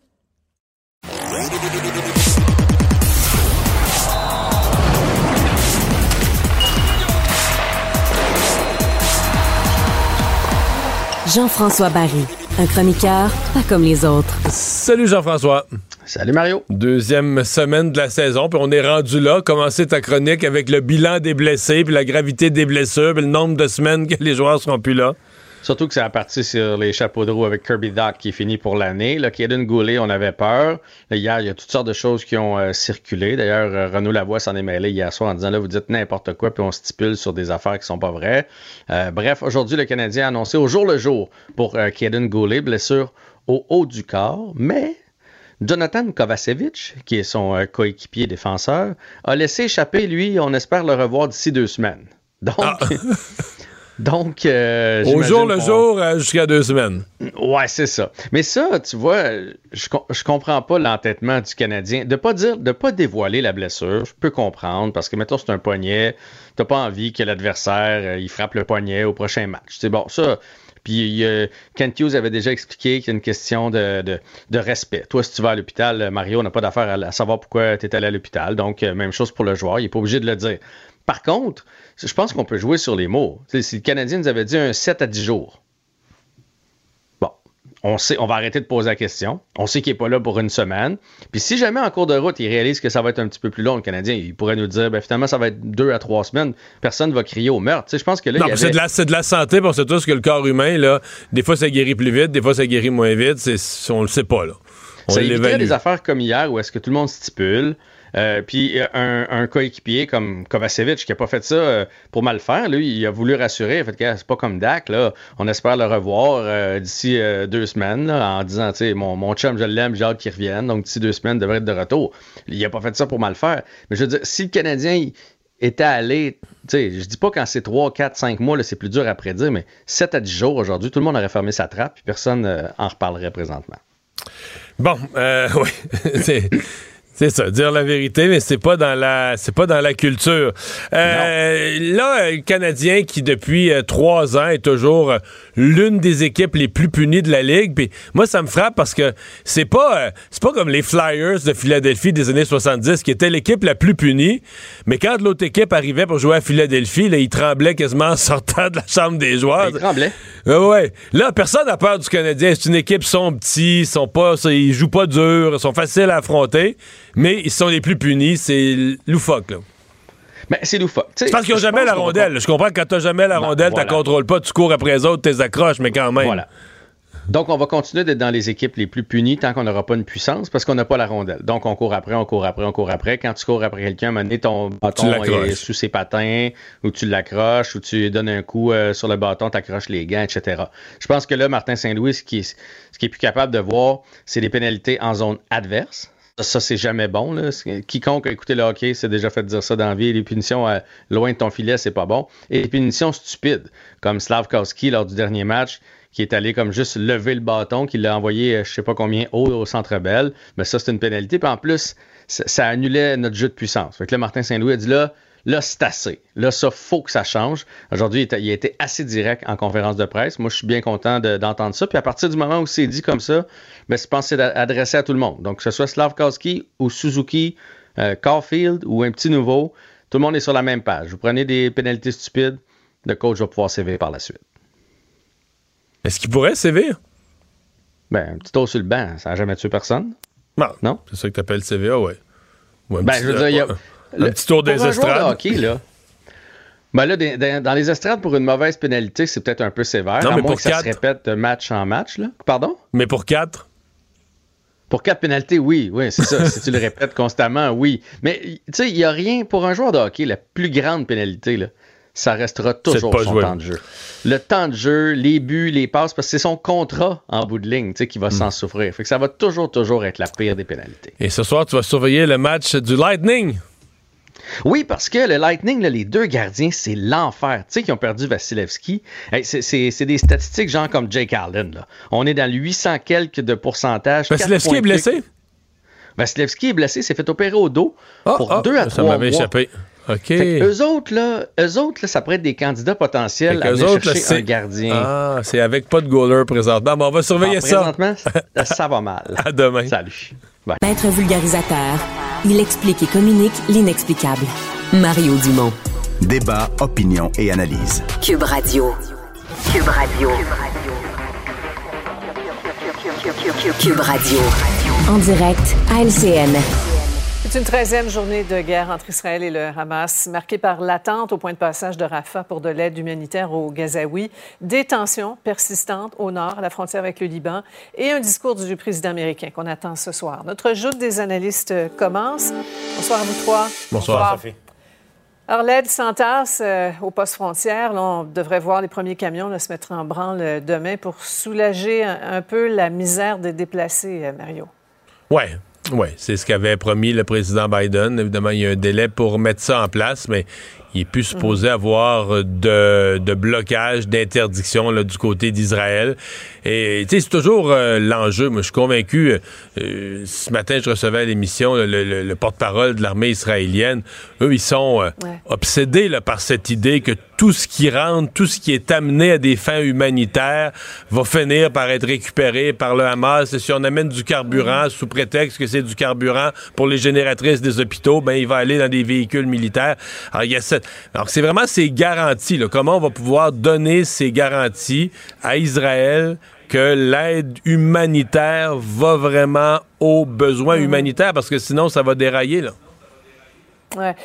Jean-François Barry, un chroniqueur pas comme les autres. Salut Jean-François. Salut Mario. Deuxième semaine de la saison, puis on est rendu là. Commencer ta chronique avec le bilan des blessés, puis la gravité des blessures, puis le nombre de semaines que les joueurs seront plus là. Surtout que ça a parti sur les chapeaux de roue avec Kirby Doc qui est fini pour l'année. Là, Kaden Goulet, on avait peur. Là, hier, il y a toutes sortes de choses qui ont euh, circulé. D'ailleurs, euh, Renaud Lavoie s'en est mêlé hier soir en disant là, vous dites n'importe quoi, puis on stipule sur des affaires qui sont pas vraies. Euh, bref, aujourd'hui, le Canadien a annoncé au jour le jour pour Kaden Goulet, blessure au haut du corps, mais Jonathan Kovacevic, qui est son coéquipier défenseur, a laissé échapper, lui, on espère le revoir d'ici deux semaines. Donc, donc euh, Au jour le jour euh, jusqu'à deux semaines. Ouais, c'est ça. Mais ça, tu vois, je, je comprends pas l'entêtement du Canadien. De pas dire, de pas dévoiler la blessure, je peux comprendre, parce que mettons c'est un poignet, t'as pas envie que l'adversaire euh, il frappe le poignet au prochain match. C'est bon, ça. Puis euh, Kent Hughes avait déjà expliqué qu'il y a une question de, de, de respect. Toi, si tu vas à l'hôpital, Mario n'a pas d'affaire à, à savoir pourquoi tu es allé à l'hôpital. Donc, euh, même chose pour le joueur, il n'est pas obligé de le dire. Par contre, je pense qu'on peut jouer sur les mots. Si le Canadien nous avait dit un 7 à 10 jours, on sait, on va arrêter de poser la question. On sait qu'il n'est pas là pour une semaine. Puis si jamais en cours de route, il réalise que ça va être un petit peu plus long, le Canadien, il pourrait nous dire, ben finalement, ça va être deux à trois semaines. Personne ne va crier au meurtre. Je pense que là, c'est de, la, c'est de la santé, on sait tous que le corps humain, là, des fois ça guérit plus vite, des fois ça guérit moins vite. C'est, on le sait pas, là. On ça éviterait des affaires comme hier où est-ce que tout le monde stipule. Euh, puis un, coéquipier comme Kovacevic qui a pas fait ça euh, pour mal faire, lui, il a voulu rassurer. Il a fait c'est pas comme Dak, là. On espère le revoir euh, d'ici deux semaines, en disant, tu sais, mon, mon chum, je l'aime, j'ai hâte qu'il revienne. Donc d'ici deux semaines, il devrait être de retour. Il a pas fait ça pour mal faire. Mais je veux dire, si le Canadien était allé, tu sais, je dis pas quand c'est 3, 4, 5 mois, c'est plus dur à prédire, mais 7 à 10 jours aujourd'hui, tout le monde aurait fermé sa trappe, puis personne en reparlerait présentement. Bon, euh, oui. C'est. Ça, dire la vérité, mais c'est pas dans la, c'est pas dans la culture. Euh, là, le Canadien qui depuis euh, trois ans est toujours euh, l'une des équipes les plus punies de la ligue. Puis moi, ça me frappe parce que c'est pas, euh, c'est pas comme les Flyers de Philadelphie des années 70 qui étaient l'équipe la plus punie. Mais quand l'autre équipe arrivait pour jouer à Philadelphie, là, ils tremblaient quasiment en sortant de la chambre des joueurs. Ils tremblaient. Ouais. Là, personne n'a peur du Canadien. C'est une équipe, ils sont petits, ils sont pas, ils jouent pas dur, ils sont faciles à affronter, mais ils sont les plus punis. C'est loufoque, là. Mais c'est loufoque. Tu C'est parce qu'ils ont je jamais la rondelle. Je comprends que quand t'as jamais la Non, rondelle, voilà. t'as contrôles pas, tu cours après les autres, t'es accroches, mais quand même. Voilà. Donc, on va continuer d'être dans les équipes les plus punies tant qu'on n'aura pas une puissance parce qu'on n'a pas la rondelle. Donc, on court après, on court après, on court après. Quand tu cours après quelqu'un, à un moment donné, ton bâton est sous ses patins ou tu l'accroches ou tu lui donnes un coup euh, sur le bâton, tu accroches les gants, etc. Je pense que là, Martin Saint-Louis, ce qui est, ce qui est plus capable de voir, c'est des pénalités en zone adverse. Ça, c'est jamais bon. Quiconque a écouté le hockey s'est déjà fait dire ça dans la vie. Les punitions euh, loin de ton filet, c'est pas bon. Et les punitions stupides, comme Slavkowski lors du dernier match, qui est allé comme juste lever le bâton, qui l'a envoyé euh, je sais pas combien haut au centre belle. Mais ça, c'est une pénalité. Puis en plus, ça, ça annulait notre jeu de puissance. Fait que là, Martin Saint-Louis a dit là, là, c'est assez. Là, ça, faut que ça change. Aujourd'hui, il, a été assez direct en conférence de presse. Moi, je suis bien content de- d'entendre ça. Puis à partir du moment où c'est dit comme ça, ben, je pense que c'est adressé à tout le monde. Donc, que ce soit Slavkowski ou Suzuki, euh, Caulfield ou un petit nouveau, tout le monde est sur la même page. Vous prenez des pénalités stupides, le coach va pouvoir sévir par la suite. Est-ce qu'il pourrait sévir? Ben, un petit tour sur le banc, ça n'a jamais tué personne. Non. Non? C'est ça que t'appelles CVA, ouais. Ben, je veux dire, il y a- le- un petit tour des de estrades. hockey, là. Ben là, dans, les estrades, pour une mauvaise pénalité, c'est peut-être un peu sévère. Non, à mais moins pour que ça quatre. se répète de match en match. Là. Pardon? Mais pour quatre? Pour quatre pénalités, oui, oui, c'est ça. si tu le répètes constamment, oui. Mais tu sais, il n'y a rien pour un joueur de hockey, la plus grande pénalité, là, ça restera toujours son temps de jeu. Le temps de jeu, les buts, les passes, parce que c'est son contrat en bout de ligne qui va s'en souffrir. Fait que ça va toujours, toujours être la pire des pénalités. Et ce soir, tu vas surveiller le match du Lightning. Oui, parce que le Lightning, là, les deux gardiens, c'est l'enfer. Tu sais, qui ont perdu Vasilevski. Hey, c'est des statistiques genre comme Jake Allen. Là. On est dans le 800 quelques de pourcentage. Vasilevski est blessé? Vasilevski est blessé, s'est fait opérer au dos Ah, pour ah, deux à ça trois m'avait mois. échappé. OK. Eux autres, là, eux autres, là, ça pourrait être des candidats potentiels à venir autres, chercher un gardien. Ah, c'est avec pas de goaler présentement. On va surveiller Ah, ça. présentement, ça, ça va mal. À demain. Salut. Bye. Maître vulgarisateur, il explique et communique l'inexplicable. Mario Dumont. Débat, opinion et analyse. Cube Radio. Cube Radio. Cube Radio. En direct à LCN. C'est une treizième journée de guerre entre Israël et le Hamas, marquée par l'attente au point de passage de Rafah pour de l'aide humanitaire aux Gazaouis, des tensions persistantes au nord, à la frontière avec le Liban, et un discours du président américain qu'on attend ce soir. Notre joute des analystes commence. Bonsoir à vous trois. Bonsoir. Alors, l'aide s'entasse euh, au poste frontière. Là, on devrait voir les premiers camions là, se mettre en branle demain pour soulager un, un peu la misère des déplacés, euh, Mario. Ouais. Oui, c'est ce qu'avait promis le président Biden. Évidemment, il y a un délai pour mettre ça en place, mais il est plus supposé avoir de, de blocage, d'interdiction là, du côté d'Israël. Et c'est toujours euh, l'enjeu. Moi, je suis convaincu. euh, ce matin, je recevais à l'émission le, le- le porte-parole de l'armée israélienne. Eux, ils sont euh, Ouais. obsédés là, par cette idée que tout ce qui rentre, tout ce qui est amené à des fins humanitaires va finir par être récupéré par le Hamas. Et si on amène du carburant sous prétexte que c'est du carburant pour les génératrices des hôpitaux, ben il va aller dans des véhicules militaires. Alors, il y a cette... Alors, c'est vraiment ces garanties. Là. Comment on va pouvoir donner ces garanties à Israël que l'aide humanitaire va vraiment aux besoins humanitaires parce que sinon ça va dérailler là.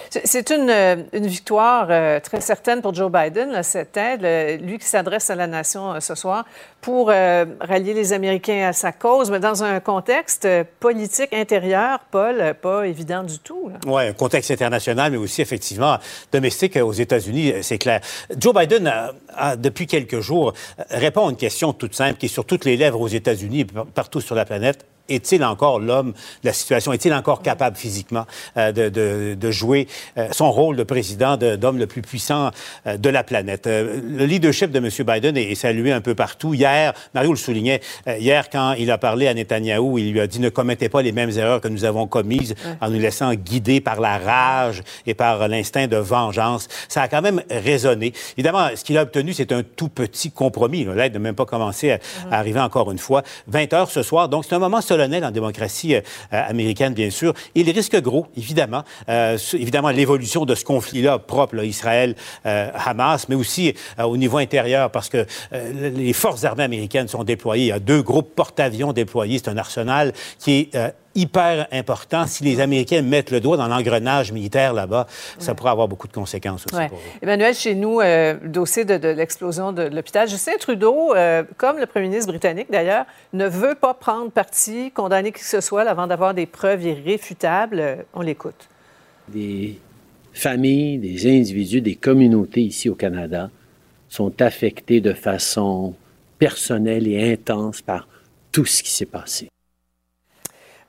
C'est- une, euh, victoire euh, très certaine pour Joe Biden, là, cette aide, lui qui s'adresse à la nation euh, ce soir pour rallier les Américains à sa cause, mais dans un contexte politique intérieur, Paul, pas évident du tout. Oui, un contexte international, mais aussi effectivement domestique aux États-Unis, c'est clair. Joe Biden, a, depuis quelques jours, répond à une question toute simple qui est sur toutes les lèvres aux États-Unis et par- partout sur la planète. Est-il encore l'homme de la situation? Est-il encore capable physiquement euh, de, de- de jouer euh, son rôle de président, de- d'homme le plus puissant euh, de la planète? Le leadership de M. Biden est, est salué un peu partout. Hier, Mario le soulignait, hier quand il a parlé à Netanyahou, il lui a dit ne commettez pas les mêmes erreurs que nous avons commises en nous laissant guider par la rage et par l'instinct de vengeance. Ça a quand même résonné. Évidemment, ce qu'il a obtenu, c'est un tout petit compromis. L'aide n'a même pas commencé à, à arriver encore une fois. 20 heures ce soir, donc c'est un moment solennel en démocratie euh, euh, américaine, bien sûr. Et les risques gros, évidemment. Euh, évidemment, l'évolution de ce conflit-là propre, Israël-Hamas, mais aussi au niveau intérieur, parce que les forces armées américaines sont déployées. Il y a deux groupes porte-avions déployés. C'est un arsenal qui est hyper important. Si les Américains mettent le doigt dans l'engrenage militaire là-bas, ça pourrait avoir beaucoup de conséquences aussi Ouais. pour eux. Emmanuel, chez nous, euh, le dossier de, de l'explosion de l'hôpital. Justin Trudeau, euh, comme le premier ministre britannique d'ailleurs, ne veut pas prendre parti, condamner qui que ce soit avant d'avoir des preuves irréfutables. Euh, On l'écoute. des familles, des individus, des communautés ici au Canada sont affectés de façon personnelle et intense par tout ce qui s'est passé.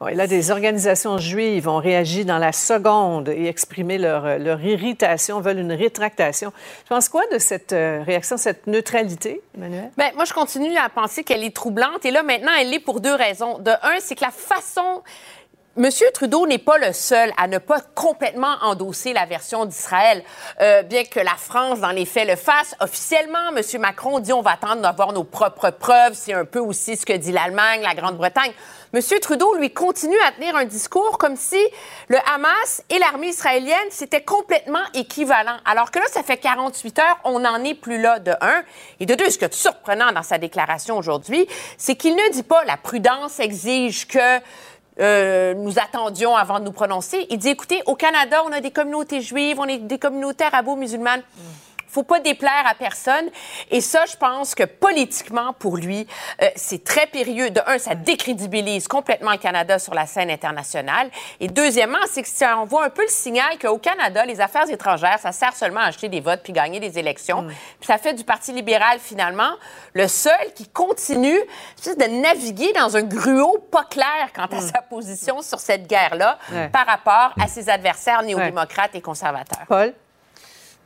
Et là, des organisations juives ont réagi dans la seconde et exprimé leur, euh, leur irritation, veulent une rétractation. Tu penses quoi de cette euh, réaction, cette neutralité, Emmanuel? Ben, moi, je continue à penser qu'elle est troublante. Et là, maintenant, elle l'est pour deux raisons. De un, c'est que la façon. Monsieur Trudeau n'est pas le seul à ne pas complètement endosser la version d'Israël. Euh, bien que la France, dans les faits, le fasse, officiellement, Monsieur Macron dit on va attendre d'avoir nos propres preuves. C'est un peu aussi ce que dit l'Allemagne, la Grande-Bretagne. Monsieur Trudeau, lui, continue à tenir un discours comme si le Hamas et l'armée israélienne, c'était complètement équivalent. Alors que là, ça fait 48 heures, on n'en est plus là, de un. Et de deux, ce qui est surprenant dans sa déclaration aujourd'hui, c'est qu'il ne dit pas la prudence exige que euh, nous attendions avant de nous prononcer. Il dit, écoutez, au Canada, on a des communautés juives, on a des communautés arabo-musulmanes. Faut pas déplaire à personne. Et ça, je pense que politiquement, pour lui, euh, c'est très périlleux. De un, ça décrédibilise complètement le Canada sur la scène internationale. Et deuxièmement, c'est que ça envoie un peu le signal qu'au Canada, les affaires étrangères, ça sert seulement à acheter des votes puis gagner des élections. Mm. Puis ça fait du Parti libéral, finalement, le seul qui continue de naviguer dans un gruau pas clair quant à sa position sur cette guerre-là Mm. Par rapport à ses adversaires néo-démocrates et conservateurs. Paul?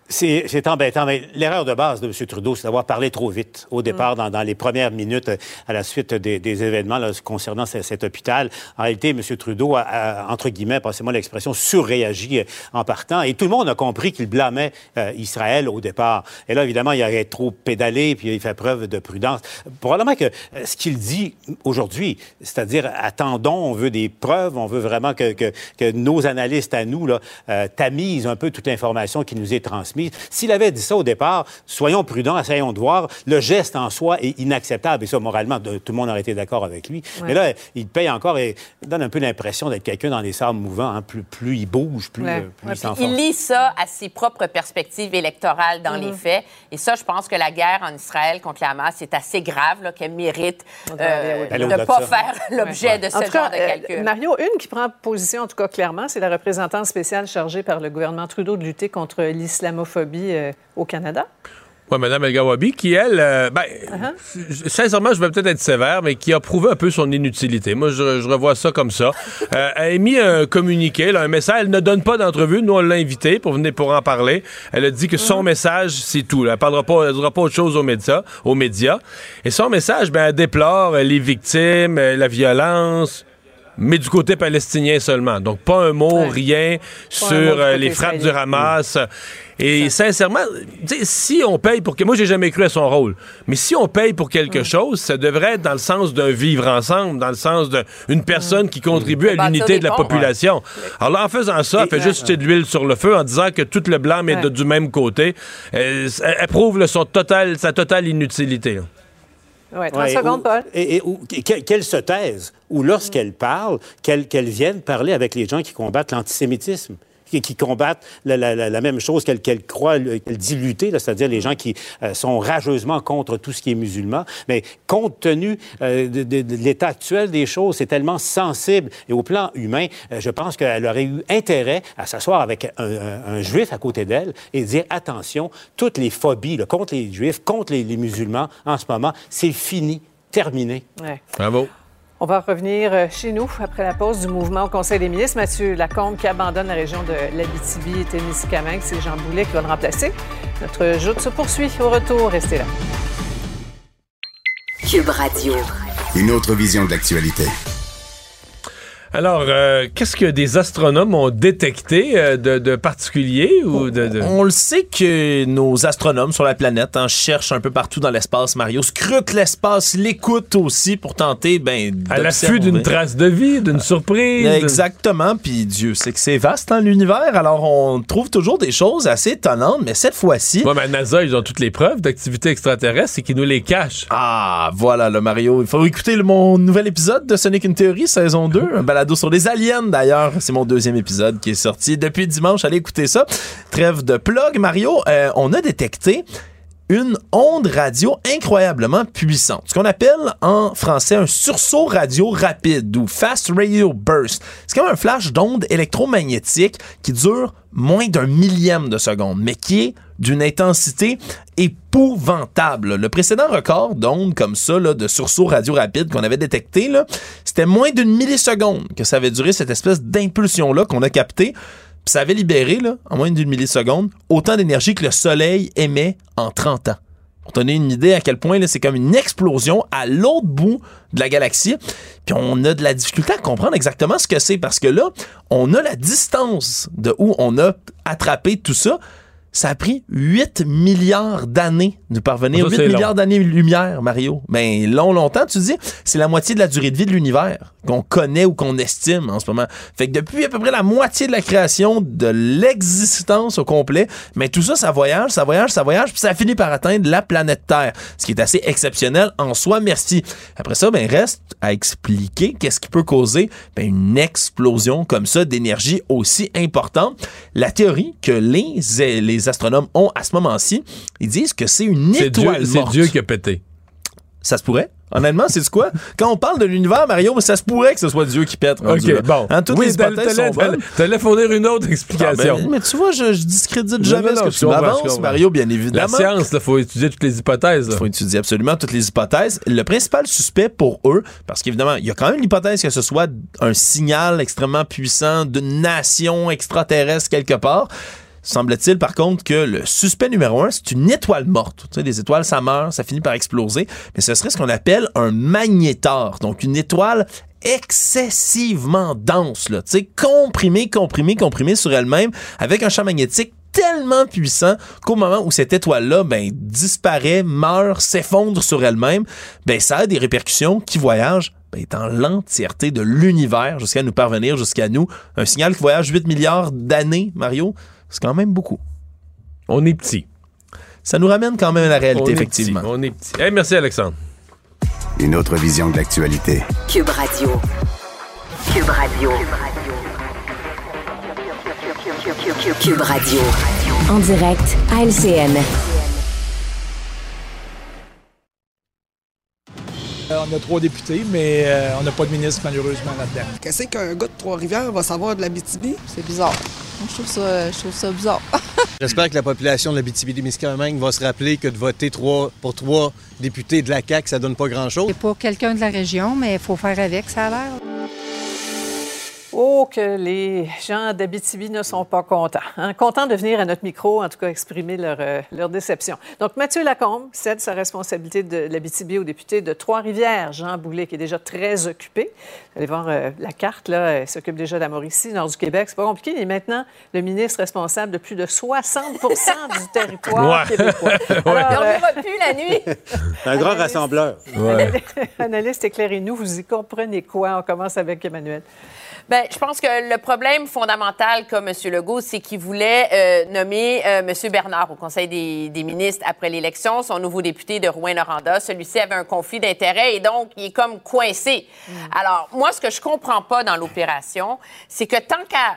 C'est embêtant, mais l'erreur de base de M. Trudeau, c'est d'avoir parlé trop vite au départ, dans, dans les premières minutes euh, à la suite des, des événements là, concernant ce- cet hôpital. En réalité, M. Trudeau a, a, entre guillemets, passez-moi l'expression, surréagi euh, en partant, et tout le monde a compris qu'il blâmait euh, Israël au départ. Et là, évidemment, il a trop pédalé, puis il fait preuve de prudence. Probablement que ce qu'il dit aujourd'hui, c'est-à-dire attendons, on veut des preuves, on veut vraiment que, que, que nos analystes à nous là, euh, tamisent un peu toute l'information qui nous est transmise. S'il avait dit ça au départ, soyons prudents, essayons de voir. Le geste en soi est inacceptable, et ça, moralement, de- tout le monde aurait été d'accord avec lui. Ouais. Mais là, il paye encore et donne un peu l'impression d'être quelqu'un dans les sables mouvants. hein. Plus, plus il bouge, plus, Ouais. euh, plus Ouais, il s'enfonce. il lie ça à ses propres perspectives électorales dans les faits. Et ça, je pense que la guerre en Israël contre la Hamas est assez grave qu'elle mérite euh, de ne pas faire l'objet de En ce cas, genre de euh, calcul. Mario, une qui prend position, en tout cas clairement, c'est la représentante spéciale chargée par le gouvernement Trudeau de lutter contre l'islamophobie euh, au Canada. Oui, Mme El-Gawabi, qui, elle, euh, ben, Uh-huh. sincèrement, je vais peut-être être sévère, mais qui a prouvé un peu son inutilité. Moi, je, je revois ça comme ça. Euh, elle a émis un communiqué, là, un message. Elle ne donne pas d'entrevue. Nous, on l'a invitée pour venir pour en parler. Elle a dit que son message, c'est tout. là. Elle parlera pas, elle dira pas autre chose aux médias. Aux médias. Et son message, ben, elle déplore euh, les victimes, la violence. Mais du côté palestinien seulement. Donc, pas un mot, rien sur mot euh, les frappes du. Hamas. Et sincèrement, si on paye pour que. Moi, j'ai jamais cru à son rôle. Mais si on paye pour quelque chose, ça devrait être dans le sens d'un vivre ensemble, dans le sens d'une personne qui contribue à l'unité de la ponts. population. Alors là, en faisant ça, elle fait juste jeter de l'huile sur le feu en disant que tout le blâme est de- du même côté. Euh, elle, elle prouve là, son total, sa totale inutilité. là. Oui, 30 Ouais, secondes, ou- Paul. Et, et- qu'elle qu'elle se taise, ou lorsqu'elle parle, qu'elle qu'elle vienne parler avec les gens qui combattent l'antisémitisme, qui, qui combattent la, la- la- la même chose qu'elle croit, le- qu'elle dit lutter, c'est-à-dire les gens qui euh, sont rageusement contre tout ce qui est musulman. Mais compte tenu euh, de, de- de l'état actuel des choses, c'est tellement sensible. Et au plan humain, euh, je pense qu'elle aurait eu intérêt à s'asseoir avec un, un- un juif à côté d'elle et dire attention, toutes les phobies là, contre les juifs, contre les, les musulmans en ce moment, c'est fini, terminé. Ouais. Bravo. On va revenir euh, chez nous après la pause du mouvement au Conseil des ministres. Mathieu Lacombe qui abandonne la région de l'Abitibi et Témiscamingue. C'est Jean Boulet qui va le remplacer. Notre joute se poursuit. Au retour, restez là. Cube Radio. Une autre vision de l'actualité. Alors, euh, qu'est-ce que des astronomes ont détecté euh, de, de particulier ou de, de- On le sait que nos astronomes sur la planète hein, cherchent un peu partout dans l'espace, Mario, scrutent l'espace, l'écoutent aussi pour tenter, ben, à l'affût d'une trace de vie, d'une surprise? d'une- Exactement, puis Dieu sait que c'est vaste, hein, l'univers, alors on trouve toujours des choses assez étonnantes, mais cette fois-ci... Ouais, mais à NASA, ils ont toutes les preuves d'activité extraterrestre, c'est qu'ils nous les cachent. Ah, voilà, le Mario. Il faut écouter le- mon nouvel épisode de Sonic in Theory, saison 2, un balado sur les aliens, d'ailleurs. C'est mon deuxième épisode qui est sorti depuis dimanche. Allez écouter ça. Trêve de plug, Mario. Euh, on a détecté une onde radio incroyablement puissante. Ce qu'on appelle en français un sursaut radio rapide ou fast radio burst. C'est comme un flash d'onde électromagnétique qui dure moins d'un millième de seconde, mais qui est d'une intensité épouvantable. Le précédent record d'ondes comme ça, de sursaut radio rapide qu'on avait détecté, c'était moins d'une milliseconde que ça avait duré cette espèce d'impulsion-là qu'on a capté. Puis ça avait libéré, en moins d'une milliseconde, autant d'énergie que le Soleil émet en 30 ans. Pour donner une idée à quel point c'est comme une explosion à l'autre bout de la galaxie. Puis on a de la difficulté à comprendre exactement ce que c'est parce que là, on a la distance de où on a attrapé tout ça. Ça a pris 8 milliards d'années de parvenir. Ça, 8 c'est long. milliards d'années-lumière, Mario. Mais long, longtemps, tu dis, c'est la moitié de la durée de vie de l'univers qu'on connaît ou qu'on estime en ce moment. Fait que depuis à peu près la moitié de la création de l'existence au complet, mais tout ça, ça voyage, ça voyage, ça voyage, puis ça finit par atteindre la planète Terre, ce qui est assez exceptionnel en soi, merci. Après ça, ben, reste à expliquer qu'est-ce qui peut causer ben, une explosion comme ça d'énergie aussi importante. La théorie que les, les les astronomes ont à ce moment-ci. Ils disent que c'est une C'est Dieu, étoile c'est morte. Dieu qui a pété. Ça se pourrait. Honnêtement, c'est quoi? Quand on parle de l'univers, Mario, ça se pourrait que ce soit Dieu qui pète. OK, bon. Hein, toutes oui, les hypothèses sont bonnes. t'allais- fournir une autre Ah, explication. ben, mais tu vois, je, je discrédite jamais non, ce que tu comprends. Mario, bien La évidemment. science, il faut étudier toutes les hypothèses. Il faut étudier absolument toutes les hypothèses. Le principal suspect pour eux, parce qu'évidemment, il y a quand même l'hypothèse que ce soit un signal extrêmement puissant d'une nation extraterrestre quelque part. Semble-t-il, par contre, que le suspect numéro un, c'est une étoile morte. Tu sais, les étoiles, ça meurt, ça finit par exploser. Mais ce serait ce qu'on appelle un magnétar. Donc, une étoile excessivement dense, là. Tu sais, comprimée, comprimée, comprimée sur elle-même, avec un champ magnétique tellement puissant qu'au moment où cette étoile-là ben, disparaît, meurt, s'effondre sur elle-même, ben, ça a des répercussions qui voyagent ben, dans l'entièreté de l'univers jusqu'à nous parvenir jusqu'à nous. Un signal qui voyage 8 milliards d'années, Mario, c'est quand même beaucoup. On est petit. Ça nous ramène quand même à la réalité, effectivement. petit, on est petit. Hey, merci, Alexandre. Une autre vision de l'actualité. Cube Radio. Cube Radio. Cube Radio. En direct à LCN. On a trois députés, mais euh, on n'a pas de ministre malheureusement là-dedans. Qu'est-ce qu'un gars de Trois-Rivières va savoir de la BTB? C'est bizarre. Moi, je trouve ça, je trouve ça bizarre. J'espère que la population de la BTB-Témiscamingue va se rappeler que de voter trois, pour trois députés de la CAQ, ça donne pas grand-chose. C'est pas quelqu'un de la région, mais il faut faire avec, ça a l'air. Oh, que les gens d'Abitibi ne sont pas contents. hein. Contents de venir à notre micro, en tout cas exprimer leur, euh, leur déception. Donc, Mathieu Lacombe cède sa responsabilité de l'Abitibi au député de Trois-Rivières, Jean Boulet, qui est déjà très occupé. Vous allez voir euh, la carte, là, elle s'occupe déjà de la Mauricie, nord du Québec. C'est pas compliqué. Il est maintenant le ministre responsable de plus de 60 du territoire Ouais. québécois. Ouais. Alors, On euh, ne va plus la nuit. Un grand rassembleur. Analyste, éclairez-nous, vous y comprenez quoi? On commence avec Emmanuel. Ben, je pense que le problème fondamental comme M. Legault, c'est qu'il voulait euh, nommer euh, M. Bernard au Conseil des, des ministres après l'élection, son nouveau député de Rouen-Noranda. Celui-ci avait un conflit d'intérêts et donc il est comme coincé. Alors, moi, ce que je comprends pas dans l'opération, c'est que tant qu'à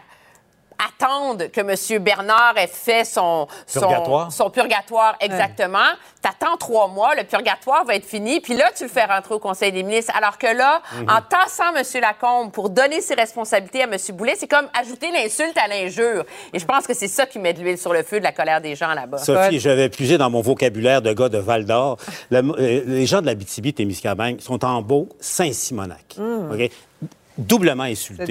attendre que M. Bernard ait fait son, Purgatoire. son purgatoire exactement. T'attends trois mois, le purgatoire va être fini, puis là, tu le fais rentrer au Conseil des ministres. Alors que là, Mhm. en tassant M. Lacombe pour donner ses responsabilités à M. Boulet, c'est comme ajouter l'insulte à l'injure. Et je pense que c'est ça qui met de l'huile sur le feu de la colère des gens là-bas. Sophie, je vais puiser dans mon vocabulaire de gars de Val d'Or. Le- euh, les gens de la BTB-Témiscamingue sont en beau Saint-Simonac. Mm. OK? Doublement insulté.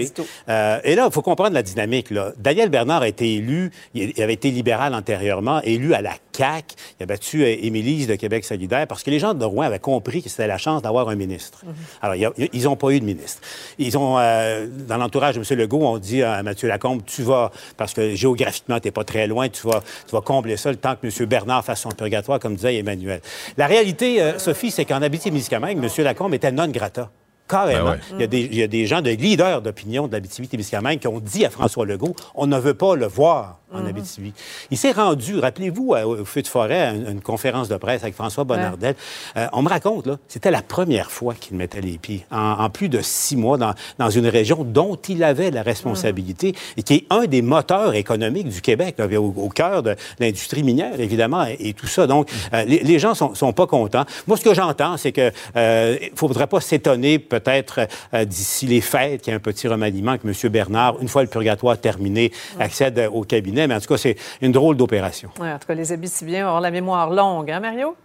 Euh, et là, il faut comprendre la dynamique. Là. Daniel Bernard a été élu, il avait été libéral antérieurement, élu à la CAQ. Il a battu euh, Émilie de Québec solidaire parce que les gens de Rouen avaient compris que c'était la chance d'avoir un ministre. Alors, il y a- ils n'ont pas eu de ministre. Ils ont, euh, dans l'entourage de M. Legault, on dit à Mathieu Lacombe, tu vas, parce que géographiquement, tu n'es pas très loin, tu vas, tu vas combler ça le temps que M. Bernard fasse son purgatoire, comme disait Emmanuel. La réalité, euh, Sophie, c'est qu'en Abitibi-Témiscamingue, M. Lacombe était non grata. Carrément. Ben ouais. il, y a des, il y a des gens, de leaders d'opinion de l'Abitibi-Témiscamingue qui ont dit à François Legault on ne veut pas le voir en Abitibi. Il s'est rendu, rappelez-vous, au feu de forêt, à une, une conférence de presse avec François Bonnardel. Euh, on me raconte, là, c'était la première fois qu'il mettait les pieds, en, en plus de six mois, dans, dans une région dont il avait la responsabilité et qui est un des moteurs économiques du Québec, là, au, au cœur de l'industrie minière, évidemment, et, et tout ça. Donc, euh, les, les gens sont, sont pas contents. Moi, ce que j'entends, c'est que euh, faudrait pas s'étonner, peut-être, euh, d'ici les fêtes, qu'il y ait un petit remaniement, que M. Bernard, une fois le purgatoire terminé, accède au cabinet. Mais en tout cas, c'est une drôle d'opération. Ouais, en tout cas, les Abitibiens ont la mémoire longue, hein, Mario?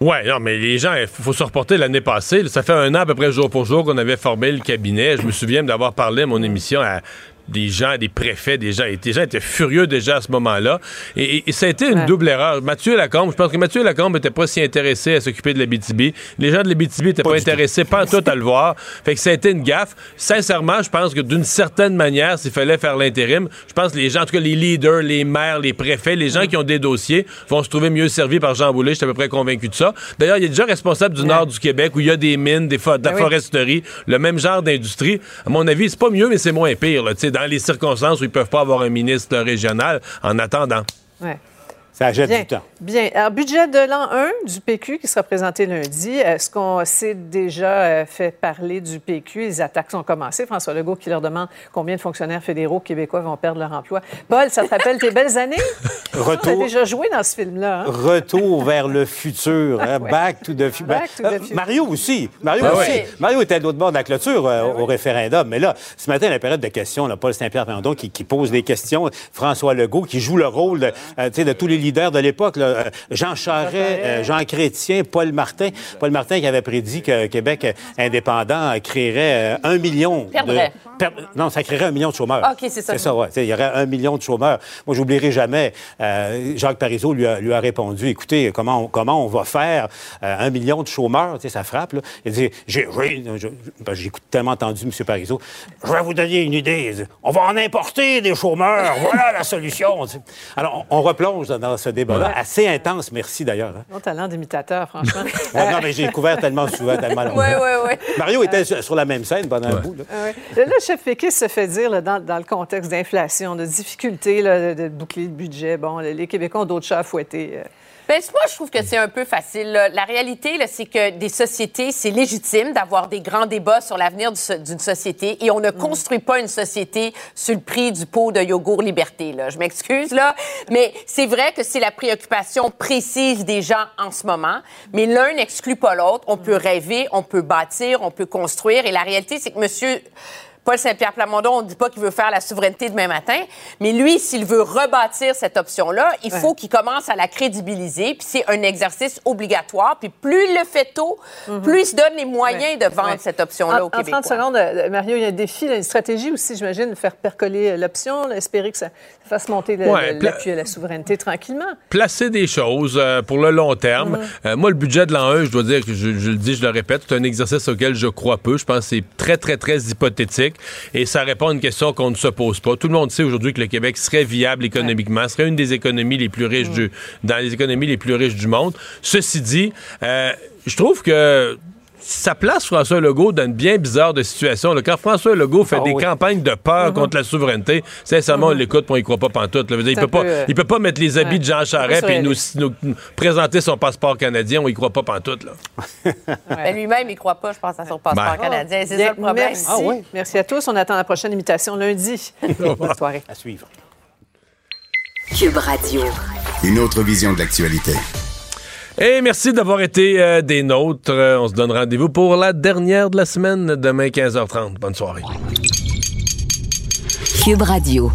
Ouais, non, mais les gens, il faut se reporter l'année passée. Ça fait un an à peu près jour pour jour qu'on avait formé le cabinet. Je me souviens d'avoir parlé à mon émission à des gens, des préfets, des gens. Et les gens étaient furieux déjà à ce moment-là. Et, et- et ça a été une Ouais. double erreur. Mathieu Lacombe, je pense que Mathieu Lacombe n'était pas si intéressé à s'occuper de la BTB. Les gens de la BTB n'étaient pas, intéressés, pas en tout à le voir. Fait que ça a été une gaffe. Sincèrement, je pense que d'une certaine manière, s'il fallait faire l'intérim, je pense que les gens, en tout cas les leaders, les maires, les préfets, les gens qui ont des dossiers vont se trouver mieux servis par Jean Boulet. Je suis à peu près convaincu de ça. D'ailleurs, il est déjà responsable du nord du Québec où il y a des mines, des de la Ben oui. foresterie, le même genre d'industrie. À mon avis, c'est pas mieux, mais c'est moins pire. Là, dans les circonstances où ils peuvent pas avoir un ministre régional en attendant. Ça jette Bien. du temps. Bien. Alors, budget de l'an 1 du PQ qui sera présenté lundi. Est-ce qu'on s'est déjà euh, fait parler du PQ? Les attaques sont commencées. François Legault qui leur demande combien de fonctionnaires fédéraux québécois vont perdre leur emploi. Paul, ça te rappelle tes belles années? Tu as Retour, déjà joué dans ce film-là. hein? retour vers le futur. hein, Back to the future. Back to the future. Mario aussi. Mario Ah aussi. oui. Mario était à l'autre bord de la clôture euh, au référendum. Mais là, ce matin, la période de questions, là, Paul Saint-Pierre Plamondon qui, qui pose des questions, François Legault qui joue le rôle de, euh, de tous les leaders de l'époque. là, euh, Jean Charest, euh, Jean Chrétien, Paul Martin. Paul Martin qui avait prédit que Québec indépendant créerait euh, un million Perdrait. de... per- Non, ça créerait un million de chômeurs. OK, c'est ça. C'est ça, sais, Il y aurait un million de chômeurs. Moi, j'oublierai jamais, euh, Jacques Parizeau lui a, lui a répondu, écoutez, comment on, comment on va faire euh, un million de chômeurs? Tu sais, ça frappe, là. Il dit, j'ai, oui, je- ben, j'écoute tellement entendu M. Parizeau. Je vais vous donner une idée. On va en importer des chômeurs. Voilà la solution. Alors, on, on replonge dans ce débat-là, assez intense, merci d'ailleurs. hein. Bon talent d'imitateur, franchement. Ouais, non, mais j'ai couvert tellement souvent, tellement longtemps. Ouais, ouais, ouais. Mario était sur, sur la même scène pendant un bout. Là. Ah le chef péquiste se fait dire, là, dans, dans le contexte d'inflation, de difficulté là, de, de boucler le budget, bon, les Québécois ont d'autres chats à fouetter. Ben, moi, je trouve que c'est un peu facile. là. La réalité, là, c'est que des sociétés, c'est légitime d'avoir des grands débats sur l'avenir d'une société et on ne construit pas une société sur le prix du pot de yogourt liberté. Là. Je m'excuse, là, mais c'est vrai que c'est la préoccupation précise des gens en ce moment, mais l'un n'exclut pas l'autre. On peut rêver, on peut bâtir, on peut construire et la réalité, c'est que monsieur... Paul Saint-Pierre Plamondon, on ne dit pas qu'il veut faire la souveraineté demain matin, mais lui, s'il veut rebâtir cette option-là, il faut qu'il commence à la crédibiliser, puis c'est un exercice obligatoire, puis plus il le fait tôt, plus il se donne les moyens de vendre Ouais. cette option-là en, au en Québec. 30 secondes, euh, Mario, il y a un défi, là, une stratégie aussi, j'imagine, de faire percoler euh, l'option, espérer que ça fasse monter le- Ouais, le- pla- l'appui à la souveraineté tranquillement. placer des choses euh, pour le long terme. Euh, moi, le budget de l'an 1, je dois dire que je, je le dis, je le répète, c'est un exercice auquel je crois peu. Je pense que c'est très, très, très hypothétique et ça répond à une question qu'on ne se pose pas. Tout le monde sait aujourd'hui que le Québec serait viable économiquement, serait une des économies les plus riches du, dans les économies les plus riches du monde. Ceci dit, euh, je trouve que ça place François Legault dans une bien bizarre de situation. là. Quand François Legault fait Ah des oui. campagnes de peur contre la souveraineté, sincèrement, on l'écoute, puis on y croit pas pantoute. là. Dire, Il peut pas, euh, il peut pas mettre les habits ouais. de Jean Charest et nous, surréaliste. nous- nous présenter son passeport canadien, on y croit pas pantoute. Là. Ben, lui-même, il croit pas, je pense, à son passeport Ben. canadien. C'est ça le problème. Merci. Ah oui? Merci à tous. On attend la prochaine imitation lundi. Bonne soirée. À suivre. Cube Radio. Une autre vision de l'actualité. Et merci d'avoir été euh, des nôtres. Euh, on se donne rendez-vous pour la dernière de la semaine, demain 15h30. Bonne soirée. Cube Radio.